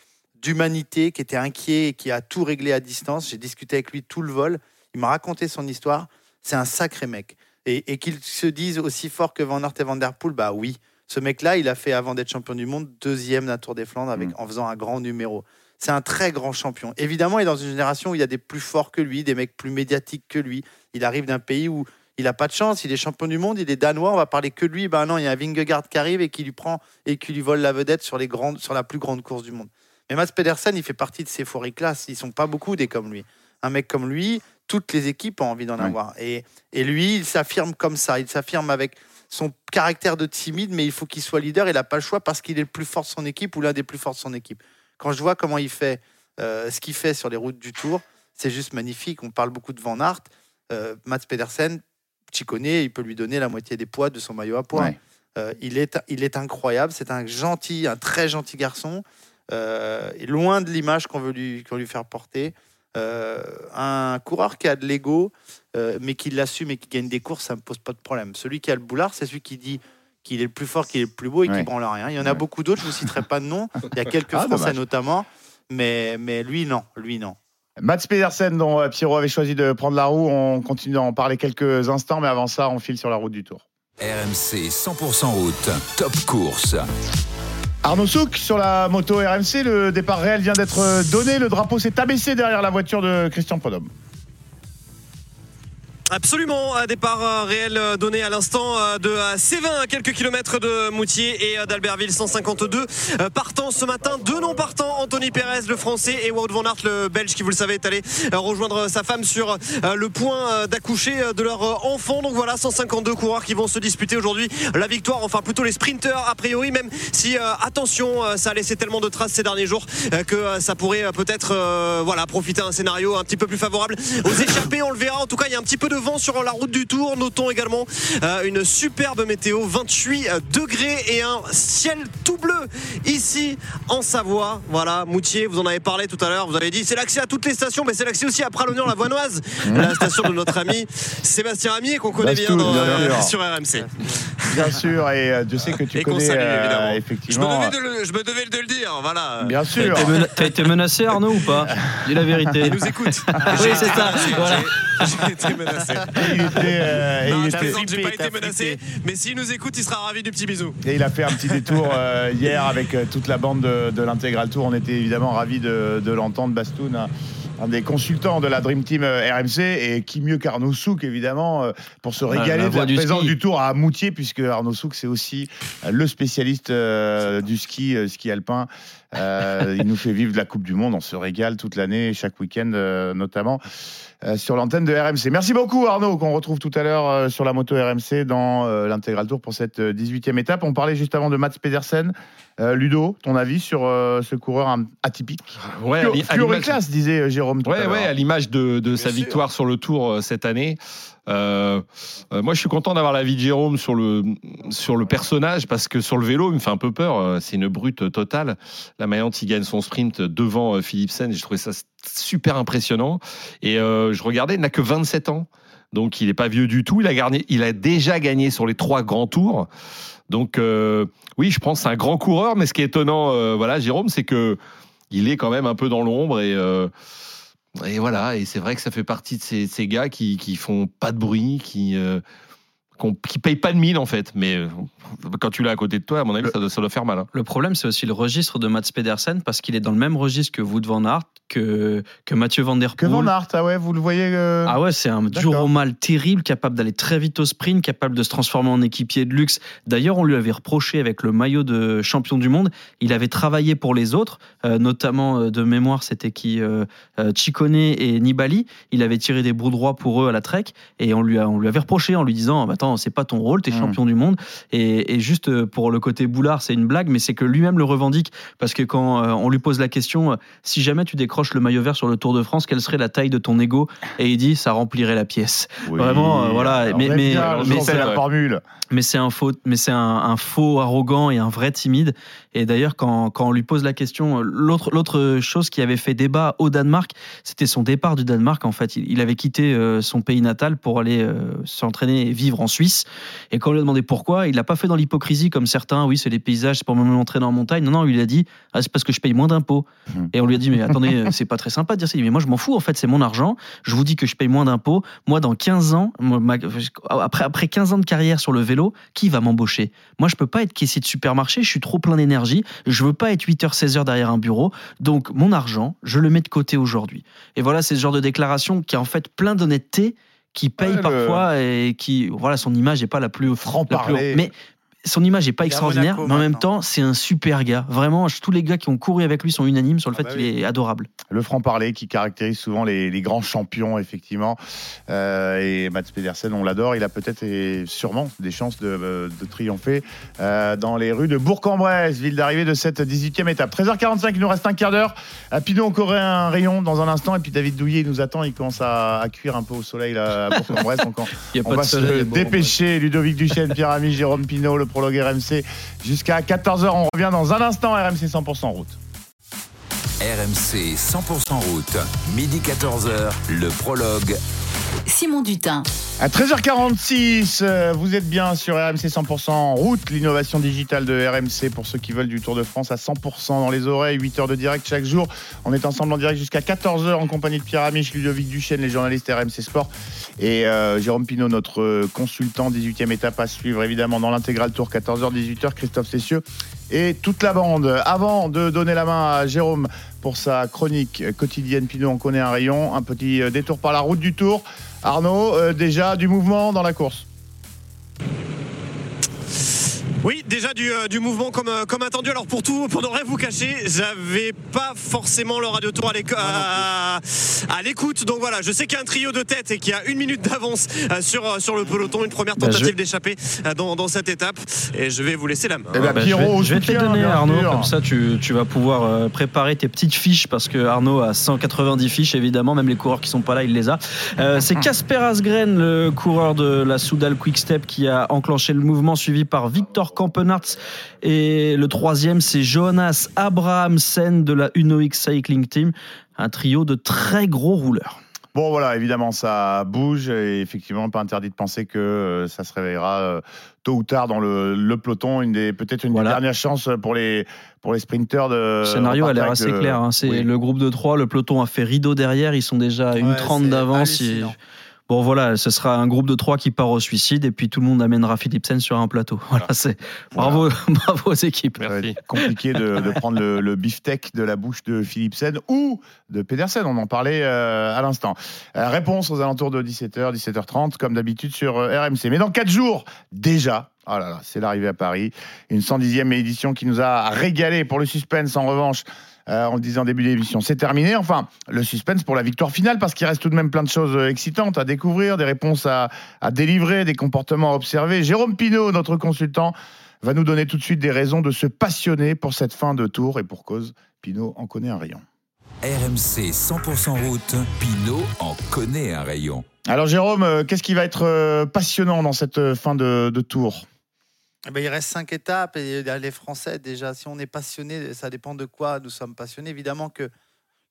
d'humanité, qui était inquiet et qui a tout réglé à distance. J'ai discuté avec lui tout le vol. Il m'a raconté son histoire. C'est un sacré mec. Et, et qu'il se dise aussi fort que Van Aert et Van Der Poel, bah oui. Ce mec-là, il a fait, avant d'être champion du monde, deuxième d'un Tour des Flandres avec, en faisant un grand numéro. C'est un très grand champion. Évidemment, il est dans une génération où il y a des plus forts que lui, des mecs plus médiatiques que lui. Il arrive d'un pays où il n'a pas de chance. Il est champion du monde, il est danois. On va parler que de lui. Ben non, il y a un Vingegaard qui arrive et qui lui prend et qui lui vole la vedette sur, les grandes, sur la plus grande course du monde. Mais Mats Pedersen, il fait partie de ces forêts classes. Ils sont pas beaucoup des comme lui. Un mec comme lui, toutes les équipes ont envie d'en avoir. Et, et lui, il s'affirme comme ça. Il s'affirme avec son caractère de timide, mais il faut qu'il soit leader. Il n'a pas le choix parce qu'il est le plus fort de son équipe ou l'un des plus forts de son équipe. Quand je vois comment il fait, euh, ce qu'il fait sur les routes du Tour, c'est juste magnifique. On parle beaucoup de Van Aert. Euh, Mats Pedersen, tu connais, il peut lui donner la moitié des poids de son maillot à poids. Ouais. Euh, il, est, il est incroyable. C'est un gentil, un très gentil garçon. Euh, et loin de l'image qu'on veut lui, qu'on lui faire porter. Euh, un coureur qui a de l'ego, euh, mais qui l'assume et qui gagne des courses, ça me pose pas de problème. Celui qui a le boulard, c'est celui qui dit qu'il est le plus fort, qu'il est le plus beau et qui Ouais. branle rien. Il y en a beaucoup d'autres, je ne vous citerai pas de nom. Il y a quelques Ah, Français dommage. notamment, mais, mais lui, non. Lui, non. Mats Pedersen, dont Pierrot avait choisi de prendre la roue, on continue d'en parler quelques instants, mais avant ça, on file sur la route du Tour. RMC 100% route, top course. Arnaud Souk sur la moto RMC, le départ réel vient d'être donné, le drapeau s'est abaissé derrière la voiture de Christian Prudhomme. Absolument, un départ euh, réel euh, donné à l'instant euh, de Sévin à quelques kilomètres de Moutier et d'Albertville 152 euh, partant ce matin, deux non partants, Anthony Pérez le français et Wout van Aert le belge qui vous le savez est allé rejoindre sa femme sur le point d'accoucher de leur enfant. Donc voilà, 152 coureurs qui vont se disputer aujourd'hui la victoire, enfin plutôt les sprinteurs a priori, même si attention, ça a laissé tellement de traces ces derniers jours que ça pourrait peut-être voilà, profiter d'un scénario un petit peu plus favorable aux échappés, on le verra. En tout cas, il y a un petit peu de vent sur la route du Tour. Notons également euh, une superbe météo, 28 degrés et un ciel tout bleu ici en Savoie. Voilà, Moutier, vous en avez parlé tout à l'heure. Vous avez dit c'est l'accès à toutes les stations, mais c'est l'accès aussi à Pralognan la Voinoise, la station de notre ami Sébastien Ramier qu'on connaît bien, Bastoun, dans, bien euh, sur RMC. Bien sûr, et euh, je sais que tu Et connais salue, euh, évidemment. Je me, effectivement. devais de le, je me devais de le dire, voilà. Bien sûr. T'as été, mena- t'as été menacé, Arnaud, ou pas? Dis la vérité. Il nous écoute. oui, c'est ça. Voilà. J'ai été menacé. Il était, euh, Non, il était- j'ai pas été menacé, mais s'il nous écoute, il sera ravi du petit bisou. Et il a fait un petit détour euh, hier avec euh, toute la bande de, de l'intégral tour. On était évidemment ravis de, de l'entendre. Bastoun, un, un des consultants de la Dream Team euh, RMC, et qui mieux qu'Arnaud Souk, évidemment, euh, pour se Ah, la régaler de voix la du présence ski. du tour à Moutier, puisque Arnaud Souk, c'est aussi euh, le spécialiste euh, du ski, euh, ski alpin. Euh, il nous fait vivre la Coupe du Monde. On se régale toute l'année, chaque week-end euh, notamment. Euh, sur l'antenne de RMC. Merci beaucoup Arnaud, qu'on retrouve tout à l'heure euh, sur la moto RMC dans euh, l'intégral tour pour cette euh, 18e étape. On parlait juste avant de Mats Pedersen. Euh, Ludo, ton avis sur euh, ce coureur atypique? Ouais, l'image- Fluoriclasse, disait Jérôme tout Ouais, à l'image de, de sa sûr. victoire sur le Tour euh, cette année. Moi, je suis content d'avoir l'avis de Jérôme sur le sur le personnage parce que sur le vélo, il me fait un peu peur. C'est une brute totale. La Mayante, il gagne son sprint devant Philipsen. J'ai trouvé ça super impressionnant. Et euh, je regardais, il n'a que 27 ans. Donc, il n'est pas vieux du tout. Il a, gagné, il a déjà gagné sur les trois grands tours. Donc, euh, oui, je pense c'est un grand coureur. Mais ce qui est étonnant, euh, voilà, Jérôme, c'est que il est quand même un peu dans l'ombre et. et voilà, et c'est vrai que ça fait partie de ces, ces gars qui, qui font pas de bruit, qui, qu'on- qui payent pas de mine en fait. Mais euh, quand tu l'as à côté de toi, à mon avis, ça doit, ça doit faire mal. hein. Le problème, c'est aussi le registre de Mats Pedersen parce qu'il est dans le même registre que Wout van Aert, que, que Mathieu Van Der Que Poel. Van Aert, ah ouais, vous le voyez euh, Ah ouais, c'est un dur au mal terrible, capable d'aller très vite au sprint, capable de se transformer en équipier de luxe. D'ailleurs, on lui avait reproché avec le maillot de champion du monde, il avait travaillé pour les autres, euh, notamment de mémoire, c'était qui Ciccone et Nibali. Il avait tiré des bouts droits pour eux à la trek et on lui, a- on lui avait reproché en lui disant Attends, c'est pas ton rôle, t'es Mm. champion du monde. Et, et juste euh, pour le côté boulard, c'est une blague, mais c'est que lui-même le revendique parce que quand euh, on lui pose la question euh, Si jamais tu décroches le maillot vert sur le Tour de France, quelle serait la taille de ton ego? Et il dit Ça remplirait la pièce. Oui, Vraiment, euh, voilà. Mais, c'est la formule. mais c'est un faux, mais c'est un, un faux arrogant et un vrai timide. Et d'ailleurs, quand, quand on lui pose la question, l'autre, l'autre chose qui avait fait débat au Danemark, c'était son départ du Danemark. En fait, il, il avait quitté euh, son pays natal pour aller euh, s'entraîner et vivre en Suisse. Et quand on lui a demandé pourquoi, il l'a pas fait dans l'hypocrisie comme certains. Oui, c'est les paysages, c'est pour me m'entraîner en montagne. Non, non, il a dit, ah, c'est parce que je paye moins d'impôts. Et on lui a dit, mais attendez, c'est pas très sympa de dire ça. Il dit, mais moi, je m'en fous. En fait, c'est mon argent. Je vous dis que je paye moins d'impôts. Moi, dans 15 ans, ma- après, après 15 ans de carrière sur le vélo, qui va m'embaucher? Moi, je peux pas être caissier de supermarché. Je suis trop plein d'énergie. Je veux pas être 8h, 16h derrière un bureau. Donc, mon argent, je le mets de côté aujourd'hui. Et voilà, c'est ce genre de déclaration qui a en fait plein d'honnêteté qui paye Ouais, le- parfois et qui, voilà, son image n'est pas la plus Franc-parler. Mais son image pas est à extraordinaire, Monaco mais en même temps, c'est un super gars. Vraiment, tous les gars qui ont couru avec lui sont unanimes sur le Ah fait bah qu'il oui. est adorable. Le franc-parler qui caractérise souvent les, les grands champions, effectivement. Euh, et Mats Pedersen, on l'adore. Il a peut-être et sûrement des chances de, euh, de triompher euh, dans les rues de Bourg-en-Bresse, ville d'arrivée de cette 18e étape. 13h45, il nous reste un quart d'heure. À Pinot, encore un rayon dans un instant. Et puis David Douillet il nous attend. Il commence à, à cuire un peu au soleil là, à Bourg-en-Bresse. Donc on, Il y a on pas va se Bourg-en-Bresse. dépêcher. Ludovic Duchesne, Pierre Ami, Jérôme Pinot, le prologue RMC. Jusqu'à 14h, on revient dans un instant. RMC 100% route. RMC 100% route, midi 14h, le prologue. Simon Dutin. À 13h46, euh, vous êtes bien sur RMC 100% en route, l'innovation digitale de RMC pour ceux qui veulent du Tour de France à 100% dans les oreilles, 8 heures de direct chaque jour. On est ensemble en direct jusqu'à 14h en compagnie de Pierre Amiche, Ludovic Duchesne, les journalistes RMC Sport et euh, Jérôme Pinault, notre consultant, 18e étape à suivre évidemment dans l'intégral Tour 14h, 18h, Christophe Cessieux et toute la bande. Avant de donner la main à Jérôme pour sa chronique quotidienne Pinot, on connaît un rayon. Un petit euh, détour par la route du Tour. Arnaud, euh, déjà du mouvement dans la course. Oui, déjà du, euh, du mouvement comme, euh, comme attendu. Alors pour tout, pour ne rien vous cacher, j'avais pas forcément le radio tour à l'éco- à à l'écoute. Donc voilà, je sais qu'il y a un trio de tête et qu'il y a une minute d'avance euh, sur, sur le peloton. Une première Bah, tentative je- d'échapper euh, dans, dans cette étape. Et je vais vous laisser la main. Eh ben, Bah, Pierrot, je vais, je vais te donner, Arnaud. sûr. Comme ça, tu, tu vas pouvoir euh, préparer tes petites fiches parce que Arnaud a 190 fiches, évidemment. Même les coureurs qui sont pas là, il les a. Euh, c'est Casper Asgren, le coureur de la Soudal Quick Step, qui a enclenché le mouvement, suivi par Victor Kampenarts. Et le troisième, c'est Jonas Abrahamsen de la Uno X Cycling Team. Un trio de très gros rouleurs. Bon voilà, évidemment ça bouge et effectivement pas interdit de penser que euh, ça se réveillera euh, tôt ou tard dans le, le peloton, une des peut-être une des dernières chances pour les pour les sprinteurs de Le scénario a l'air assez clair. hein. C'est oui. le groupe de trois, le peloton a fait rideau derrière, ils sont déjà à une Ouais, trente c'est d'avance. Bon voilà, ce sera un groupe de trois qui part au suicide et puis tout le monde amènera Philipsen sur un plateau. Voilà, c'est bravo, bravo aux équipes. Être compliqué de, de prendre le, le beefsteak de la bouche de Philipsen ou de Pedersen. On en parlait euh, à l'instant. Euh, réponse aux alentours de 17h, 17h30, comme d'habitude sur euh, RMC. Mais dans 4 jours, déjà, oh là là, c'est l'arrivée à Paris. Une 110e édition qui nous a régalé pour le suspense. En revanche, euh, on le disait en début d'émission, c'est terminé. Enfin, le suspense pour la victoire finale, parce qu'il reste tout de même plein de choses euh, excitantes à découvrir, des réponses à, à délivrer, des comportements à observer. Jérôme Pinault, notre consultant, va nous donner tout de suite des raisons de se passionner pour cette fin de tour. Et pour cause, Pinot en connaît un rayon. RMC 100% route, Pinot en connaît un rayon. Alors Jérôme, euh, qu'est-ce qui va être euh, passionnant dans cette fin de, de tour? Ben, il reste cinq étapes et euh, les Français, déjà, si on est passionné, ça dépend de quoi nous sommes passionnés. Évidemment que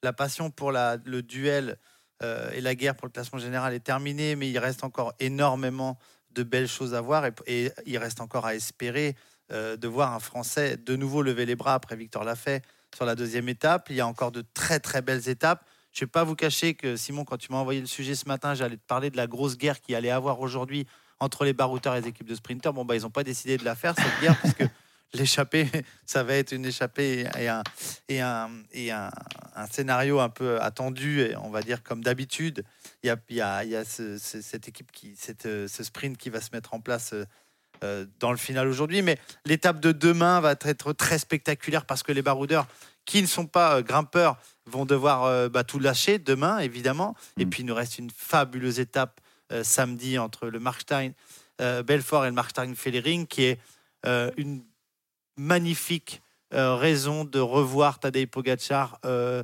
la passion pour le duel euh, et la guerre pour le classement général est terminée, mais il reste encore énormément de belles choses à voir et, il reste encore à espérer euh, de voir un Français de nouveau lever les bras après Victor Lafay sur la deuxième étape. Il y a encore de très très belles étapes. Je ne vais pas vous cacher que Simon, quand tu m'as envoyé le sujet ce matin, j'allais te parler de la grosse guerre qui allait avoir aujourd'hui entre les barouteurs et les équipes de sprinteurs. Bon, bah, ils n'ont pas décidé de la faire, cette guerre, puisque l'échappée, ça va être une échappée et un, et un, et un, un scénario un peu attendu, et on va dire comme d'habitude. Il y a, y a, il y a ce- ce- cette équipe, qui, cette, ce sprint qui va se mettre en place euh, dans le final aujourd'hui. Mais l'étape de demain va être très spectaculaire parce que les baroudeurs qui ne sont pas euh, grimpeurs vont devoir euh, bah, tout lâcher demain, évidemment. Et puis, il nous reste une fabuleuse étape samedi entre le Markstein euh, Belfort et le Markstein Fellering, qui est euh, une magnifique euh, raison de revoir Tadej Pogacar euh,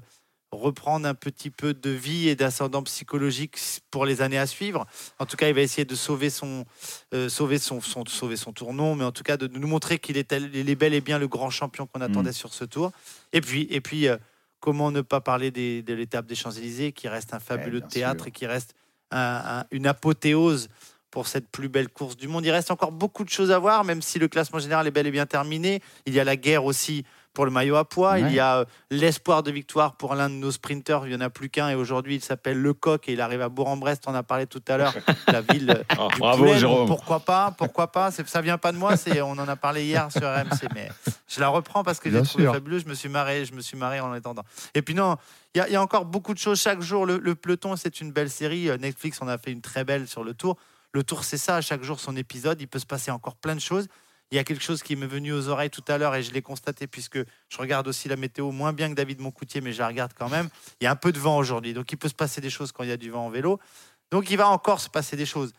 reprendre un petit peu de vie et d'ascendant psychologique pour les années à suivre. En tout cas, il va essayer de sauver son, euh, sauver son, son- sauver son mais en tout cas de nous montrer qu'il est, bel et bien le grand champion qu'on attendait sur ce tour. Et puis, et puis euh, comment ne pas parler des- de l'étape des Champs-Élysées, qui reste un fabuleux théâtre et qui reste un- un- une apothéose pour cette plus belle course du monde. Il reste encore beaucoup de choses à voir, même si le classement général est bel et bien terminé. Il y a la guerre aussi pour le maillot à poids. Ouais. Il y a euh, l'espoir de victoire pour l'un de nos sprinteurs. Il n'y en a plus qu'un et aujourd'hui il s'appelle Le Coq et il arrive à Bourg-en-Brest. On en a parlé tout à l'heure, la ville euh, du bravo, Poulet. Donc, Jérôme. Pourquoi pas Pourquoi pas Ça vient pas de moi. C'est on en a parlé hier sur RMC, mais je la reprends parce que j'ai trouvé fabuleux. Je me suis marré. Je me suis marré en attendant. Et puis non, il y, a- il y a encore beaucoup de choses chaque jour. Le, le peloton, c'est une belle série. Euh, Netflix en a fait une très belle sur le tour. Le tour, c'est ça. Chaque jour, son épisode. Il peut se passer encore plein de choses. Il y a quelque chose qui m'est venu aux oreilles tout à l'heure et je l'ai constaté puisque je regarde aussi la météo moins bien que David Moncoutier, mais je la regarde quand même. Il y a un peu de vent aujourd'hui, donc il peut se passer des choses quand il y a du vent en vélo. Donc il va encore se passer des choses.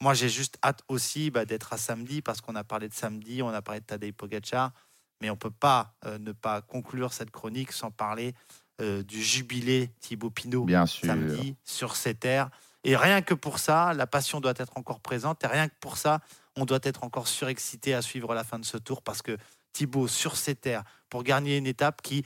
Moi, j'ai juste hâte aussi bah, d'être à samedi parce qu'on a parlé de samedi, on a parlé de Tadej Pogacar, mais on peut pas euh, ne pas conclure cette chronique sans parler euh, du jubilé Thibaut Pinot Bien sûr. samedi sur ces terres. Et rien que pour ça, la passion doit être encore présente. Et rien que pour ça, on doit être encore surexcité à suivre la fin de ce tour parce que Thibaut sur ces terres pour gagner une étape qui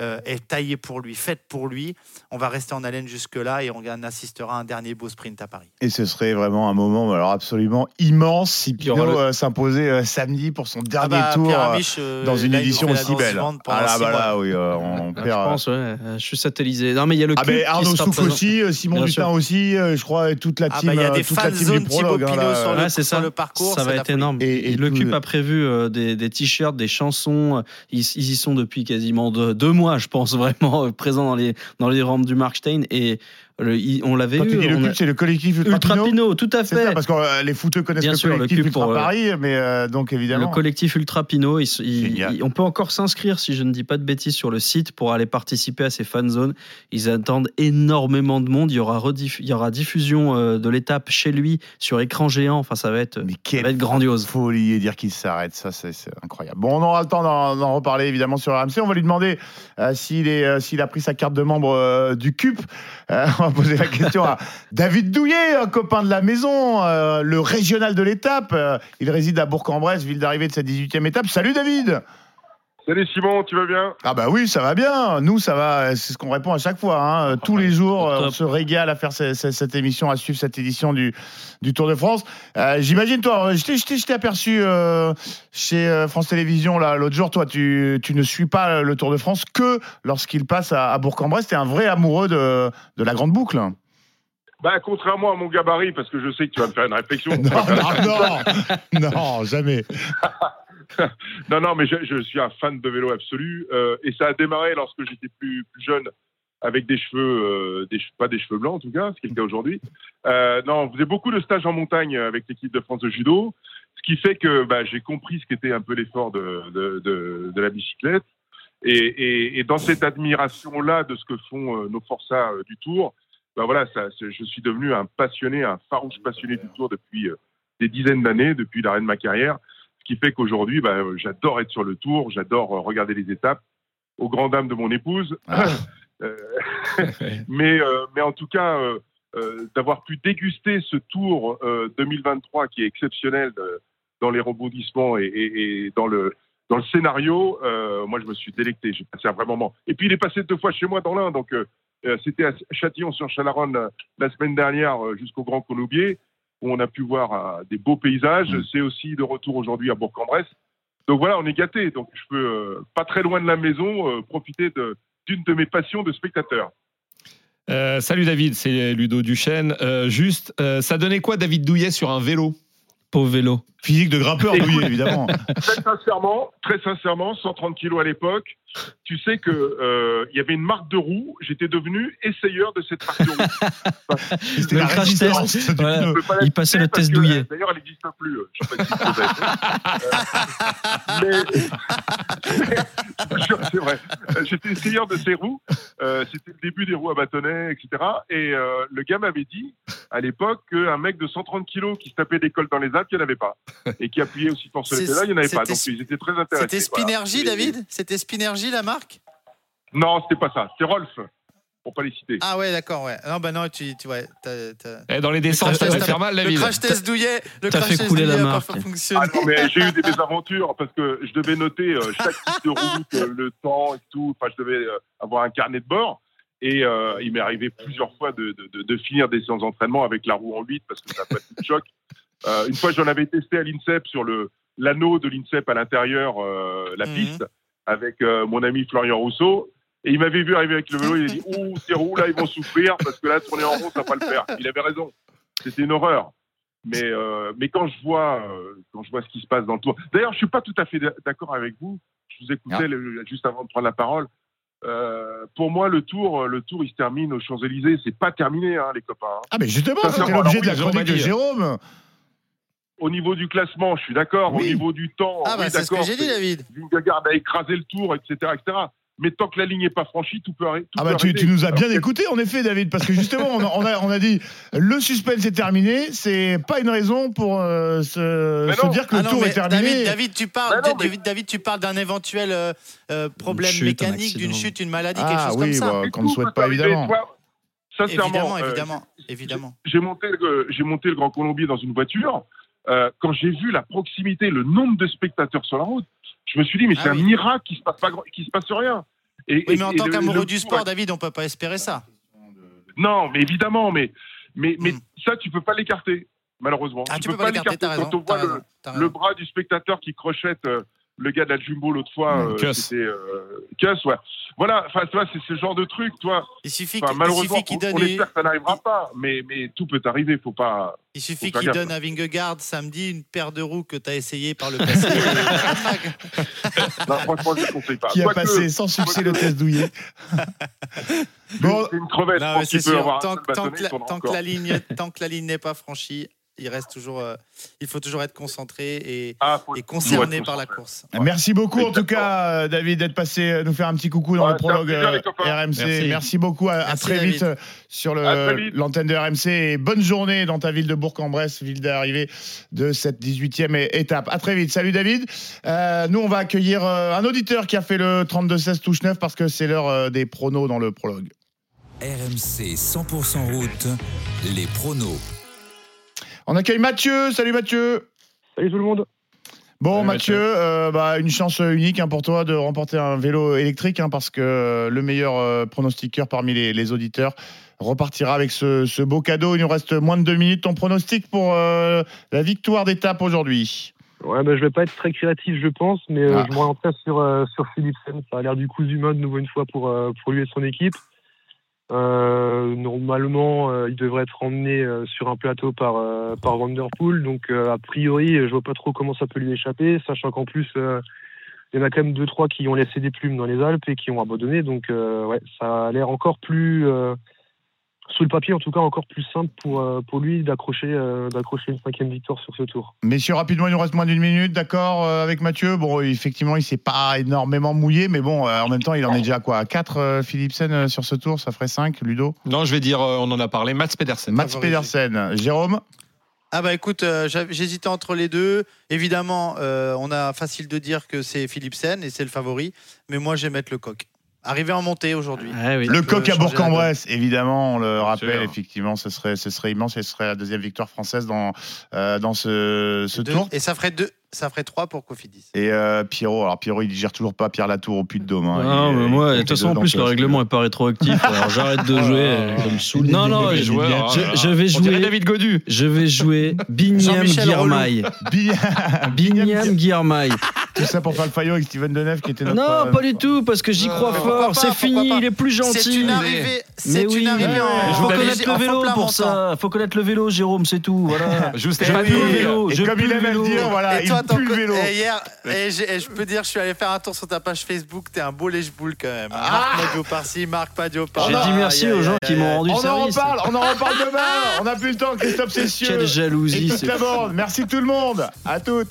euh, est taillée pour lui, faite pour lui. On va rester en haleine jusque-là et on assistera à un dernier beau sprint à Paris. Et ce serait vraiment un moment alors absolument immense si Pinot le- euh, s'imposait euh, samedi pour son dernier bah, tour Amiche, dans une édition aussi belle. Ah là, bah mois. là, oui, euh, on Ah, perd. je pense, ouais. Je suis satellisé. Non, mais il y a le Ah Arnaud présent. aussi, Simon Bien sûr. aussi, je crois, et toute la Ah team, bah, il y a des fan team zone du prologue. Thibaut hein, Pinot sur le- sur ça. le parcours, ça va être énorme. Et- et le CUP a prévu des, t-shirts, des chansons. Ils, y sont depuis quasiment deux, deux mois, je pense, vraiment euh, présents dans les, dans les rampes du Markstein. Et le- il- on l'avait eu. tu le on cube, a- c'est le collectif Ultra, Ultra Pinot, tout à fait. ça, parce que euh, les footeux connaissent Bien le sûr, le collectif Ultra pour, euh, Paris, mais euh, donc évidemment. Le collectif Ultra Pinot, il- il- on peut encore s'inscrire, si je ne dis pas de bêtises, sur le site pour aller participer à ces fan zones. Ils attendent énormément de monde. Il y aura, rediff- il y aura diffusion de l'étape chez lui sur écran géant. Enfin, ça va être, Mais ça va être grandiose. folie et dire qu'il s'arrête, ça c'est incroyable. Bon, on aura le temps d'en reparler évidemment sur RMC. On va lui demander euh, s'il s'il a pris sa carte de membre du CUP. Va poser la question à David Douillet, un copain de la maison, euh, le régional de l'étape. Euh, il réside à Bourg-en-Bresse, ville d'arrivée de sa 18e étape. Salut David Salut Simon, tu vas bien? Ah bah oui, ça va bien. Nous, ça va. C'est ce qu'on répond à chaque fois. hein. Tous les jours, euh, on se régale à faire ce- ce- cette émission, à suivre cette édition du, du Tour de France. Euh, J'imagine, toi, je t'ai- je t'ai aperçu euh, chez euh, France Télévisions là l'autre jour. Toi, tu, tu ne suis pas le Tour de France que lorsqu'il passe à, à Bourg-en-Bresse. T'es un vrai amoureux de, de la grande boucle. Bah, contrairement à mon gabarit, parce que je sais que tu vas me faire une réflexion. non, non, non, non, jamais. non, non, mais je, suis un fan de vélo absolu. euh, et ça a démarré lorsque j'étais plus, jeune, avec des cheveux, euh, pas des cheveux blancs en tout cas, ce qui est le cas aujourd'hui. Euh, non, on faisait beaucoup de stages en montagne avec l'équipe de France de judo, ce qui fait que bah, j'ai compris ce qu'était un peu l'effort de, la bicyclette. Et, dans cette admiration-là de ce que font nos forçats du Tour, bah voilà, je suis devenu un passionné, un farouche passionné du Tour depuis des dizaines d'années, depuis l'arrêt de ma carrière. Qui fait qu'aujourd'hui, bah, euh, j'adore être sur le Tour, j'adore euh, regarder les étapes, aux grandes dames de mon épouse. Euh, mais, mais en tout cas, d'avoir pu déguster ce Tour euh, 2023 qui est exceptionnel dans les rebondissements et, et- et dans le dans le scénario, euh, moi je me suis délecté, j'ai passé un vrai moment. Et puis il est passé deux fois chez moi dans l'Ain, donc euh, c'était à Châtillon-sur-Chalaronne euh, la semaine dernière jusqu'au Grand Colombier, où on a pu voir euh, des beaux paysages. C'est aussi de retour aujourd'hui à Bourg-en-Bresse. Donc voilà, on est gâté. Donc je peux euh, pas très loin de la maison euh, profiter de- d'une de mes passions de spectateur. Euh, salut David, c'est Ludo Duchesne. Euh, juste, euh, ça donnait quoi David Douillet sur un vélo? Pauvre vélo. Physique de grimpeur, Douillet, évidemment. Très sincèrement, très sincèrement, 130 kilos à l'époque. Tu sais que euh, il y avait une marque de roue. J'étais devenu essayeur de cette marque de roue. C'était la crash test. Voilà. Il passait le test douillet. euh, D'ailleurs, elle n'existe plus. euh, Je sais pas si. Euh, mais, c'est vrai. J'étais essayeur de ces roues. Euh, C'était le début des roues à bâtonnets, etc. Et euh, le gars m'avait dit à l'époque qu'un mec de 130 kilos qui se tapait des cols dans les Alpes, il n'y en avait pas. Et qui appuyait aussi fort sur les C'est- pédales, il n'y en avait pas. Donc ils étaient très intéressés. C'était voilà. Et- David? C'était La marque? Non, c'était pas ça. C'était Rolf, pour pas les citer. Ah ouais, d'accord, ouais. Non, bah non, tu, tu ouais, t'as- Eh, Dans les descentes, crash ça faire mal, Le David. crash test douillet, le crash fait test couler la douillet marque. Ah non, mais j'ai eu des mésaventures parce que je devais noter euh, chaque type de route, euh, le temps et tout. Enfin, je devais euh, avoir un carnet de bord. Et euh, il m'est arrivé plusieurs fois de, de, de- de finir des séances d'entraînement avec la roue en 8 parce que ça n'a pas de choc. Euh, une fois, j'en avais testé à l'INSEP sur le l'anneau de l'INSEP à l'intérieur, euh, la Mhm. piste, avec euh, mon ami Florian Rousseau. Et il m'avait vu arriver avec le vélo, il a dit Ouh, ces roues là, ils vont souffrir parce que là, tourner en rond, ça va pas le faire. Il avait raison. C'était une horreur. Mais, euh, mais quand je vois euh, quand je vois ce qui se passe dans le tour. D'ailleurs, je suis pas tout à fait d'accord avec vous. Je vous écoutais Ah. le- juste avant de prendre la parole. Euh, pour moi, le tour, le tour, il se termine aux Champs Élysées. C'est pas terminé, hein, les copains. hein. Ah, mais justement, c'était c'est- l'objet de la chronique de Jérôme. Au niveau du classement, je suis d'accord. Au niveau du temps, Ah bah oui, c'est ce que j'ai dit, David. Vingegaard a écrasé le tour, etc., etc. Mais tant que la ligne n'est pas franchie, tout peut arrêter. Ah bah tu, tu nous as bien écouté en effet David parce que justement on a, on a, on a dit le suspense est terminé c'est pas une raison pour euh, se, dire que Ah le non, tour est terminé. David, David, tu parles, Bah non, mais- David, David, tu parles d'un éventuel euh, euh, problème chute, un mécanique, d'une chute, une maladie, quelque ah chose oui comme ça. bah, qu'on ne souhaite pas arriver. évidemment. Toi, Sincèrement, Évidemment, euh, évidemment, évidemment. j'ai monté, le- j'ai monté le Grand Colombier dans une voiture. Euh, quand j'ai vu la proximité, le nombre de spectateurs sur la route, je me suis dit, mais Ah c'est oui. un miracle qu'il se passe pas, qu'il se passe rien. Et, Oui, et- mais en tant qu'amoureux du sport, David, on peut pas espérer ça. Non, mais évidemment, mais, mais, mais ça, tu peux pas l'écarter, malheureusement. Hmm. Ah, tu peux pas l'écarter, raison, Quand on voit le, le bras du spectateur qui crochette euh, le gars de la Jumbo l'autre fois, Mmh, euh, c'était euh, ouais. Voilà, enfin, tu vois, c'est ce genre de truc, toi. Il suffit Enfin, qu'il- il malheureusement, suffit qu'il on, donne on une- espère que ça n'arrivera pas, mais, mais tout peut arriver, faut pas. Il suffit qu'il donne à Vingegaard samedi une paire de roues que tu as essayé par le passé. Non, franchement, je ne conseille pas. Qui a passé sans succès le test douillet. Bon, c'est une crevette. Non, je pense qu'il peut avoir un tant, seul tant que la, il tant que la ligne, tant que la ligne n'est pas franchie, il reste toujours, euh, il faut toujours être concentré et, Ah, et concerné par la course. Merci beaucoup en tout cas, euh, David, d'être passé euh, nous faire un petit coucou dans Ouais, le prologue euh. RMC. Merci, Merci. beaucoup. À, très David. vite sur l'antenne de RMC. Et bonne journée dans ta ville de Bourg-en-Bresse, ville d'arrivée de cette 18e é- étape. À très vite. Salut David. Euh, nous, on va accueillir un auditeur qui a fait le 32-16 touche 9 parce que c'est l'heure des pronos dans le prologue. RMC 100% route, les pronos. On accueille Mathieu. Salut Mathieu. Salut tout le monde. Bon Salut, Mathieu, euh, bah, une chance unique hein, pour toi de remporter un vélo électrique hein, parce que euh, le meilleur euh, pronostiqueur parmi les, les auditeurs repartira avec ce, ce beau cadeau. Il nous reste moins de deux minutes. Ton pronostic pour euh, la victoire d'étape aujourd'hui? Ouais, bah, je vais pas être très créatif, je pense, mais euh, Ah. je m'orienterai sur, euh, sur Philipsen. Ça a l'air du coup humain de nouveau une fois pour, euh, pour lui et son équipe. Euh, normalement, euh, il devrait être emmené euh, sur un plateau par, euh, par Vanderpool. Donc, euh, a priori, je vois pas trop comment ça peut lui échapper, sachant qu'en plus, euh, il y en a quand même deux, trois qui ont laissé des plumes dans les Alpes et qui ont abandonné. Donc, ouais, ça a l'air encore plus, sous le papier en tout cas, encore plus simple pour, euh, pour lui d'accrocher euh, d'accrocher une cinquième victoire sur ce tour. Messieurs, rapidement, il nous reste moins d'une minute, d'accord, euh, avec Mathieu. Bon, effectivement, il s'est pas énormément mouillé, mais bon, euh, en même temps, il en est déjà à quoi 4 Philipsen euh, sur ce tour, ça ferait 5, Ludo? Non, je vais dire, euh, on en a parlé, Mats Pedersen. Mats Pedersen. Jérôme? Ah bah écoute, euh, j'hésitais entre les deux. Évidemment, euh, on a facile de dire que c'est Philipsen et c'est le favori, mais moi je vais mettre le coq. Arrivé en montée aujourd'hui. Le coq à Bourg-en-Bresse, évidemment, on le rappelle, effectivement, ce serait, ce serait immense et ce serait la deuxième victoire française dans, euh, dans ce, ce Deux- tour. Et ça ferait deux, ça ferait trois pour Cofidis. Et euh, Pierrot, alors Pierrot, il gère toujours pas Pierre Latour au puits de Dôme. hein. Non, Il- mais moi, de toute façon, en plus, le règlement est pas rétroactif. Alors j'arrête de jouer. Ça me saoule. Non, non, je, je- je vais jouer. David Godu. Je vais jouer Jean-Michel Guirmail. Binyam Guirmail. Tout ça pour faire le faillot avec Steven Deneuve qui était notre. Non, pas du tout, parce que j'y crois fort. C'est fini, il est plus gentil. C'est une arrivée, c'est Mais une oui, arrivée en- il faut connaître le vélo pour ça. faut connaître le vélo, Jérôme, c'est tout. Voilà. Juste Je le vélo. comme il aime dire, voilà, toi, pue le vélo. et hier, et, j'ai- et je peux dire, je suis allé faire un tour sur ta page Facebook, t'es un beau lèche-boule quand même. Marc Padio par-ci, Marc Padio par J'ai dit merci aux gens qui m'ont rendu On en service. reparle, on en reparle demain. On n'a plus le temps, Christophe Cessieux. Quelle jalousie, Et toute la bande. Merci tout le monde. À toutes.